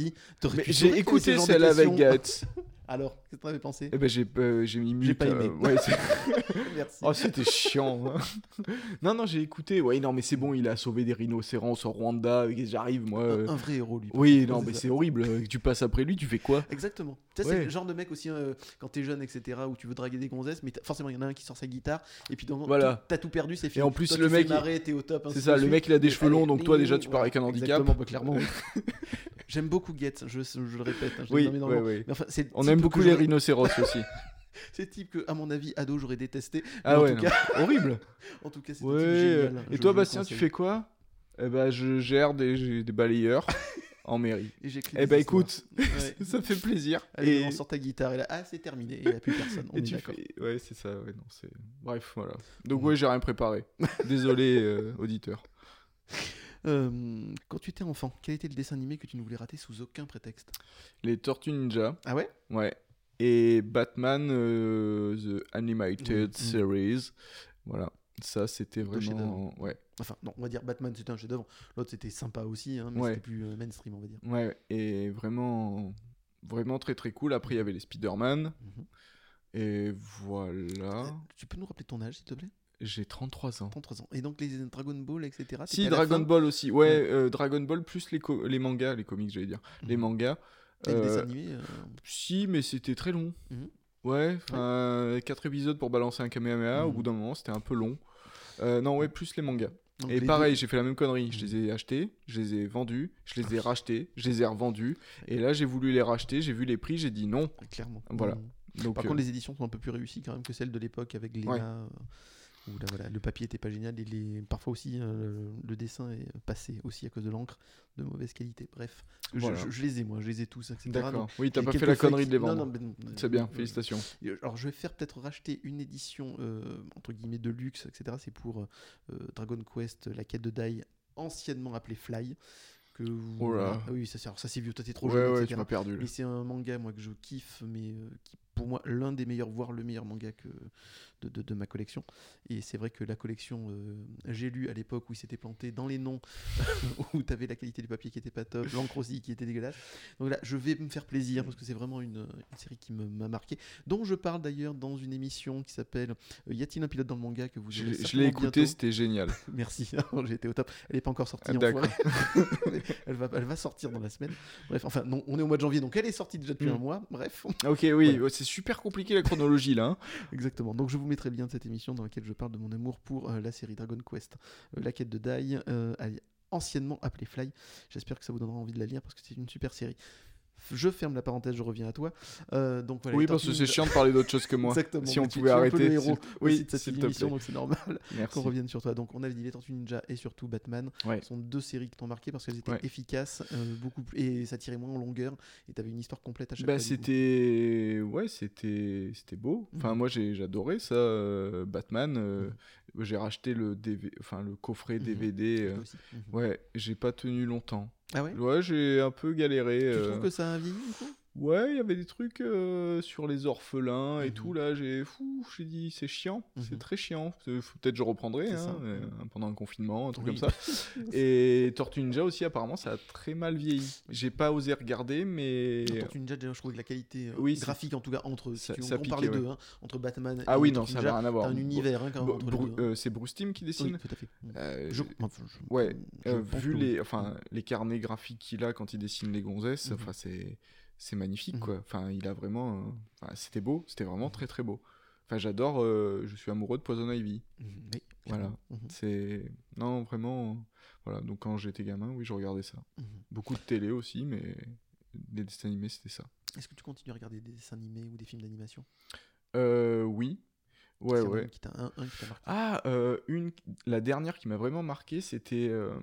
pu j'ai écouté celle avec. Guts. <laughs> Alors, qu'est-ce que t'en avais pensé Eh ben j'ai, euh, j'ai mis mute. pas aimé. euh, ouais, c'est- <laughs> Merci. Oh, c'était chiant. hein. non, non, j'ai écouté. Ouais, non, mais c'est bon, il a sauvé des rhinocéros au Rwanda. et J'arrive, moi. euh, un, un vrai héros, lui. Oui, non, C'est mais ça. c'est horrible. euh, Tu passes après lui, tu fais quoi? Exactement. Tu sais, Ouais. c'est le genre de mec aussi, euh, quand t'es jeune, etc., où tu veux draguer des gonzesses, mais t'as- forcément, il y en a un qui sort sa guitare, et puis dans, Voilà. tout- t'as tout perdu, c'est fini. en plus, Toi, le tu mec, marrer, t'es au top. C'est ça, de le suite. mec, il a des Mais cheveux longs, donc toi, ding, déjà, ding, tu pars avec un handicap. Exactement, bah, clairement. oui. <laughs> J'aime beaucoup Getz, je, je le répète. hein, je Oui, l'aime énormément. ouais, ouais. Mais enfin, c'est le On aime que beaucoup les rhinocéros <laughs> aussi. C'est le type que, à mon avis, ado, j'aurais détesté. Ah en ouais, tout non. cas, <laughs> horrible. en tout cas, c'est Ouais. génial. Et Je- toi, Bastien, tu fais quoi? Eh ben, je gère des, des balayeurs <laughs> en mairie. Et j'écris Eh ben, écoute, Ouais. ça fait plaisir. Allez, et on sort ta guitare et là, ah, c'est terminé. Il n'y a plus personne. On et est tu fais. Ouais, c'est ça. Ouais, non, c'est. Bref, voilà. Donc, Mhm. ouais, j'ai rien préparé. Désolé, euh, auditeur. Euh, quand tu étais enfant, quel était le dessin animé que tu ne voulais rater sous aucun prétexte Les Tortues Ninja. Ah ouais? Ouais. Et Batman, euh, The Animated Mhm. Series. Voilà. Ça, c'était vraiment. Ouais. Enfin, non, on va dire Batman, c'était un chef-d'œuvre. L'autre, c'était sympa aussi, hein, mais Ouais. c'était plus euh, mainstream, on va dire. Ouais. Et vraiment. Vraiment très très cool. Après, il y avait les Spider-Man. Mhm. Et voilà. Tu peux nous rappeler ton âge, s'il te plaît? J'ai 33 ans. 33 ans. Et donc les Dragon Ball, etc. Si, Dragon Ball aussi. Ouais, Ouais. euh, Dragon Ball plus les, les mangas, les comics, j'allais dire. Les Mhm. mangas. Et le Euh, dessin animé euh, Si, mais c'était très long. Mhm. Ouais, enfin, 4 épisodes pour balancer un Kamehameha. Au Mhm. bout d'un moment, c'était un peu long. Euh, non, ouais, plus les mangas. donc Et les pareil, deux- j'ai fait la même connerie. Je Mhm. les ai achetés, je les ai vendus, je les ai rachetés, je les ai revendus. Et là, j'ai voulu les racheter, j'ai vu les prix, j'ai dit non. Clairement. Voilà. Mhm. Donc, Par euh, contre, les éditions sont un peu plus réussies quand même que celles de l'époque avec Léna. Ouais. Euh, où là, voilà, le papier était pas génial et les... parfois aussi hein, le, dessin est passé aussi à cause de l'encre de mauvaise qualité. Bref, je- Voilà. je, je les ai moi, je les ai tous, etc. D'accord. Donc, Oui, t'as pas fait la connerie de les vendre. C'est bien, euh, félicitations. euh, Alors, je vais faire peut-être racheter une édition euh, entre guillemets de luxe, etc. C'est pour euh, Dragon Quest, la quête de Dai, anciennement appelée Fly. Que vous- Oh là. Ah oui, ça, c'est- alors ça c'est vieux, toi t'es trop Ouais, jeune, ouais, etc. tu m'as perdu. là. Mais c'est un manga moi que je kiffe, mais euh, qui pour moi l'un des meilleurs, voire le meilleur manga que de, de- de ma collection. Et c'est vrai que la collection, euh, j'ai lu à l'époque où il s'était planté dans les noms, <laughs> où tu avais la qualité du papier qui était pas top, l'encre aussi qui était dégueulasse. Donc là, je vais me faire plaisir parce que c'est vraiment une, une série qui me- m'a marqué, dont je parle d'ailleurs dans une émission qui s'appelle euh, Y a-t-il un pilote dans le manga que vous Je je l'ai écouté, c'était génial. <laughs> Merci, <laughs> j'ai été au top. Elle n'est pas encore sortie. Ah, d'accord. elle, va, elle va sortir dans la semaine. Bref, enfin, non, on est au mois de janvier, donc elle est sortie déjà depuis Mm. un mois. Bref, Ok, oui, ouais, c'est super compliqué la chronologie là. hein. <laughs> exactement. Donc je vous mettrai le lien de cette émission dans laquelle je parle de mon amour pour euh, la série Dragon Quest, euh, la quête de Dai, euh, anciennement appelée Fly. J'espère que ça vous donnera envie de la lire parce que c'est une super série. Je ferme la parenthèse, je reviens à toi. Euh, donc voilà, oui, parce que c'est chiant de parler d'autre chose que moi. Exactement. Si on pouvait arrêter, le héros oui, de cette émission, donc c'est normal <laughs> qu'on revienne sur toi. Donc on a dit les Tortues Ninja et surtout Batman. Ouais. Ce sont deux séries qui t'ont marqué parce qu'elles étaient Ouais. efficaces, euh, beaucoup plus, et ça tirait moins en longueur, et t'avais une histoire complète à chaque Bah, fois. c'était ouais c'était c'était beau enfin Mhm. moi j'ai j'adorais ça euh, Batman euh, j'ai racheté le DV enfin le coffret Mhm. DVD. Mhm. ouais j'ai pas tenu longtemps Ah ouais? Ouais j'ai un peu galéré Tu euh, trouves que ça a vieilli du coup? Ouais il y avait des trucs euh, sur les orphelins et Mhm. tout là j'ai fou j'ai dit c'est chiant c'est Mhm. très chiant peut-être je reprendrai hein, euh, pendant un confinement un truc Oui. comme ça <laughs> et Tortue Ninja aussi apparemment ça a très mal vieilli j'ai pas osé regarder mais Non, Tortue Ninja, je trouve que la qualité euh, Oui, graphique, en tout cas, entre. Si Ça- ça compares piquait, les deux, ouais. hein, entre Batman ah et oui non ça n'a rien à voir un univers hein, quand euh, c'est Bruce Timm qui dessine Oui, tout à fait. Euh, Je- je- enfin, je- Ouais, je vu les, enfin, les carnets graphiques qu'il a quand il dessine les gonzesses, Mhm. enfin, c'est, c'est magnifique, Mhm. quoi. Enfin, il a vraiment, euh, enfin, c'était beau, c'était vraiment très très beau. Enfin, j'adore, euh, je suis amoureux de Poison Ivy. Mhm, oui, Voilà. Mhm, C'est, non, vraiment, voilà. Donc quand j'étais gamin, oui, je regardais ça. Beaucoup de télé aussi, mais des dessins animés, c'était ça. Est-ce que tu continues à regarder des dessins animés ou des films d'animation? Euh, oui, ouais, ouais. un qui t'a- un, un qui t'a marqué Ah, euh, une, la dernière qui m'a vraiment marqué, c'était. euh,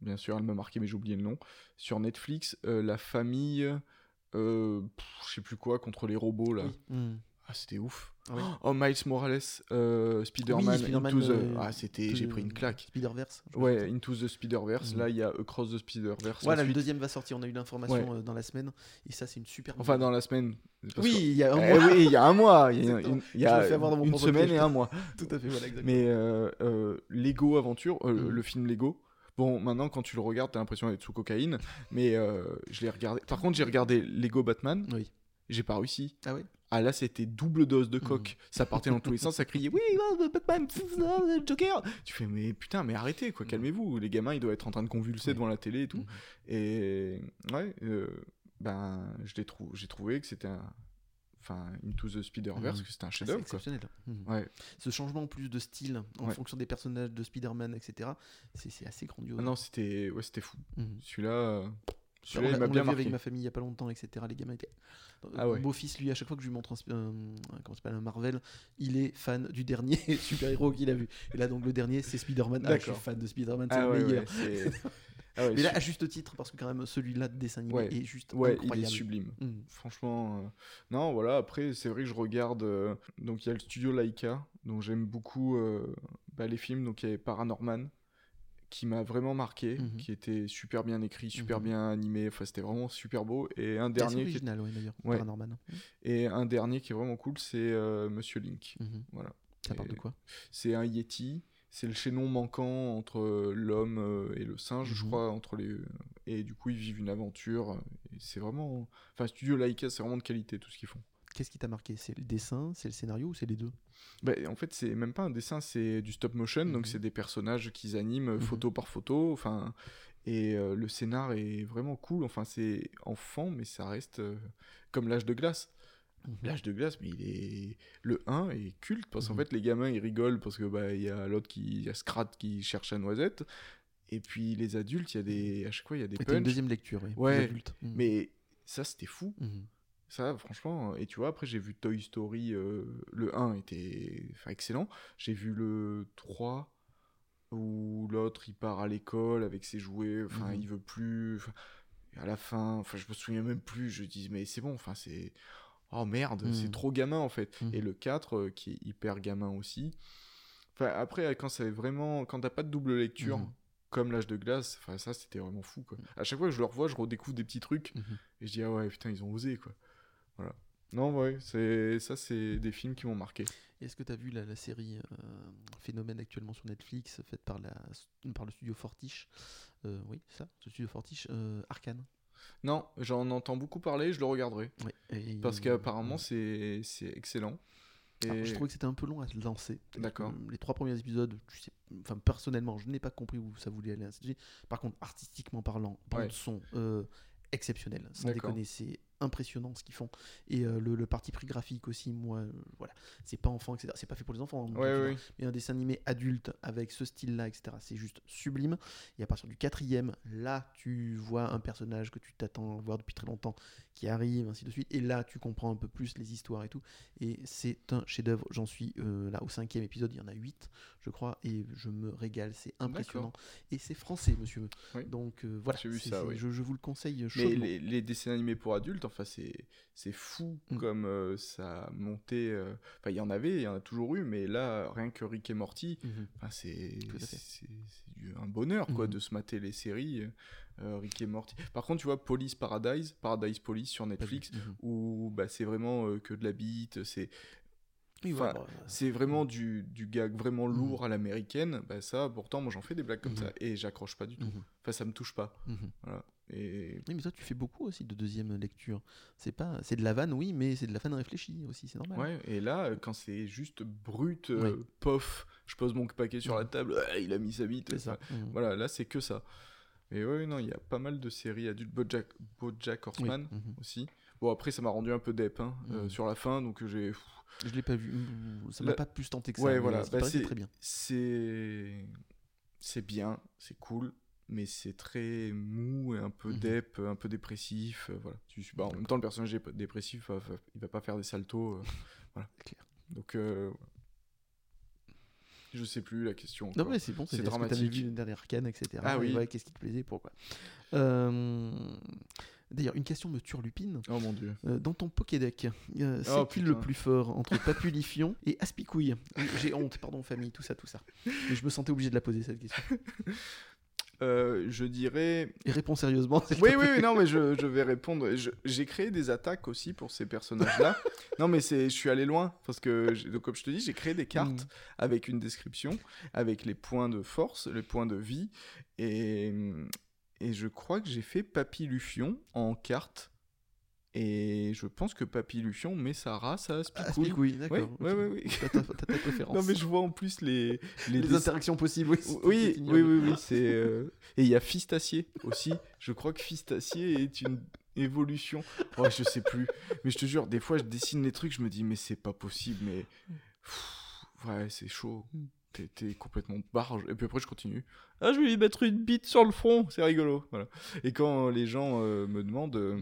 bien sûr, elle m'a marqué, mais j'ai oublié le nom. Sur Netflix, La famille. Euh, je sais plus quoi, contre les robots, là. Oui. Mhm. Ah, c'était ouf. Ah. Oh, Miles Morales, euh, Spider-Man, Spider-Man, Into the. euh, Ah, c'était. J'ai pris une claque. Spider-Verse. Ouais. Into the Spider-Verse. Mhm. Là, il y a Across the Spider-Verse. Voilà, la le deuxième va sortir. On a eu l'information Ouais. euh, dans la semaine. Et ça, c'est une super. Enfin, dans la semaine. parce Oui, il y a un Eh mois. oui, il y a un mois. Il y a, Exactement. une, il y Je a me fais avoir dans mon une propre semaine et un mois. <laughs> Tout à fait, voilà, exactement. Mais euh, euh, Lego Aventure, euh, Mhm. le film Lego. Bon, maintenant quand tu le regardes, t'as l'impression d'être sous cocaïne. Mais euh, je l'ai regardé. Par contre, j'ai regardé Lego Batman. Oui. J'ai pas réussi. Ah oui Ah là, c'était double dose de Mhm. coque. Ça partait dans tous les sens, ça criait Oui, oh, Batman, <laughs> Joker. Tu fais mais putain, mais arrêtez quoi, Mhm. calmez-vous. Les gamins, ils doivent être en train de convulser Ouais. devant la télé et tout. Mhm. Et ouais, euh, ben j'ai trouvé que c'était un, enfin Into the Spider-Verse, Mhm. que c'était un Ah, C'est chef-d'œuvre quoi. exceptionnel. Mhm. Ouais. Ce changement en plus de style en Ouais. fonction des personnages de Spider-Man, etc., c'est assez grandiose. Ah non, c'était ouais, fou. Mhm. Celui-là, euh, m'a on l'a bien vu avec ma famille il y a pas longtemps, etc. Les gamins étaient. Ah ouais. Mon beau-fils, lui, à chaque fois que je lui montre un, un- un- comment s'appelle, un Marvel, il est fan du dernier <laughs> super-héros qu'il a vu. Et là, donc, le dernier, c'est Spider-Man. Ah, je suis D'accord. fan de Spider-Man, c'est Ah le ouais, meilleur. ouais, <laughs> ah ouais, Mais là, à juste titre, parce que quand même, celui-là de dessin animé Ouais. est juste ouais, il incroyable. est sublime. Mhm. Franchement, euh, non, voilà. Après, c'est vrai que je regarde. euh, donc, il y a le studio Laika, dont j'aime beaucoup euh, bah, les films. Donc, il y avait Paranorman, qui m'a vraiment marqué, Mhm. qui était super bien écrit, super Mhm. bien animé. Enfin, c'était vraiment super beau. Et un dernier, qui est, original, ouais, d'ailleurs, Ouais. Paranorman. et un dernier qui est vraiment cool, c'est euh, Monsieur Link. Mhm. Voilà. Ça parle de quoi C'est un Yeti. C'est le chaînon manquant entre euh, l'homme euh, et le singe, je Mhm. crois, entre les et du coup ils vivent une aventure. euh, c'est vraiment, enfin Studio Laika, c'est vraiment de qualité tout ce qu'ils font. Qu'est-ce qui t'a marqué? C'est le dessin, c'est le scénario ou c'est les deux? Bah, en fait, c'est même pas un dessin, c'est du stop motion, donc Mhm. c'est des personnages qu'ils animent Mhm. photo par photo. Enfin, et euh, le scénar est vraiment cool. Enfin, c'est enfant, mais ça reste euh, comme l'âge de glace. Mhm. L'âge de glace, mais il est le 1 est culte parce qu'en Mhm. fait les gamins ils rigolent parce que bah y a l'autre qui il y a Scrat qui cherche la noisette et puis les adultes il y a des à chaque fois il y a des t'as une deuxième lecture, oui, Ouais. Mhm. Mais ça c'était fou. Mhm. Ça, franchement, et tu vois, après j'ai vu Toy Story, euh, le 1 était enfin, excellent. J'ai vu le 3, où l'autre il part à l'école avec ses jouets, enfin Mhm. il veut plus. enfin, à la fin, enfin je me souviens même plus, je dis mais c'est bon, enfin c'est. Oh merde, c'est Mhm. trop gamin en fait. Mhm. Et le 4 euh, qui est hyper gamin aussi. Enfin après, quand c'est vraiment. Quand t'as pas de double lecture. Mhm. Comme l'âge de glace, enfin ça c'était vraiment fou quoi. À chaque fois que je le revois, je redécouvre des petits trucs Mhm. et je dis ah ouais putain ils ont osé quoi. Voilà. Non ouais, c'est ça c'est des films qui m'ont marqué. Est-ce que tu as vu la, la série euh, Phénomène actuellement sur Netflix, faite par, la, par le studio Fortiche? Euh, Oui, c'est ça, le studio Fortiche, euh, Arcane. Non, j'en entends beaucoup parler, je le regarderai. Parce qu'apparemment, c'est c'est excellent. Et... Alors, je trouvais que c'était un peu long à se lancer. D'accord. Euh, Les trois premiers épisodes, tu sais, enfin, personnellement, je n'ai pas compris où ça voulait aller. Par contre, artistiquement parlant, bande Ouais. son euh, exceptionnel. Sans déconner, c'est impressionnant ce qu'ils font. Et euh, le, le parti pris graphique aussi, moi, euh, voilà. C'est pas enfant, etc. C'est pas fait pour les enfants. hein, Ouais, Mais un dessin animé adulte avec ce style-là, etc. C'est juste sublime. Et à partir du quatrième, là, tu vois un personnage que tu t'attends à voir depuis très longtemps qui arrive, ainsi de suite. Et là, tu comprends un peu plus les histoires et tout. Et c'est un chef-d'œuvre. J'en suis euh, là au cinquième épisode. Il y en a huit, je crois, et je me régale. C'est impressionnant. Et c'est français, monsieur. Oui. Donc euh, voilà. Vu ça, oui. je, je vous le conseille Mais les, les dessins animés pour adultes, enfin, c'est c'est fou Mm. comme euh, ça a monté. euh, Enfin, il y en avait, il y en a toujours eu, mais là, rien que Rick et Morty, Mhm. c'est un bonheur quoi Mhm. de se mater les séries euh, Rick et Morty. Par contre, tu vois, Police Paradise, Paradise Police sur Netflix, Mhm. où bah, c'est vraiment euh, que de la bite, c'est Oui, bah, c'est vraiment du, du gag vraiment Mhm. lourd à l'américaine. Bah ça, pourtant, moi j'en fais des blagues comme Mhm. ça et j'accroche pas du tout. mhm, Enfin, ça me touche pas. mhm. Voilà. Et Oui, mais toi, tu fais beaucoup aussi de deuxième lecture. C'est pas, c'est de la vanne, oui, mais c'est de la vanne réfléchie aussi, c'est normal. ouais, et là, euh, quand c'est juste brut, euh, pof, je pose mon paquet sur la Mhm. table, ah, il a mis sa bite. Ça. Mhm. Voilà, là c'est que ça. Et ouais, non, il y a pas mal de séries adultes. BoJack, BoJack Oui, Horseman mhm. aussi. Bon, après, ça m'a rendu un peu dep hein, euh, Mhm. sur la fin, donc j'ai. Je l'ai pas vu. Mm, Ça m'a La- pas plus tenté que ça. Ouais, mais voilà, bah, c'est- très bien. c'est c'est bien, c'est cool, mais c'est très mou et un peu Mhm. dep, un peu dépressif. euh, voilà. Bah, en même temps, le personnage est dépressif, il va pas faire des saltos. euh, <laughs> voilà. Clair. Donc, euh, je sais plus la question. Non, quoi. mais c'est bon, c'est est-ce que dramatique. vu le dernier Arcane, etc. Ah oui. ouais, Qu'est-ce qui te plaisait, pourquoi Euh, D'ailleurs, une question me turlupine. Oh mon dieu. Euh, dans ton Pokédex, euh, c'est Oh, qui le plus fort entre Papulifion <laughs> et Aspicouille? Oui, J'ai honte, pardon, famille, tout ça, tout ça. Mais je me sentais obligé de la poser, cette question. <laughs> Euh, je dirais. Et réponds sérieusement. Oui, oui, oui, non, mais je, <laughs> je vais répondre. J'ai créé des attaques aussi pour ces personnages-là. <laughs> non, mais c'est, je suis allé loin parce que, donc, comme je te dis, j'ai créé des cartes Mm. avec une description, avec les points de force, les points de vie, et, et je crois que j'ai fait Papillufion en carte. Et je pense que Papillufion met sa race à Aspicouille. Aspicouille, d'accord. Ouais, ok. ouais, ouais, oui. T'as ta, ta préférence. Non, mais je vois en plus les, <laughs> les, interactions possibles, oui. oui, oui, oui, oui, c'est. <laughs> euh, Et il y a Fistacier aussi. Je crois que Fistacier est une évolution. Oh, je sais plus. Mais je te jure, des fois, je dessine les trucs, je me dis, mais c'est pas possible, mais. Pff, Ouais, c'est chaud. T'es- T'es complètement barge. Et puis après, je continue. Ah, je vais lui mettre une bite sur le front, c'est rigolo. Voilà. Et quand les gens euh, me demandent euh,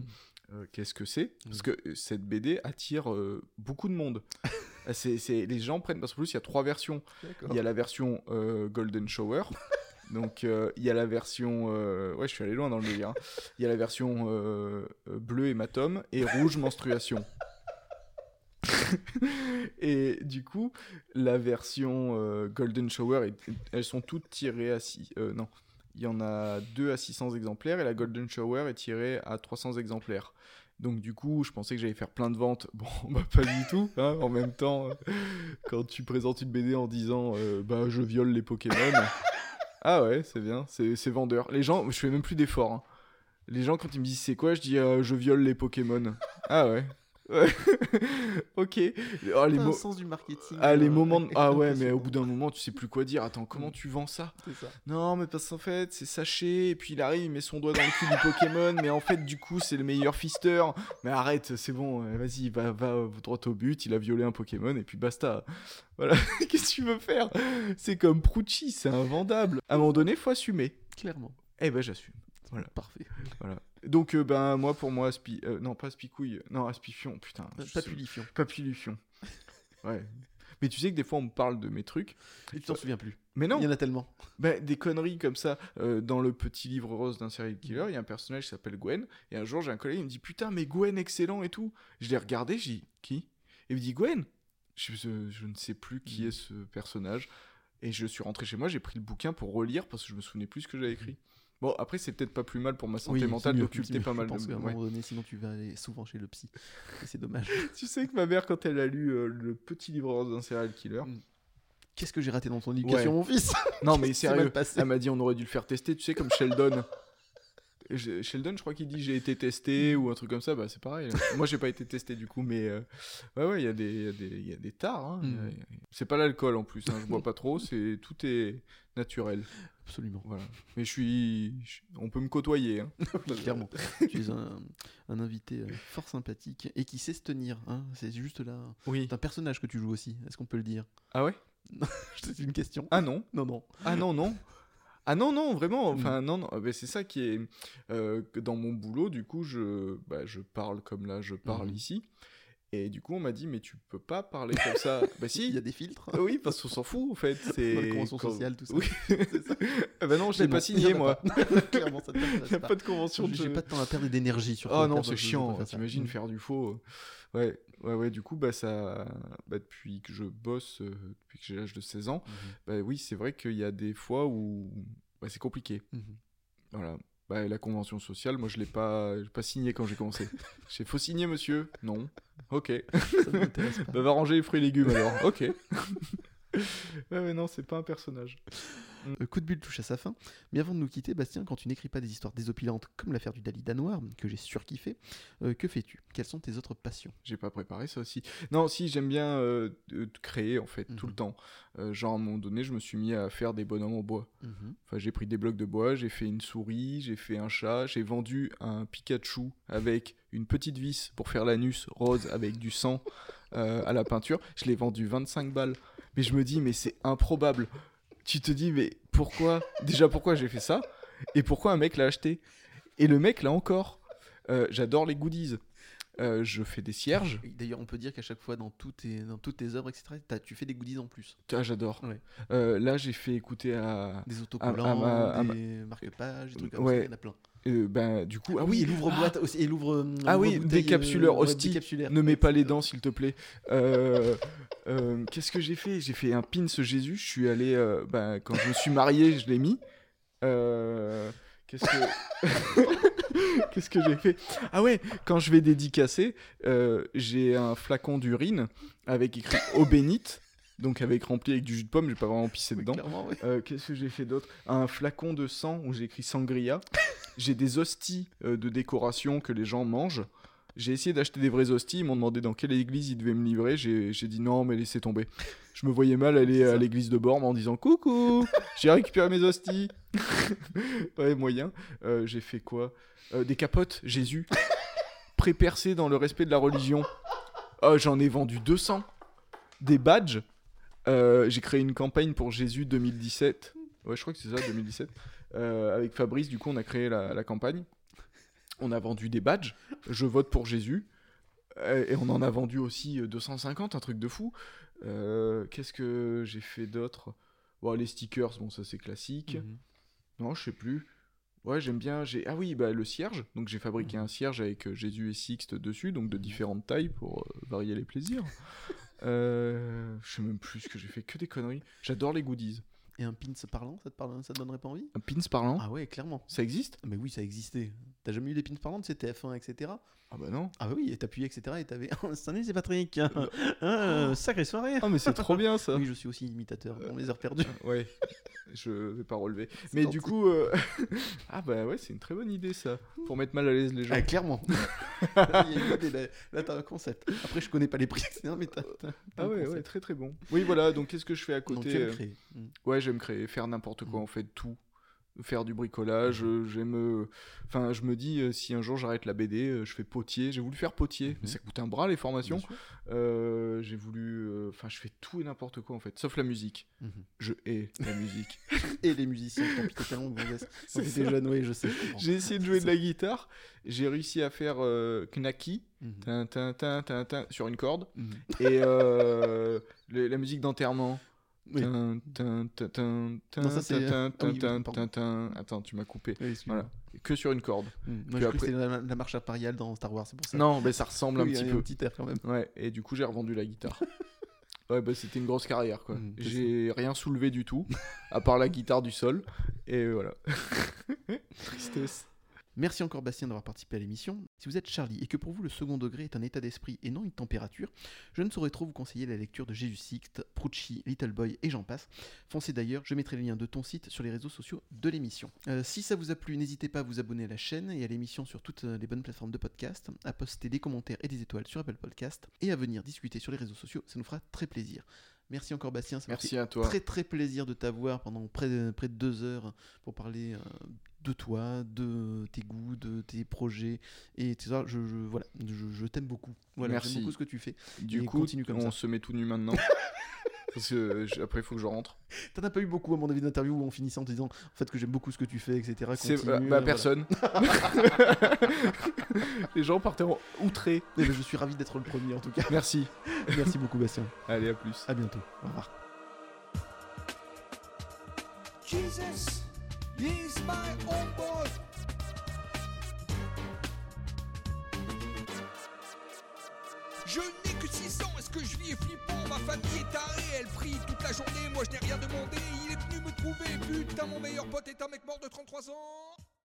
euh, qu'est-ce que c'est, parce que euh, cette BD attire euh, beaucoup de monde. <laughs> C'est, c'est- les gens prennent, parce qu'en plus, il y a trois versions. Il y a la version euh, Golden Shower. <laughs> Donc il y a la version ouais je suis allé loin dans le délire. hein. Il y a la version bleu hématome et rouge menstruation. <laughs> et du coup la version Golden Shower est- elles sont toutes tirées à 6 non il y en a deux à 600 exemplaires et la Golden Shower est tirée à 300 exemplaires. Donc du coup, je pensais que j'allais faire plein de ventes. <laughs> Bon, bah pas du tout. hein. En même temps, euh, quand tu présentes une BD en disant euh, bah je viole les Pokémon, <laughs> ah ouais, c'est bien, c'est c'est vendeur. Les gens, je fais même plus d'efforts. hein. Les gens quand ils me disent c'est quoi, je dis euh, je viole les Pokémon. Ah ouais. Ouais. <laughs> ok. Oh, les sens du marketing. Ah, les euh, moments. de- Ah ouais, mais au bout d'un moment, tu sais plus quoi dire. Attends, comment tu vends ça? Non, mais parce qu'en fait, c'est saché, et puis il arrive, il met son doigt dans le cul du Pokémon, mais en fait, du coup, c'est le meilleur fister. Mais arrête, c'est bon, euh, vas-y, va, va droit au but, il a violé un Pokémon, et puis basta. Voilà, <laughs> qu'est-ce que tu veux faire? C'est comme Proucci, c'est invendable. À un moment donné, faut assumer. Clairement. Eh ben, j'assume. Voilà. Parfait. Voilà. Donc, euh, ben, moi, pour moi, Aspi... euh, non, pas Aspicouille, non, Aspifion, putain. Papulifion. Papilufion. <laughs> ouais. Mais tu sais que des fois, on me parle de mes trucs. Et tu t'en souviens plus. Mais non, Il y en a tellement. ben, des conneries comme ça. Euh, dans le petit livre rose d'un serial killer, il y a un personnage qui s'appelle Gwen. Et un jour, j'ai un collègue, il me dit Putain, mais Gwen, excellent et tout. Je l'ai regardé, j'ai dit Qui? Et il me dit Gwen? Je, je- je ne sais plus qui Mhm. est ce personnage. Et je suis rentré chez moi, j'ai pris le bouquin pour relire parce que je me souvenais plus ce que j'avais écrit. Bon, après, c'est peut-être pas plus mal pour ma santé mentale d'occulter pas mal de. ouais. sinon tu vas aller souvent chez le psy. C'est dommage. <laughs> Tu sais que ma mère, quand elle a lu euh, le petit livre rose d'un serial killer, Qu'est-ce que j'ai raté dans ton éducation, Ouais. mon fils? Non mais <laughs> sérieux, elle m'a dit on aurait dû le faire tester, tu sais, comme Sheldon. Sheldon, je crois qu'il dit j'ai été testé ou un truc comme ça, bah c'est pareil. <laughs> Moi j'ai pas été testé du coup, mais euh, ouais, ouais, il y, a des- il y, a des- il y a des tares. hein. Mm. C'est pas l'alcool en plus, hein, je bois pas trop, <laughs> c'est tout est naturel. Absolument. Voilà. Mais je suis. je- On peut me côtoyer. hein. <laughs> Clairement. tu es un, un invité euh, fort sympathique et qui sait se tenir. hein. C'est juste là. Oui. C'est un personnage que tu joues aussi. Est-ce qu'on peut le dire? Ah ouais? C'est une question. Ah non? Non, non. Ah non, non. Ah non, non, vraiment. Enfin, non, non. Ah, ben, c'est ça qui est. euh, dans mon boulot, du coup, je, bah, je parle comme là, je parle Mhm. ici. Et du coup, on m'a dit, mais tu peux pas parler comme ça. <laughs> bah Il si. y a des filtres. Ah Oui, parce qu'on s'en fout, en fait. C'est conventions quand- sociales, tout ça. Oui. <laughs> Ça. <laughs> Ah bah non, je l'ai pas signé, il moi. pas. Clairement, ça Il n'y a pas. pas de convention de. J'ai pas de temps à perdre et d'énergie sur Oh quoi non, c'est chiant. T'imagines Mm. faire du faux. euh. Ouais, ouais, ouais. Du coup, bah ça, bah, depuis que je bosse, euh, depuis que j'ai l'âge de 16 ans, Mhm. bah oui, c'est vrai qu'il y a des fois où bah, c'est compliqué. Mhm. Voilà. Bah, la convention sociale, moi je l'ai pas, pas signé quand j'ai commencé. <laughs> J'ai faut signer, monsieur. Non. Ok. Ça ne m'intéresse pas. <laughs> Bah, va ranger les fruits et légumes alors. Ok. <laughs> ouais, mais non, c'est pas un personnage. Euh, coup de bulle touche à sa fin. Mais avant de nous quitter, Bastien, quand tu n'écris pas des histoires désopilantes comme l'affaire du Dalida noir, que j'ai surkiffé, euh, que fais-tu? Quelles sont tes autres passions? J'ai pas préparé ça aussi. Non, si, j'aime bien euh, créer en fait, tout Mhm. le temps. Euh, genre, à un moment donné, je me suis mis à faire des bonhommes en bois. Mhm. Enfin, j'ai pris des blocs de bois, j'ai fait une souris, j'ai fait un chat, j'ai vendu un Pikachu avec une petite vis pour faire l'anus rose avec du sang à la peinture. Je l'ai vendu 25 balles. Mais je me dis, mais c'est improbable. Tu te dis, mais pourquoi Déjà, pourquoi j'ai fait ça Et pourquoi un mec l'a acheté? Et le mec l'a encore. Euh, J'adore les goodies. Euh, je fais des cierges. D'ailleurs, on peut dire qu'à chaque fois, dans, tout tes, dans toutes tes œuvres, etc., tu fais des goodies en plus. Ah, j'adore. Ouais. Euh, là, j'ai fait écouter à. Des autocollants, à ma- à ma- des marque-pages, des trucs comme Ouais. ça, il y en a plein. Euh, ben, du coup, ah oui, oui, et l'ouvre-boîte aussi, et l'ouvre. euh, Ah oui, décapsuleur euh, hostie. décapsulaire. Ne mets pas les dents, s'il te plaît. Euh, euh, Qu'est-ce que j'ai fait? J'ai fait un pins Jésus. Je suis allé. euh, ben, quand je me suis marié, je l'ai mis. Euh, Qu'est-ce que. <laughs> Qu'est-ce que j'ai fait? Ah ouais, quand je vais dédicacer, euh, j'ai un flacon d'urine avec écrit eau bénite, donc avec rempli avec du jus de pomme, j'ai pas vraiment pissé Oui, dedans. clairement, oui. Euh, Qu'est-ce que j'ai fait d'autre? Un flacon de sang où j'ai écrit sangria. <laughs> j'ai des hosties euh, de décoration que les gens mangent. J'ai essayé d'acheter des vraies hosties. Ils m'ont demandé dans quelle église ils devaient me livrer. J'ai dit non, mais laissez tomber. Je me voyais mal aller à l'église de Bormes en disant coucou, j'ai récupéré mes hosties. <laughs> ouais, moyen. Euh, j'ai fait quoi? Euh, Des capotes, Jésus. Prépercé dans le respect de la religion. Oh, J'en ai vendu 200. Des badges. Euh, j'ai créé une campagne pour Jésus 2017. Ouais, je crois que c'est ça, 2017. Euh, avec Fabrice, du coup, on a créé la, la campagne. On a vendu des badges. Je vote pour Jésus. Euh, et on en a vendu aussi euh, 250, un truc de fou. Euh, Qu'est-ce que j'ai fait d'autre? Bon, Les stickers, bon, ça c'est classique. Mhm. Non, je sais plus. Ouais, j'aime bien. J'ai ah oui, bah le cierge. Donc j'ai fabriqué un cierge avec euh, Jésus et Sixte dessus, donc de différentes tailles pour euh, varier les plaisirs. <laughs> Euh, je sais même plus ce que j'ai fait, que des conneries. J'adore les goodies. Et un pins parlant, ça te, parle, ça te donnerait pas envie? Un pins parlant, Ah ouais, clairement. ça existe? Mais oui, ça existait. T'as jamais eu des pins parlantes, c'était F1, etc. Ah bah non. Ah bah oui, et t'appuyais, etc. Et t'avais. <laughs> Salut, c'est Patrick Ah, Sacrée soirée Ah mais c'est trop bien ça. Oui, je suis aussi imitateur dans les heures perdues. Ouais, je vais pas relever. <laughs> Mais gentil. du coup, euh, <laughs> ah bah ouais, c'est une très bonne idée ça, pour mettre mal à l'aise les gens. Ah, clairement. Il y a une idée, là, là, t'as un concept. Après, je connais pas les prix, etc. Mais t'as. Ah ouais, ouais, très très bon. Oui, voilà, donc qu'est-ce que je fais à Donc, côté tu aimes euh, créer. Mm. Ouais, j'aime créer, faire n'importe quoi Mm. en fait, tout. Faire du bricolage. euh, J'aime. euh, Enfin, je me dis, euh, si un jour j'arrête la BD, je fais potier. J'ai voulu faire potier, mais ça coûte un bras les formations. Euh, J'ai voulu. Enfin, je fais tout et n'importe quoi en fait, sauf la musique. Mhm. Je hais la musique. <laughs> Et les musiciens, tant pis, <laughs> jeune, oui, je sais. J'ai essayé de jouer de la guitare. J'ai réussi à faire euh, Mhm. sur une corde. Mhm. Et euh, la musique d'enterrement. Oui. Attends, tu m'as coupé. Oui. Voilà. Que sur une corde. Mhm. Moi, je après- la, la marche impériale dans Star Wars, c'est pour ça. Non, mais ça ressemble un petit peu. un petit air quand même. Ouais, et du coup, j'ai revendu la guitare. <laughs> ouais, bah c'était une grosse carrière quoi. Mm, c'est j'ai rien soulevé du tout, à part la guitare du sol. Et voilà. <laughs> Tristesse. Merci encore Bastien d'avoir participé à l'émission. Si vous êtes Charlie et que pour vous le second degré est un état d'esprit et non une température, je ne saurais trop vous conseiller la lecture de Jésus Sixte, Prucci, Little Boy et j'en passe. Foncez d'ailleurs, je mettrai les liens de ton site sur les réseaux sociaux de l'émission. Euh, si ça vous a plu, n'hésitez pas à vous abonner à la chaîne et à l'émission sur toutes euh, les bonnes plateformes de podcast, à poster des commentaires et des étoiles sur Apple Podcast et à venir discuter sur les réseaux sociaux, ça nous fera très plaisir. Merci encore Bastien, ça m'a fait Merci à toi. très très plaisir de t'avoir pendant près de, près de deux heures pour parler euh, de toi, de tes goûts, de tes projets et tout ça. Je, je- voilà, je, je t'aime beaucoup. Voilà, Merci. j'aime beaucoup ce que tu fais. Du Et coup, continue comme on ça. se met tout nu maintenant. <laughs> Parce que j- après, il faut que je rentre. T'en as pas eu beaucoup à mon avis d'interview où on finissait en te disant en fait que j'aime beaucoup ce que tu fais, etc. C'est bah, bah, voilà. personne. <laughs> <laughs> Les gens partaient en outrés. Eh ben, je suis ravi d'être le premier en tout cas. Merci. Merci beaucoup Bastien. Allez, à plus. À bientôt. Au revoir. Jesus, he's my own. Je n'ai que 6 ans, est-ce que je vis est flippant? Ma famille est tarée, elle prie toute la journée, moi je n'ai rien demandé, il est venu me trouver, putain mon meilleur pote est un mec mort de 33 ans